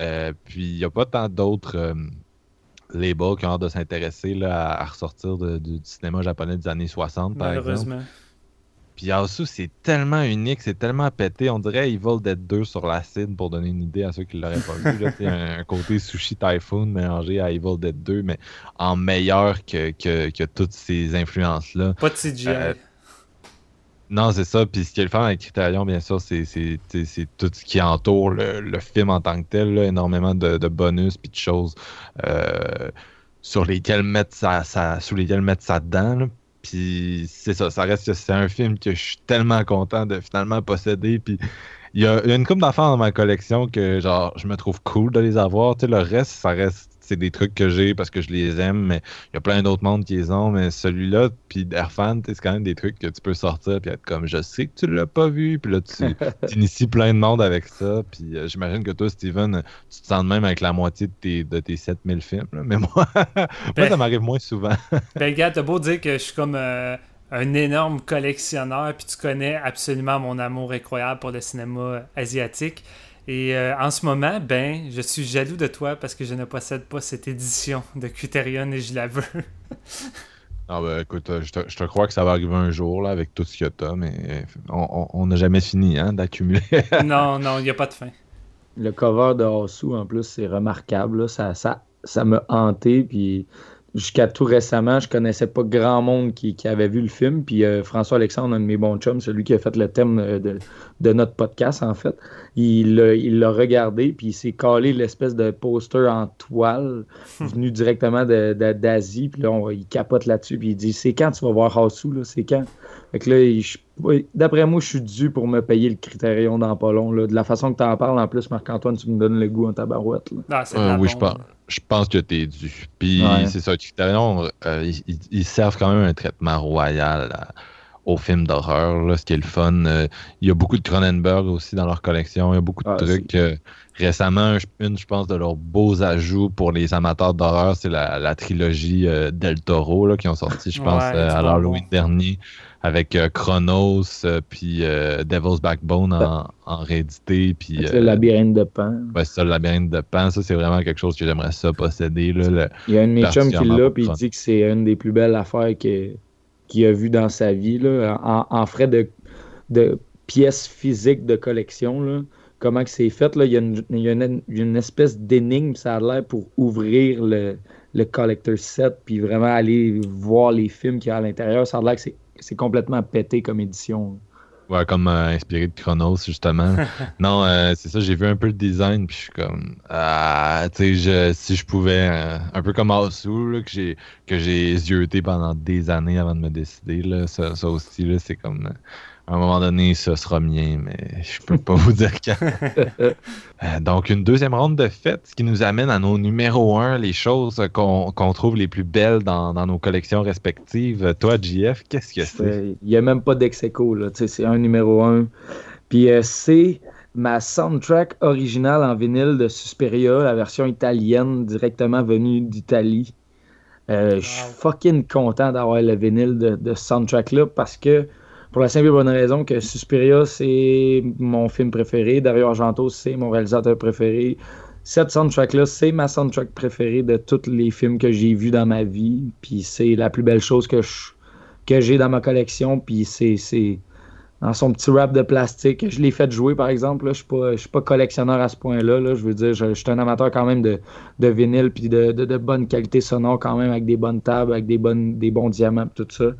Euh, puis il n'y a pas tant d'autres euh, labels qui ont hâte de s'intéresser à, à ressortir du, cinéma japonais des années 60, par exemple. Puis Yasu, c'est tellement unique, c'est tellement pété. On dirait Evil Dead 2 sur l'acide pour donner une idée à ceux qui l'auraient pas vu. C'est un, un côté sushi typhoon mélangé à Evil Dead 2, mais en meilleur que, que, que toutes ces influences-là. Pas de CGI. Euh, Non, c'est ça. Puis ce qui est le fun avec Criterion, bien sûr, c'est tout ce qui entoure le, le film en tant que tel. là. énormément de, de bonus puis de choses euh, sur lesquelles mettre sa, sa- sous lesquelles mettre ça dedans. là. Puis c'est ça, ça reste que c'est un film que je suis tellement content de finalement posséder. Puis il y a, une couple d'enfants dans ma collection que genre je me trouve cool de les avoir. Tu sais, le reste, ça reste c'est des trucs que j'ai parce que je les aime, mais il y a plein d'autres mondes qui les ont, mais celui-là, puis Airfan, c'est quand même des trucs que tu peux sortir puis être comme je sais que tu l'as pas vu, puis là tu [laughs] inities plein de monde avec ça, puis euh, j'imagine que toi, Steven, tu te sens de même avec la moitié de tes, de tes 7000 films, là. mais moi, [laughs] moi Ben- ça m'arrive moins souvent. [laughs] Ben, gars, t'as beau dire que je suis comme euh, un énorme collectionneur, puis tu connais absolument mon amour incroyable pour le cinéma asiatique. Et euh, en ce moment, ben, je suis jaloux de toi parce que je ne possède pas cette édition de Criterion et je la veux. [laughs] Ah ben écoute, euh, je te, je te crois que ça va arriver un jour là, avec tout ce que t'as, mais euh, on- n'a jamais fini hein, d'accumuler. [laughs] non, non, il n'y a pas de fin. Le cover de Hasu, en plus, c'est remarquable. là. Ça, ça, ça m'a hanté. Puis jusqu'à tout récemment, je connaissais pas grand monde qui, qui avait vu le film. Puis euh, François Alexandre, un de mes bons chums, celui qui a fait le thème euh, de, de notre podcast, en fait, il l'a regardé. Puis il s'est collé l'espèce de poster en toile venu directement de- de- d'Asie. Puis là, on- il capote là-dessus. Puis il dit C'est quand tu vas voir Hasu là? C'est quand fait que là, d'après moi, je suis dû pour me payer le critérion dans pas long. Là. De la façon que tu en parles, en plus, Marc-Antoine, tu me donnes le goût en tabarouette. Là. Ah, Euh, oui, je pense, je pense que t'es dû. Puis Ouais. c'est ça, Criterion, euh, ils, servent quand même un traitement royal à- aux films d'horreur, là, ce qui est le fun. Euh, il y a beaucoup de Cronenberg aussi dans leur collection. Il y a beaucoup de Ah, trucs. euh, récemment, une, je pense, de leurs beaux ajouts pour les amateurs d'horreur, c'est la, la trilogie euh, Del Toro là, qui ont sorti, je pense, Ouais, euh, à l'Halloween bon. dernier, avec euh, Chronos, euh, puis euh, Devil's Backbone en, en réédité. Puis, Le labyrinthe de Pan. Ouais, c'est ça, le labyrinthe de Pan, ça, c'est vraiment quelque chose que j'aimerais ça posséder. Là, le- Il y a un de mes chums qui l'a, puis il dit que c'est une des plus belles affaires qu'il a vues dans sa vie. Là, en, en frais de, de pièces physiques de collection. Là. Comment que c'est fait? Là? Il, y a une, il y a une- une espèce d'énigme, ça a l'air, pour ouvrir le, le collector set, puis vraiment aller voir les films qu'il y a à l'intérieur. Ça a l'air que c'est, c'est complètement pété comme édition. Ouais, comme euh, inspiré de Chronos, justement. [laughs] non, euh, c'est ça, j'ai vu un peu le design, puis je suis comme, ah, tu sais, je- si je pouvais, euh, un peu comme Asu, là, que j'ai que j'ai zioté pendant des années avant de me décider, là, ça, ça aussi, là, c'est comme euh, À un moment donné, ce sera mien, mais je peux pas [laughs] vous dire quand. Euh, donc, une deuxième ronde de fête, ce qui nous amène à nos numéros 1, les choses qu'on trouve les plus belles dans, nos collections respectives. Toi, JF, qu'est-ce que c'est? Il n'y a même pas dex là. C'est un numéro 1. Puis euh, c'est ma soundtrack originale en vinyle de Susperia, la version italienne directement venue d'Italie. Euh, je suis fucking content d'avoir le vinyle de, de ce soundtrack-là parce que pour la simple et bonne raison que Suspiria, c'est mon film préféré. Dario Argento, c'est mon réalisateur préféré. Cette soundtrack-là, c'est ma soundtrack préférée de tous les films que j'ai vus dans ma vie. Puis c'est la plus belle chose que j'ai dans ma collection. Puis c'est dans son petit wrap de plastique. Je l'ai fait jouer, par exemple. Je ne suis, pas collectionneur à ce point-là. Là. Je veux dire, je, suis un amateur quand même de, de vinyle puis de, de, bonne qualité sonore quand même, avec des bonnes tables, avec des, bonnes, des bons diamants tout ça.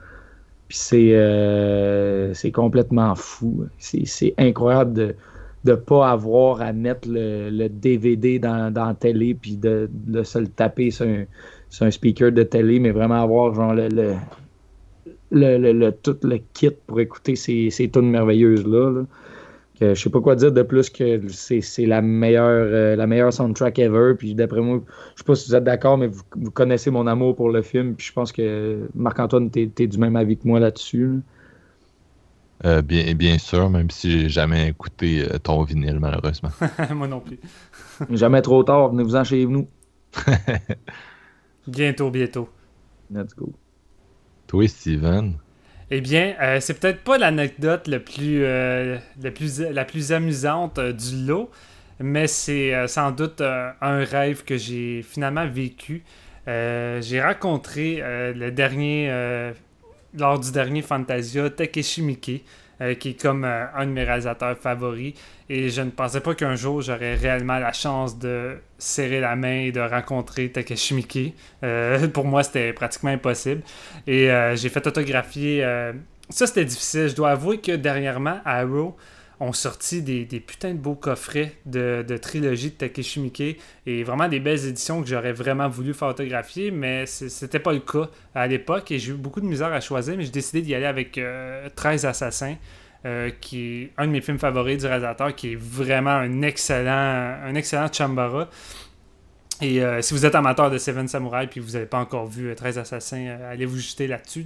Euh, c'est complètement fou. C'est incroyable de ne pas avoir à mettre le, DVD dans, dans, la télé puis de, se le taper sur un, speaker de télé, mais vraiment avoir genre le, le, tout le kit pour écouter ces, ces tunes merveilleuses-là. Je je sais pas quoi dire de plus que c'est la meilleure euh, la meilleure soundtrack ever. Puis d'après moi, je sais pas si vous êtes d'accord, mais vous, connaissez mon amour pour le film. Puis je pense que Marc-Antoine, tu es, du même avis que moi là-dessus. Euh, bien, bien sûr, même si j'ai jamais écouté euh, ton vinyle, malheureusement. [laughs] moi non plus. [laughs] jamais trop tard, venez-vous-en chez nous. [laughs] bientôt, bientôt. Let's go. Toi, Steven? Eh bien, euh, c'est peut-être pas l'anecdote euh, la plus amusante euh, du lot, mais c'est sans doute un rêve que j'ai finalement vécu. j'ai rencontré le dernier, lors du dernier Fantasia, Takeshi euh, qui est comme euh, un de mes réalisateurs favoris. Et je ne pensais pas qu'un jour j'aurais réellement la chance de serrer la main et de rencontrer Takeshi. Euh, [laughs] pour moi, c'était pratiquement impossible. Et j'ai fait autographier. ça, c'était difficile. Je dois avouer que dernièrement, Arrow ont sorti des, putains de beaux coffrets de, trilogie de Takeshi Miike et vraiment des belles éditions que j'aurais vraiment voulu photographier, mais c'était pas le cas à l'époque et j'ai eu beaucoup de misère à choisir, mais j'ai décidé d'y aller avec 13 euh, Assassins. Euh, qui est un de mes films favoris du réalisateur, qui est vraiment un excellent, un excellent Chambara. Et euh, si vous êtes amateur de Seven Samurai puis vous n'avez pas encore vu 13 Assassins, allez vous jeter là-dessus.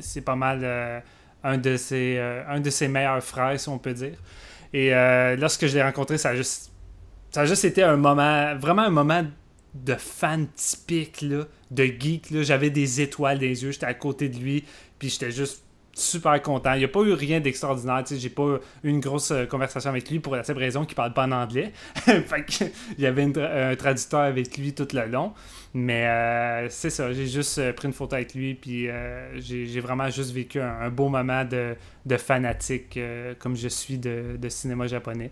C'est pas mal un de ses, euh, un de ses meilleurs frères, si on peut dire. Et euh, lorsque je l'ai rencontré, ça a juste, ça juste été un moment, vraiment un moment de fan typique, là, de geek. J'avais des étoiles les yeux, j'étais à côté de lui, puis j'étais juste super content. Il n'y a pas eu rien d'extraordinaire. J'ai pas eu une grosse euh, conversation avec lui pour la simple raison qu'il parle pas en anglais. [laughs] il y avait un traducteur avec lui tout le long. Mais euh, c'est ça, j'ai juste euh, pris une photo avec lui, puis j'ai vraiment juste vécu un, beau moment de, fanatique comme je suis de, cinéma japonais.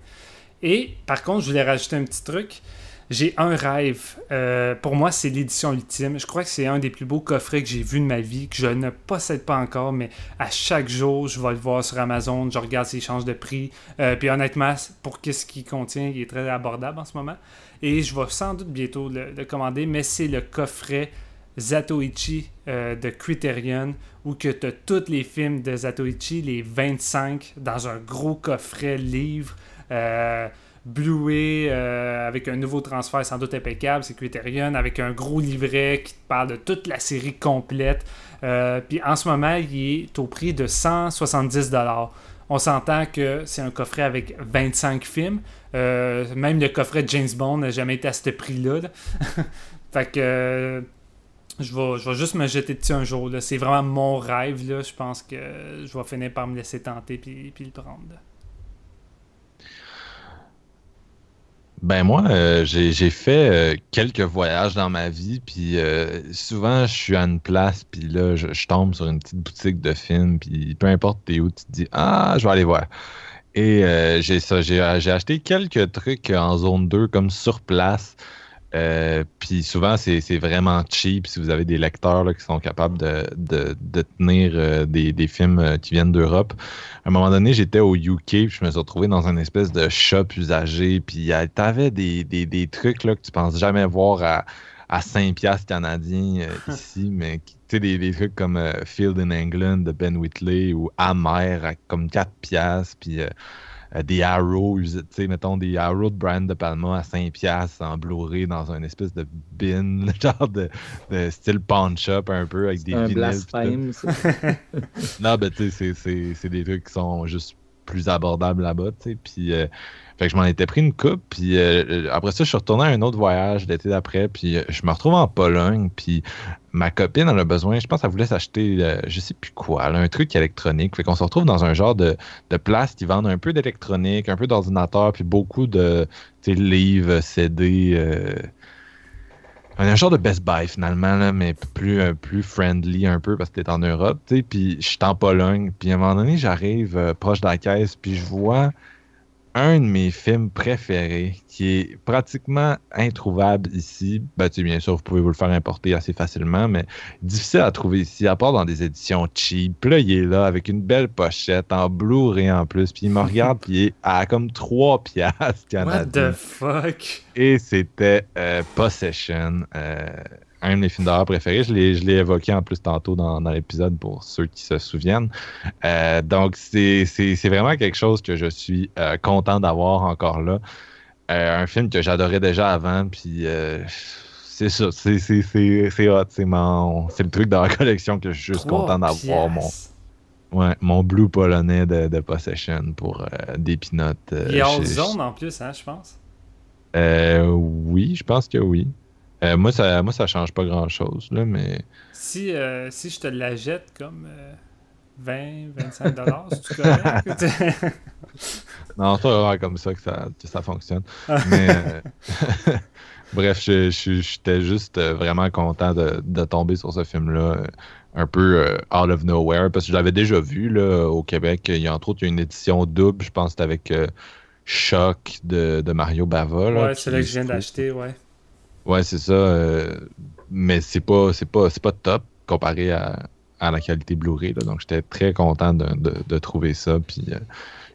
Et par contre, je voulais rajouter un petit truc. J'ai un rêve. Euh, pour moi, c'est l'édition ultime. Je crois que c'est un des plus beaux coffrets que j'ai vu de ma vie, que je ne possède pas encore, mais à chaque jour, je vais le voir sur Amazon. Je regarde s'il change de prix. Euh, puis honnêtement, pour ce qu'il contient, il est très abordable en ce moment. Et je vais sans doute bientôt le, commander, mais c'est le coffret Zatoichi euh, de Criterion, où que tu as tous les films de Zatoichi, les 25, dans un gros coffret livre. Blu-ray euh, avec un nouveau transfert sans doute impeccable, c'est Criterion, avec un gros livret qui te parle de toute la série complète. Euh, puis en ce moment, il est au prix de 170$. On s'entend que c'est un coffret avec 25 films. Euh, même le coffret de James Bond n'a jamais été à ce prix-là. [laughs] fait que je vais, je vais, juste me jeter dessus un jour. C'est vraiment mon rêve. Je pense que je vais finir par me laisser tenter puis, puis le prendre. Ben moi, euh, j'ai fait euh, quelques voyages dans ma vie, puis euh, souvent je suis à une place, puis là je, tombe sur une petite boutique de films, puis peu importe t'es où, tu te dis ah je vais aller voir. Et j'ai ça, j'ai acheté quelques trucs en zone 2 comme sur place. Euh, puis souvent, c'est vraiment cheap si vous avez des lecteurs qui sont capables de, de, tenir euh, des, des, films euh, qui viennent d'Europe. À un moment donné, j'étais au UK, puis je me suis retrouvé dans une espèce de shop usagé, puis t'avais des, des, des trucs là, que tu penses jamais voir à, à 5 piastres canadiens [laughs] ici, mais tu sais, des, des, trucs comme Field in England de Ben Whitley ou Amer à comme 4 piastres, puis euh, des Arrows, tu sais, mettons des Arrows de Brian De Palma à 5 piastres en Blu-ray dans un espèce de bin, [laughs] genre de, de style pawn shop un peu avec des un vinyles. blasphème, ça. [laughs] non, ben tu sais, c'est des trucs qui sont juste plus abordables là-bas, tu sais, puis... Euh, fait que je m'en étais pris une coupe, puis euh, après ça, je suis retourné à un autre voyage l'été d'après, puis euh, je me retrouve en Pologne, puis ma copine, elle a besoin, je pense qu'elle voulait s'acheter, euh, je sais plus quoi, un truc électronique. Fait qu'on se retrouve dans un genre de, de place qui vendent un peu d'électronique, un peu d'ordinateur, puis beaucoup de livres, CD. Euh, un genre de Best Buy finalement, là, mais plus, euh, plus friendly un peu parce que t'es en Europe, tu puis je suis en Pologne, puis à un moment donné, j'arrive euh, proche de la caisse, puis je vois un de mes films préférés qui est pratiquement introuvable ici. Ben, tu sais, bien sûr, vous pouvez vous le faire importer assez facilement, mais difficile à trouver ici, à part dans des éditions cheap. Puis là, il est là avec une belle pochette en Blu-ray en plus. Puis il me regarde, puis il est à comme 3 [laughs] piastres What the fuck? Et c'était euh, Possession. Euh, un de mes films d'horreur préférés. Je l'ai, je l'ai évoqué en plus tantôt dans, dans l'épisode pour ceux qui se souviennent. Euh, donc, c'est, c'est, c'est vraiment quelque chose que je suis euh, content d'avoir encore là. Euh, un film que j'adorais déjà avant, puis c'est ça, c'est, c'est, c'est, c'est hot. C'est, le truc dans la collection que je suis juste content d'avoir. Mon, ouais, mon blue polonais de, de Possession pour des pinottes. Il est chez- zone en plus, hein, je pense. Oui, je pense que oui. Euh, moi, ça, moi, ça change pas grand-chose, là, mais... Si, euh, si je te la jette comme euh, 20, 25 dollars, c'est correct? [laughs] Non, c'est pas comme ça que ça, que ça fonctionne. Mais euh, [laughs] bref, je- je- j'étais juste euh, vraiment content de, de tomber sur ce film-là, euh, un peu euh, out of nowhere, parce que je l'avais déjà vu là, au Québec. Il y a entre autres une édition double, je pense que c'était avec euh, Choc de, de Mario Bava. Là, ouais, c'est là que je viens d'acheter, ouais. Ouais, c'est ça. euh, mais c'est pas, c'est pas, c'est pas top comparé à, à la qualité Blu-ray. Donc, j'étais très content de, de- trouver ça. Puis, euh,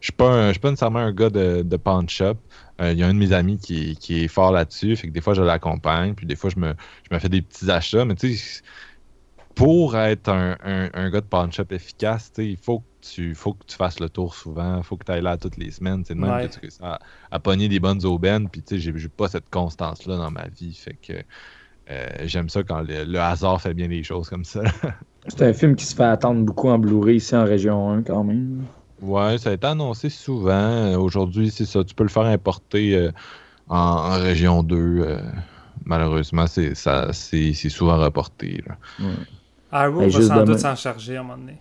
je suis pas, je suis pas nécessairement un gars de, de pawn shop. Euh, Il y a un de mes amis qui, qui est fort là-dessus. Fait que des fois, je l'accompagne. Puis des fois, je me, je me fais des petits achats. Mais tu sais, pour être un, un, un gars de pawn shop efficace, il faut tu, faut que tu fasses le tour souvent. Il faut que tu ailles là toutes les semaines. C'est de même Ouais. que tu réussis à, à pogner des bonnes aubaines. Puis tu sais, j'ai pas cette constance-là dans ma vie. Fait que euh, j'aime ça quand le, le hasard fait bien les choses comme ça. [laughs] C'est un film qui se fait attendre beaucoup en Blu-ray ici en région 1 quand même. ouais, ça a été annoncé souvent. Aujourd'hui, c'est ça. Tu peux le faire importer euh, en, en région 2. euh, malheureusement, c'est ça- c'est c'est souvent reporté. là. Arrow Hey, va sans demain. doute s'en charger à un moment donné.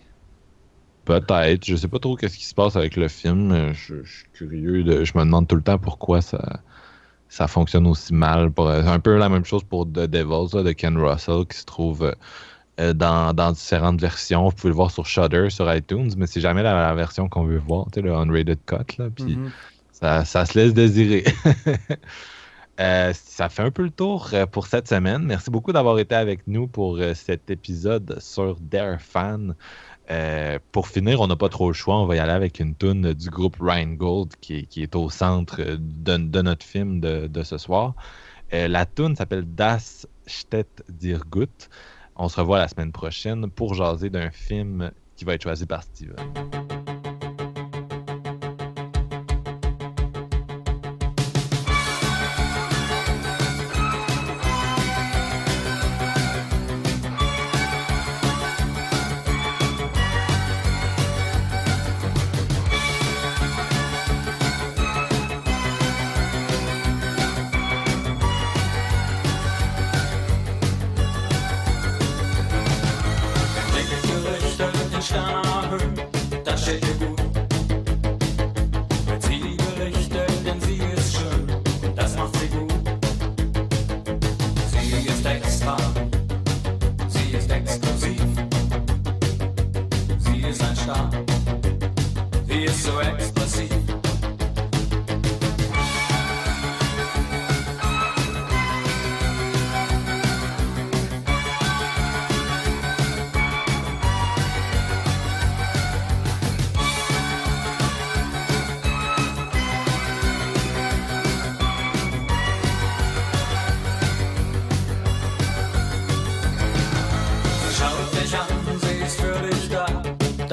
Peut-être. Je sais pas trop qu'est-ce qui se passe avec le film. Euh, Je, je suis curieux. De, je me demande tout le temps pourquoi ça, ça fonctionne aussi mal. Pour- C'est un peu la même chose pour The Devils là, de Ken Russell qui se trouve euh, euh, dans, dans différentes versions. Vous pouvez le voir sur Shudder, sur iTunes, mais c'est jamais la, la version qu'on veut voir, tu sais, le unrated cut. Là, puis Mhm. ça, ça se laisse désirer. [laughs] Euh, ça fait un peu le tour euh, pour cette semaine. Merci beaucoup d'avoir été avec nous pour euh, cet épisode sur Dare Fan. Euh, pour finir, on n'a pas trop le choix. On va y aller avec une tune du groupe Rheingold qui qui est au centre de, notre film de, de ce soir. Euh, la tune s'appelle Das Stedt dir Gut. On se revoit la semaine prochaine pour jaser d'un film qui va être choisi par Steven.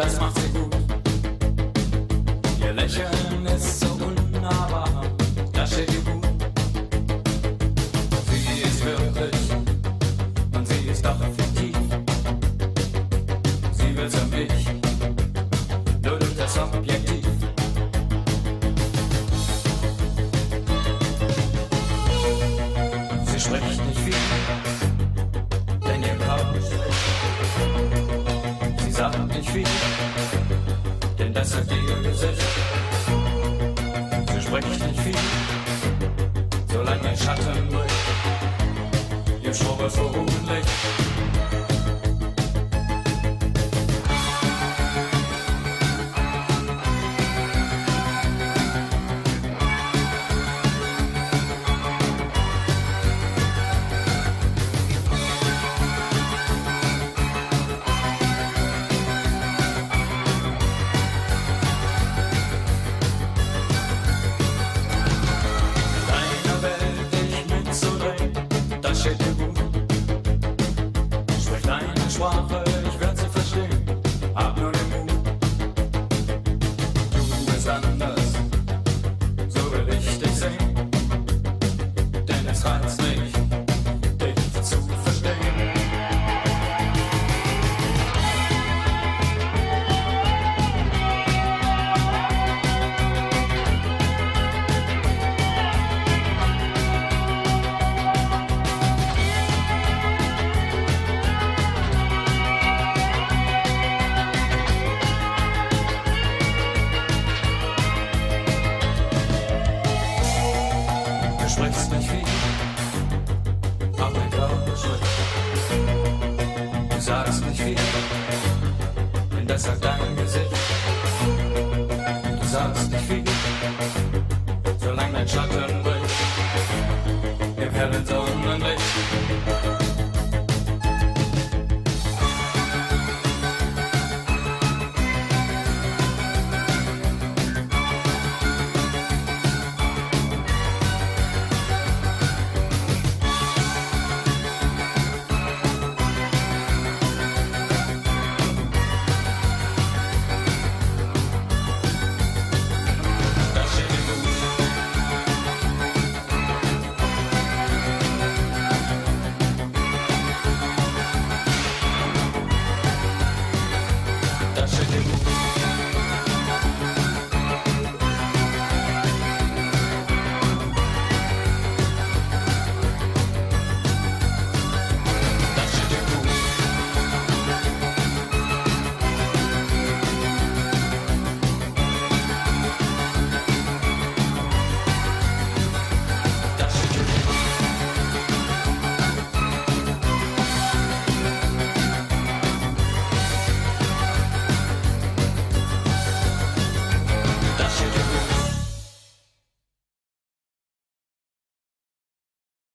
Das macht